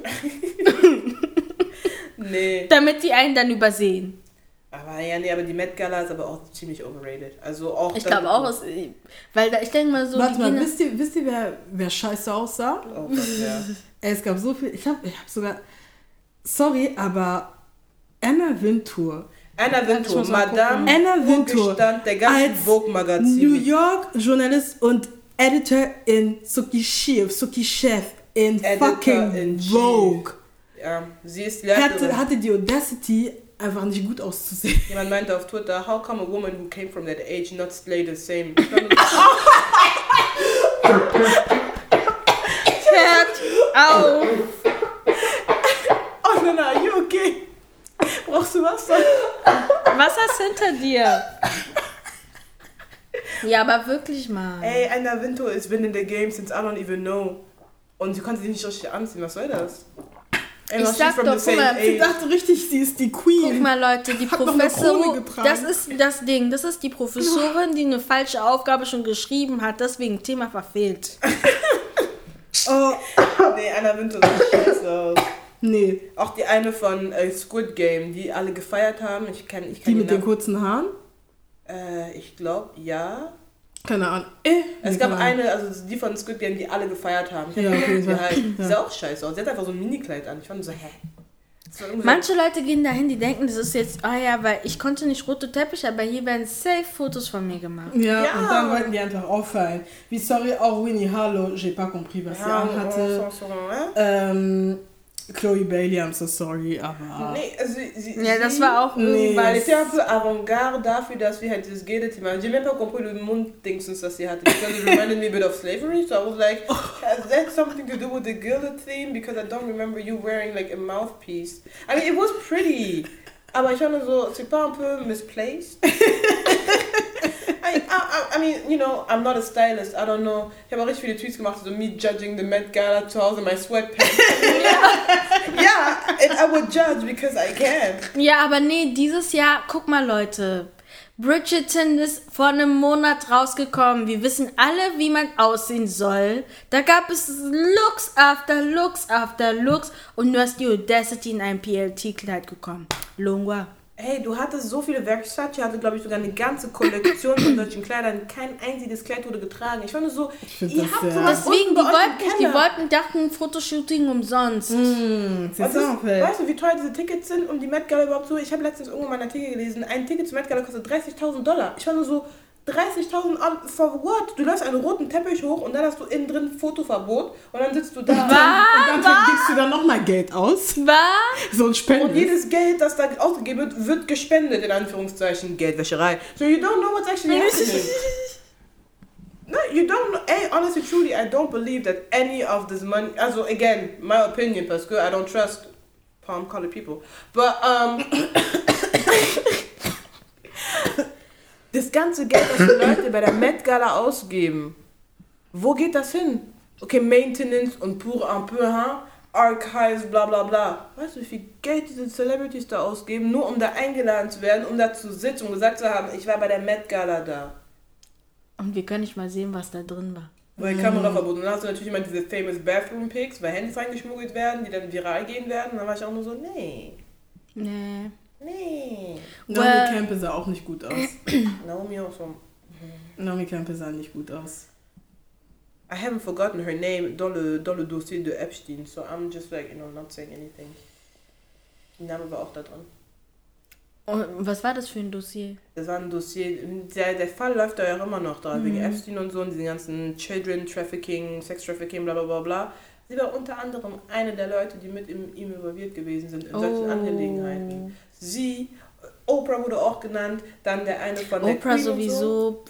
nee. damit die einen dann übersehen. Aber ja, nee, aber die Met Gala ist aber auch ziemlich overrated. Also auch. Ich glaube auch, es, weil da, ich denke mal so, Warte mal, wisst ihr, wisst ihr wer, wer scheiße aussah? Oh Gott, ja. Ey, es gab so viel. Ich hab, ich hab sogar. Sorry, aber Anna Wintour. Anna Wintour. Madame Anna Wintour Urgestein der ganzen Vogue-Magazin. New York Journalist und Editor in Suki Chef, Suki Chef in Editor fucking in. Vogue. Ja, sie ist Hatte, Leiterin. hatte die Audacity, einfach nicht gut auszusehen. Jemand meinte auf Twitter, how come a woman who came from that age not slay the same? Hört auf! oh nein, are you okay? Brauchst du Wasser? Was hast hinter dir? Ja, aber wirklich mal. Ey, Anna Wintour has been in the game since I don't even know. Und sie konnte sich nicht richtig anziehen. Was soll das? Ey, Ich sag doch, guck mal, Sie dachte richtig, sie ist die Queen. Guck mal, Leute, die Professorin. Das ist das Ding. Das ist die Professorin, die eine falsche Aufgabe schon geschrieben hat, deswegen Thema verfehlt. Oh, Nee, Anna Wintour sieht scheiße aus. nee. Auch die eine von äh, Squid Game, die alle gefeiert haben. Ich kenn, ich Die kenn mit den kurzen Haaren? Äh, ich glaube, ja. Keine Ahnung. Äh, Es gab Ahnung. eine, also die von Squid Game, die alle gefeiert haben. Ich Ja, okay, die halt, Ja. sah auch scheiße aus. Sie hat einfach so ein Minikleid an. Ich fand so, hä? Manche Leute gehen dahin, die denken, das ist jetzt, ah ja, weil ich konnte nicht rote Teppich, aber hier werden safe Fotos von mir gemacht. Ja, Ja. und dann wollten die einfach auffallen. Wie sorry, auch Winnie Harlow, j'ai pas compris, was sie ja, anhatte. ne? Ähm, Chloe Bailey, I'm so sorry, aber. Nee, also sie, sie, Ja, das sie- war auch Nee. Weil es ja für Avantgarde dafür, dass wir halt dieses Gede-Thema. J'ai même pas compris le Mund-Dingsens, das sie hatte. Because it reminded me a bit of slavery. So I was like, oh. has that something to do with the gilded theme? Because I don't remember you wearing like a mouthpiece. I mean, it was pretty. Aber ich war nur so, c'est pas un peu misplaced? I, I, I- mean, you know, I'm not a stylist. I don't know. Ich habe auch richtig viele Tweets gemacht, so me judging the Met Gala zu Hause in my sweatpants. yeah, and I would judge because I can. Ja, aber nee, dieses Jahr, guck mal Leute, Bridgerton ist vor einem Monat rausgekommen. Wir wissen alle, wie man aussehen soll. Da gab es Looks after Looks after Looks und du hast die Audacity in ein PLT-Kleid gekommen. Longwa. Hey, du hattest so viele Versace, hatte glaube ich sogar eine ganze Kollektion von solchen Kleidern. Kein einziges Kleid wurde getragen. Ich fand nur so, find ihr das habt sowas Deswegen, die wollten nicht, die wollten, dachten, Fotoshooting umsonst. En fait. weißt du, wie teuer diese Tickets sind, um die Met Gala überhaupt zu... Ich habe letztens irgendwo in meiner Artikel gelesen, ein Ticket zur Met Gala kostet 30.000 Dollar. Ich war nur so, 30.000 Dollar for what? Du läufst einen roten Teppich hoch und dann hast du innen drin Fotoverbot und dann sitzt du da. Und dann gibst du dann nochmal Geld aus. Was? So ein Spenden. Und jedes Geld, das da ausgegeben wird, wird gespendet, in Anführungszeichen. Geldwäscherei. So you don't know what's actually happening. No, you don't know. Hey, honestly, truly, I don't believe that any of this money. Also, again, my opinion, parce que I don't trust palm colored people. But, um. das ganze Geld, das die Leute bei der Met Gala ausgeben, wo geht das hin? Okay, Maintenance und pour un peu, hein? Archives, bla bla bla. Weißt du, wie viel Geld diese Celebrities da ausgeben, nur um da eingeladen zu werden, um da zu sitzen und gesagt zu haben, ich war bei der Met Gala da. Und wir können nicht mal sehen, was da drin war. Weil Kameraverbot. Und dann hast du natürlich immer diese famous Bathroom Pics, weil Handys reingeschmuggelt werden, die dann viral gehen werden. Und dann war ich auch nur so, nee, Nee. Nee. Naomi Well- Campbell sah auch nicht gut aus. Naomi auch so. Naomi Campbell sah nicht gut aus. I haven't forgotten her name dans le, dans le dossier de Epstein, so I'm just like, you know, not saying anything. Die Name war auch da drin. Und was war das für ein Dossier? Das war ein Dossier, der, der Fall läuft da ja immer noch da, Mhm. wegen Epstein und so und diesen ganzen Children Trafficking, Sex Trafficking, bla bla bla bla. Sie war unter anderem eine der Leute, die mit ihm, ihm involviert gewesen sind in solchen Oh. Angelegenheiten. Sie, Oprah wurde auch genannt, dann der eine von der Oprah Queen und So.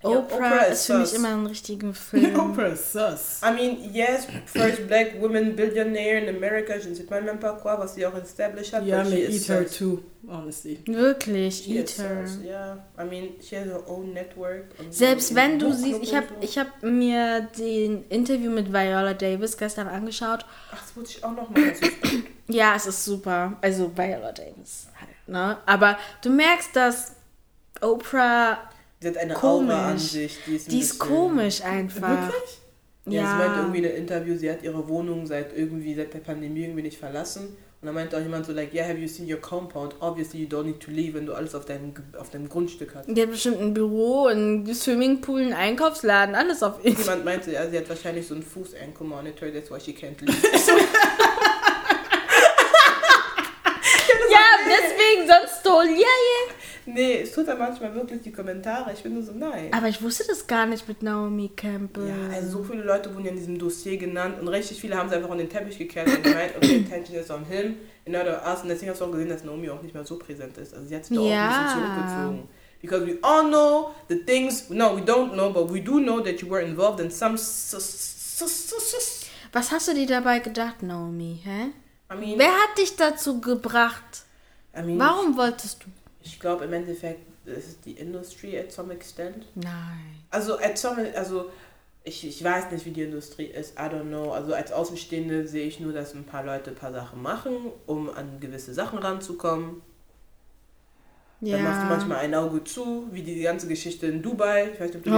Ja, Oprah, Oprah ist für mich sus. immer ein richtiger Film. Oprah ist sus. I mean, yes, first black woman billionaire in America, je ne sais pas même pas quoi, was sie auch established hat. Ja, but me she eat is her sus. too, honestly. Wirklich, She eat her. sus, Yeah, I mean, she has her own network. Selbst wenn du siehst, ich habe ich hab mir den Interview mit Viola Davis gestern angeschaut. Ach, das wollte ich auch noch mal. Das ist gut. Ja, es ist super. Also Viola Davis halt, ne? Aber du merkst, dass Oprah, Sie hat eine Komisch. Aura an sich. Die ist, die ist komisch einfach. Wirklich? Ja, Ja. sie meinte irgendwie in einem Interview, sie hat ihre Wohnung seit irgendwie seit der Pandemie irgendwie nicht verlassen. Und dann meinte auch jemand so, like, yeah, have you seen your compound? Obviously you don't need to leave, wenn du alles auf deinem, auf deinem Grundstück hast. Die hat bestimmt ein Büro, ein Swimmingpool, einen Einkaufsladen, alles auf ihr. Jemand meinte, ja, sie hat wahrscheinlich so einen Fuß-Ankle-Monitor, that's why she can't leave. Ja, deswegen, sonst toll. Ja, ja. Nee, es tut dann manchmal wirklich die Kommentare. Ich bin nur so, nein. Aber ich wusste das gar nicht mit Naomi Campbell. Ja, also so viele Leute wurden ja in diesem Dossier genannt und richtig viele haben sie einfach an den Teppich gekehrt und gemeint, okay, attention is on him, in order us. Und deswegen hast du auch gesehen, dass Naomi auch nicht mehr so präsent ist. Also sie hat sich da Ja. auch ein bisschen zurückgezogen. Because we all know the things, no, we don't know, but we do know that you were involved in some. Was hast du dir dabei gedacht, Naomi? Hä? I mean, Wer hat dich dazu gebracht? I mean Warum wolltest du? Ich glaube im Endeffekt ist es die Industry at some extent. Nein. Also, at some, also ich, ich weiß nicht, wie die Industrie ist, I don't know. Also als Außenstehende sehe ich nur, dass ein paar Leute ein paar Sachen machen, um an gewisse Sachen ranzukommen. Dann machst du manchmal ein Auge zu, wie die ganze Geschichte in Dubai. Ich weiß nicht, ob du Oh,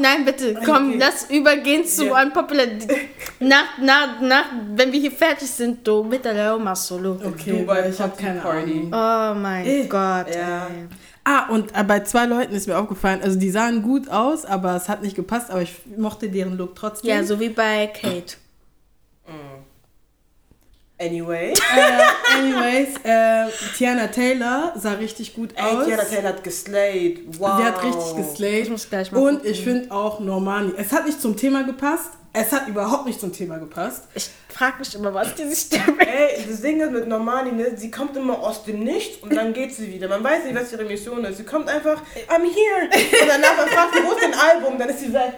nein, bitte, komm, Okay. lass übergehen zu Ja. Unpopular. Nach, nach, nach, wenn wir hier fertig sind, du, mit der Leoma Solo. Okay, Dubai ich habe Party keine Party. Ahnung. Oh mein Eh, Gott. ja. Ey. Ah, und äh, bei zwei Leuten ist mir aufgefallen, also die sahen gut aus, aber es hat nicht gepasst, aber ich mochte deren Look trotzdem. Ja, so wie bei Kate. Anyway. äh, anyways, äh, Tiana Taylor sah richtig gut Ey, aus. Tiana Taylor hat geslayed. Wow. Sie hat richtig geslayed. Ich muss gleich mal Und gucken. ich finde auch Normani. Es hat nicht zum Thema gepasst. Es hat überhaupt nicht zum Thema gepasst. Ich frage mich immer, was diese Stimme Ey, das Ding ist mit Normani, ne, sie kommt immer aus dem Nichts und dann geht sie wieder. Man weiß nicht, was ihre Mission ist. Sie kommt einfach, I'm here. Und danach man fragt sie, wo ist dein Album? Dann ist sie weg.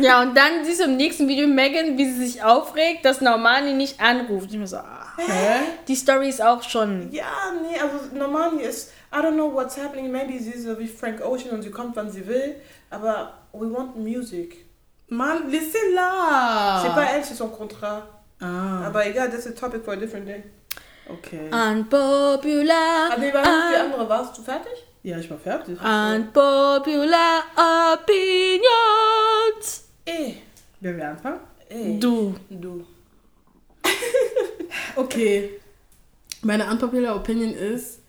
Ja, und dann siehst du im nächsten Video Megan, wie sie sich aufregt, dass Normani nicht anruft. Ich mir so, ah, Hä? die Story ist auch schon. Ja, nee, also Normani ist, I don't know what's happening. Maybe sie ist so wie Frank Ocean und sie kommt, wann sie will. Aber we want music. Mann, laissez-la. C'est pas elle, c'est son contrat. Ah, Aber egal, that's a topic for a different day. okay. Unpopular. Ah, nee, war die andere. Warst du fertig? Ja, ich war fertig. Unpopular opinions. Eh, Wer wir anfangen? eh. Du. Du. Okay. Meine unpopular Opinion ist,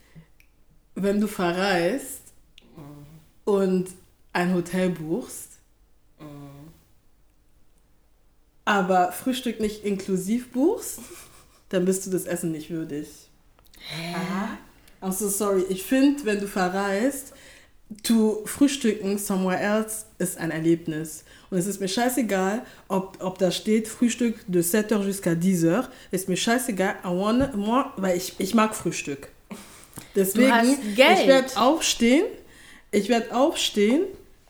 wenn du verreist und ein Hotel buchst, aber Frühstück nicht inklusiv buchst, dann bist du das Essen nicht würdig. I'm so sorry. Ich finde, wenn du verreist, zu frühstücken somewhere else ist ein Erlebnis. Und es ist mir scheißegal, ob, ob da steht Frühstück de 7h jusqu'à 10h. Ist mir scheißegal. I wanna, moi, weil ich, ich mag Frühstück. Deswegen, ich werde aufstehen. Ich werde aufstehen.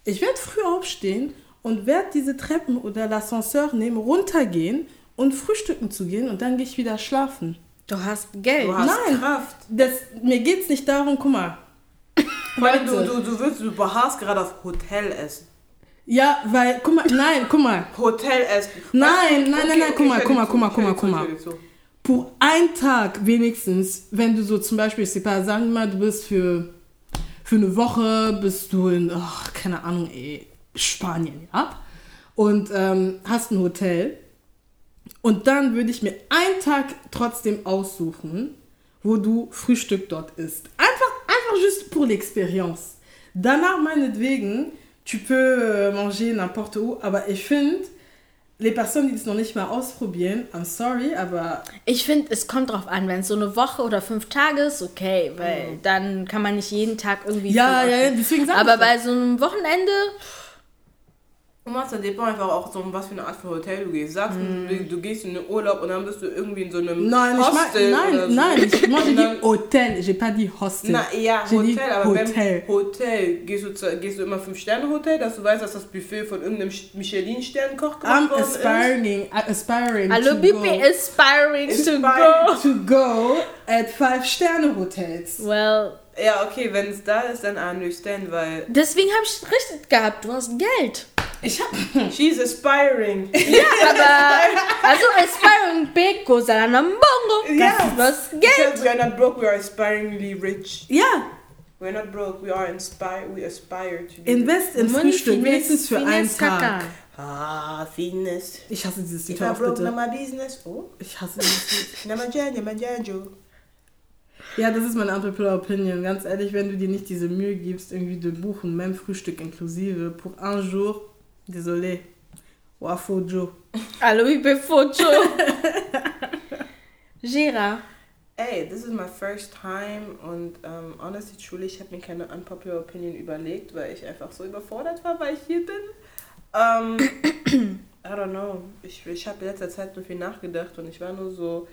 Ich werde früh aufstehen und werde diese Treppen oder l'ascenseur nehmen, runtergehen und frühstücken zu gehen und dann gehe ich wieder schlafen. Du hast Geld. Du hast Nein. Kraft. Das, mir geht es nicht darum, guck mal. Allem, du, du, du, willst, du beharrst gerade auf Hotelessen. Ja, weil, guck mal, nein, guck mal. Hotelessen. Nein, nein, nein, nein, guck mal, guck mal, guck mal, guck mal, guck mal. Pour einen Tag wenigstens, wenn du so zum Beispiel, ich sagen wir mal, du bist für, für eine Woche, bist du in, ach, keine Ahnung, ey, Spanien, ja? Und ähm, hast ein Hotel. Und dann würde ich mir einen Tag trotzdem aussuchen, wo du Frühstück dort isst. Einfach, einfach juste pour l'expérience. Danach meinetwegen, tu peux euh, manger n'importe où, aber ich finde, les personnes, die das noch nicht mal ausprobieren, I'm sorry, aber Ich finde, es kommt drauf an, wenn es so eine Woche oder fünf Tage ist, okay, weil dann kann man nicht jeden Tag irgendwie. Ja, ja, deswegen sag Aber bei so einem Wochenende, Und das depend einfach auch so, um was für eine Art von Hotel du gehst. Sagst du, du, du gehst in den Urlaub und dann bist du irgendwie in so einem Nein, ich Hostel mein, oder nein, so. nein, ich, moi j'ai dit Hotel, j'ai pas dit Hostel. Na ja, Hotel, aber Hotel. wenn Hotel, gehst du, zu, gehst du immer Fünf-Sterne-Hotel, dass du weißt, dass das Buffet von irgendeinem Michelin-Stern-Koch gemacht I'm worden aspiring, aspiring hallo to Bibi, go, aspiring to go. to go at Five-Sterne-Hotels. Well, ist. Ja, okay, wenn es da ist, dann I understand, weil deswegen habe ich richtig gehabt, du hast Geld. Ich hab, she's aspiring. Aber, also aspiring big goes an bongo. Ja. Das ist Because Geld. we are not broke, we are aspiringly rich. ja, We are not broke, we are inspired, we aspire to be invest in Frühstück, wenigstens für einen. Tag. Ah, Finesse. Ich hasse dieses Lied, If I hör auf broke, bitte. na my business. Oh, Ich hasse dieses Lied. na my janja, my janjo. Ja, das ist meine unpopular Opinion. Ganz ehrlich, wenn du dir nicht diese Mühe gibst, irgendwie zu buchen, même Frühstück inklusive, pour un jour, désolé, Wafo Joe. Hallo Bibi Foto. Gera. Ey, this is my first time und ähm, honestly, truly, ich habe mir keine unpopular opinion überlegt, weil ich einfach so überfordert war, weil ich hier bin. Ähm, I don't know. Ich, ich habe in letzter Zeit nur viel nachgedacht und ich war nur so,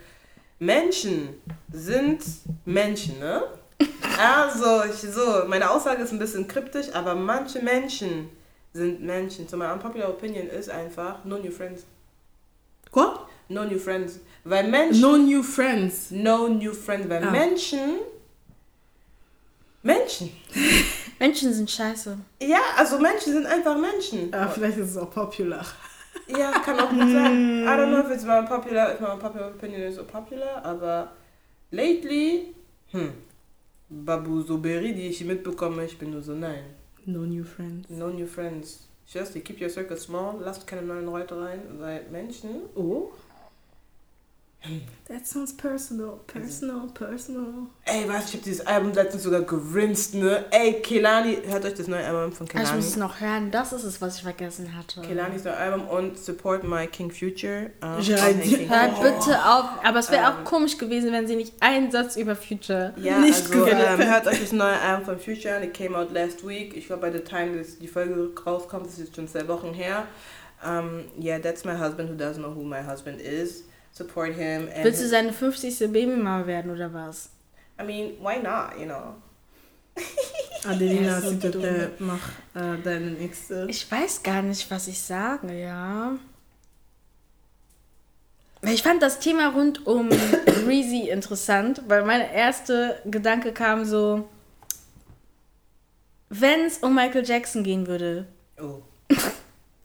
Menschen sind Menschen, ne? Also, ich, so, meine Aussage ist ein bisschen kryptisch, aber manche Menschen sind Menschen. So, my unpopular opinion ist einfach, no new friends. Quoi? No new friends. Weil Menschen... No new friends. No new friends, weil Ah. Menschen. Menschen. Menschen sind scheiße. Ja, also Menschen sind einfach Menschen. Ah, vielleicht ist es auch popular. Ja, kann auch gut sein. I don't know if it's my popular, if my popular opinion is so popular, aber lately, hm, Babu Soberi, die ich mitbekomme, ich bin nur so, nein. No new friends. No new friends. Just keep your circle small, lasst keine neuen Leute rein, weil Menschen, Oh. That sounds personal, personal, personal. Ey, was, ich habe dieses Album letztens sogar gerinst, ne? Ey, Kelani, hört euch das neue Album von Ah, Ich Kelani. muss es noch hören. Das ist es, was ich vergessen hatte. Kelanis neue Album und Support My King Future. Ähm, Ja, King Hört Future. bitte auf. Aber es wäre Ähm. auch komisch gewesen, wenn sie nicht einen Satz über Future. Ja, Nicht also gehört. ähm, hört euch das neue Album von Future an. It came out last week. Ich glaube, bei der Time, dass die Folge rauskommt, das ist jetzt schon zwei Wochen her. Um, yeah, that's my husband who doesn't know who my husband is. Support him. And Willst du seine 50. Babymama werden oder was? I mean, why not, you know? Adelina, so bitte, mach äh, deine nächste. Ich weiß gar nicht, was ich sage, ja. Ich fand das Thema rund um Reezy interessant, weil mein erster Gedanke kam so, wenn es um Michael Jackson gehen würde. Oh.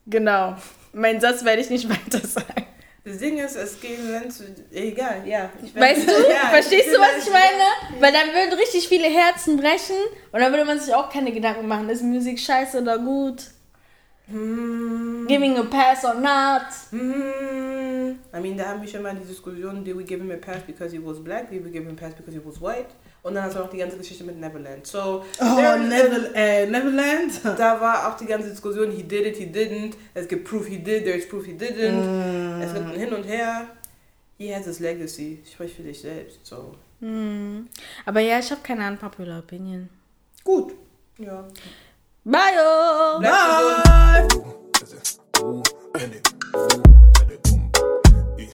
Genau. Mein Satz werde ich nicht weiter sagen. Das Ding ist, es ging, wenn zu. Egal, ja. Weißt du? Ja, Verstehst du, was ich meine? Weil dann würden richtig viele Herzen brechen und dann würde man sich auch keine Gedanken machen, ist Musik scheiße oder gut? Hm, Giving a pass or not? hm. I mean, da haben wir schon mal die Diskussion, did we give him a pass because he was black, did we give him a pass because he was white? Und dann hast du noch die ganze Geschichte mit Neverland. So, oh, there, Never, äh, Neverland? Da war auch die ganze Diskussion, he did it, he didn't. Es gibt Proof he did, there is Proof he didn't. Mm. Es gibt ein Hin und Her. He has his legacy. Sprich für dich selbst. So. Mm. Aber ja, ich habe keine unpopular Opinion. Gut. Ja. Bye! Oh. -o. Bye! Bye.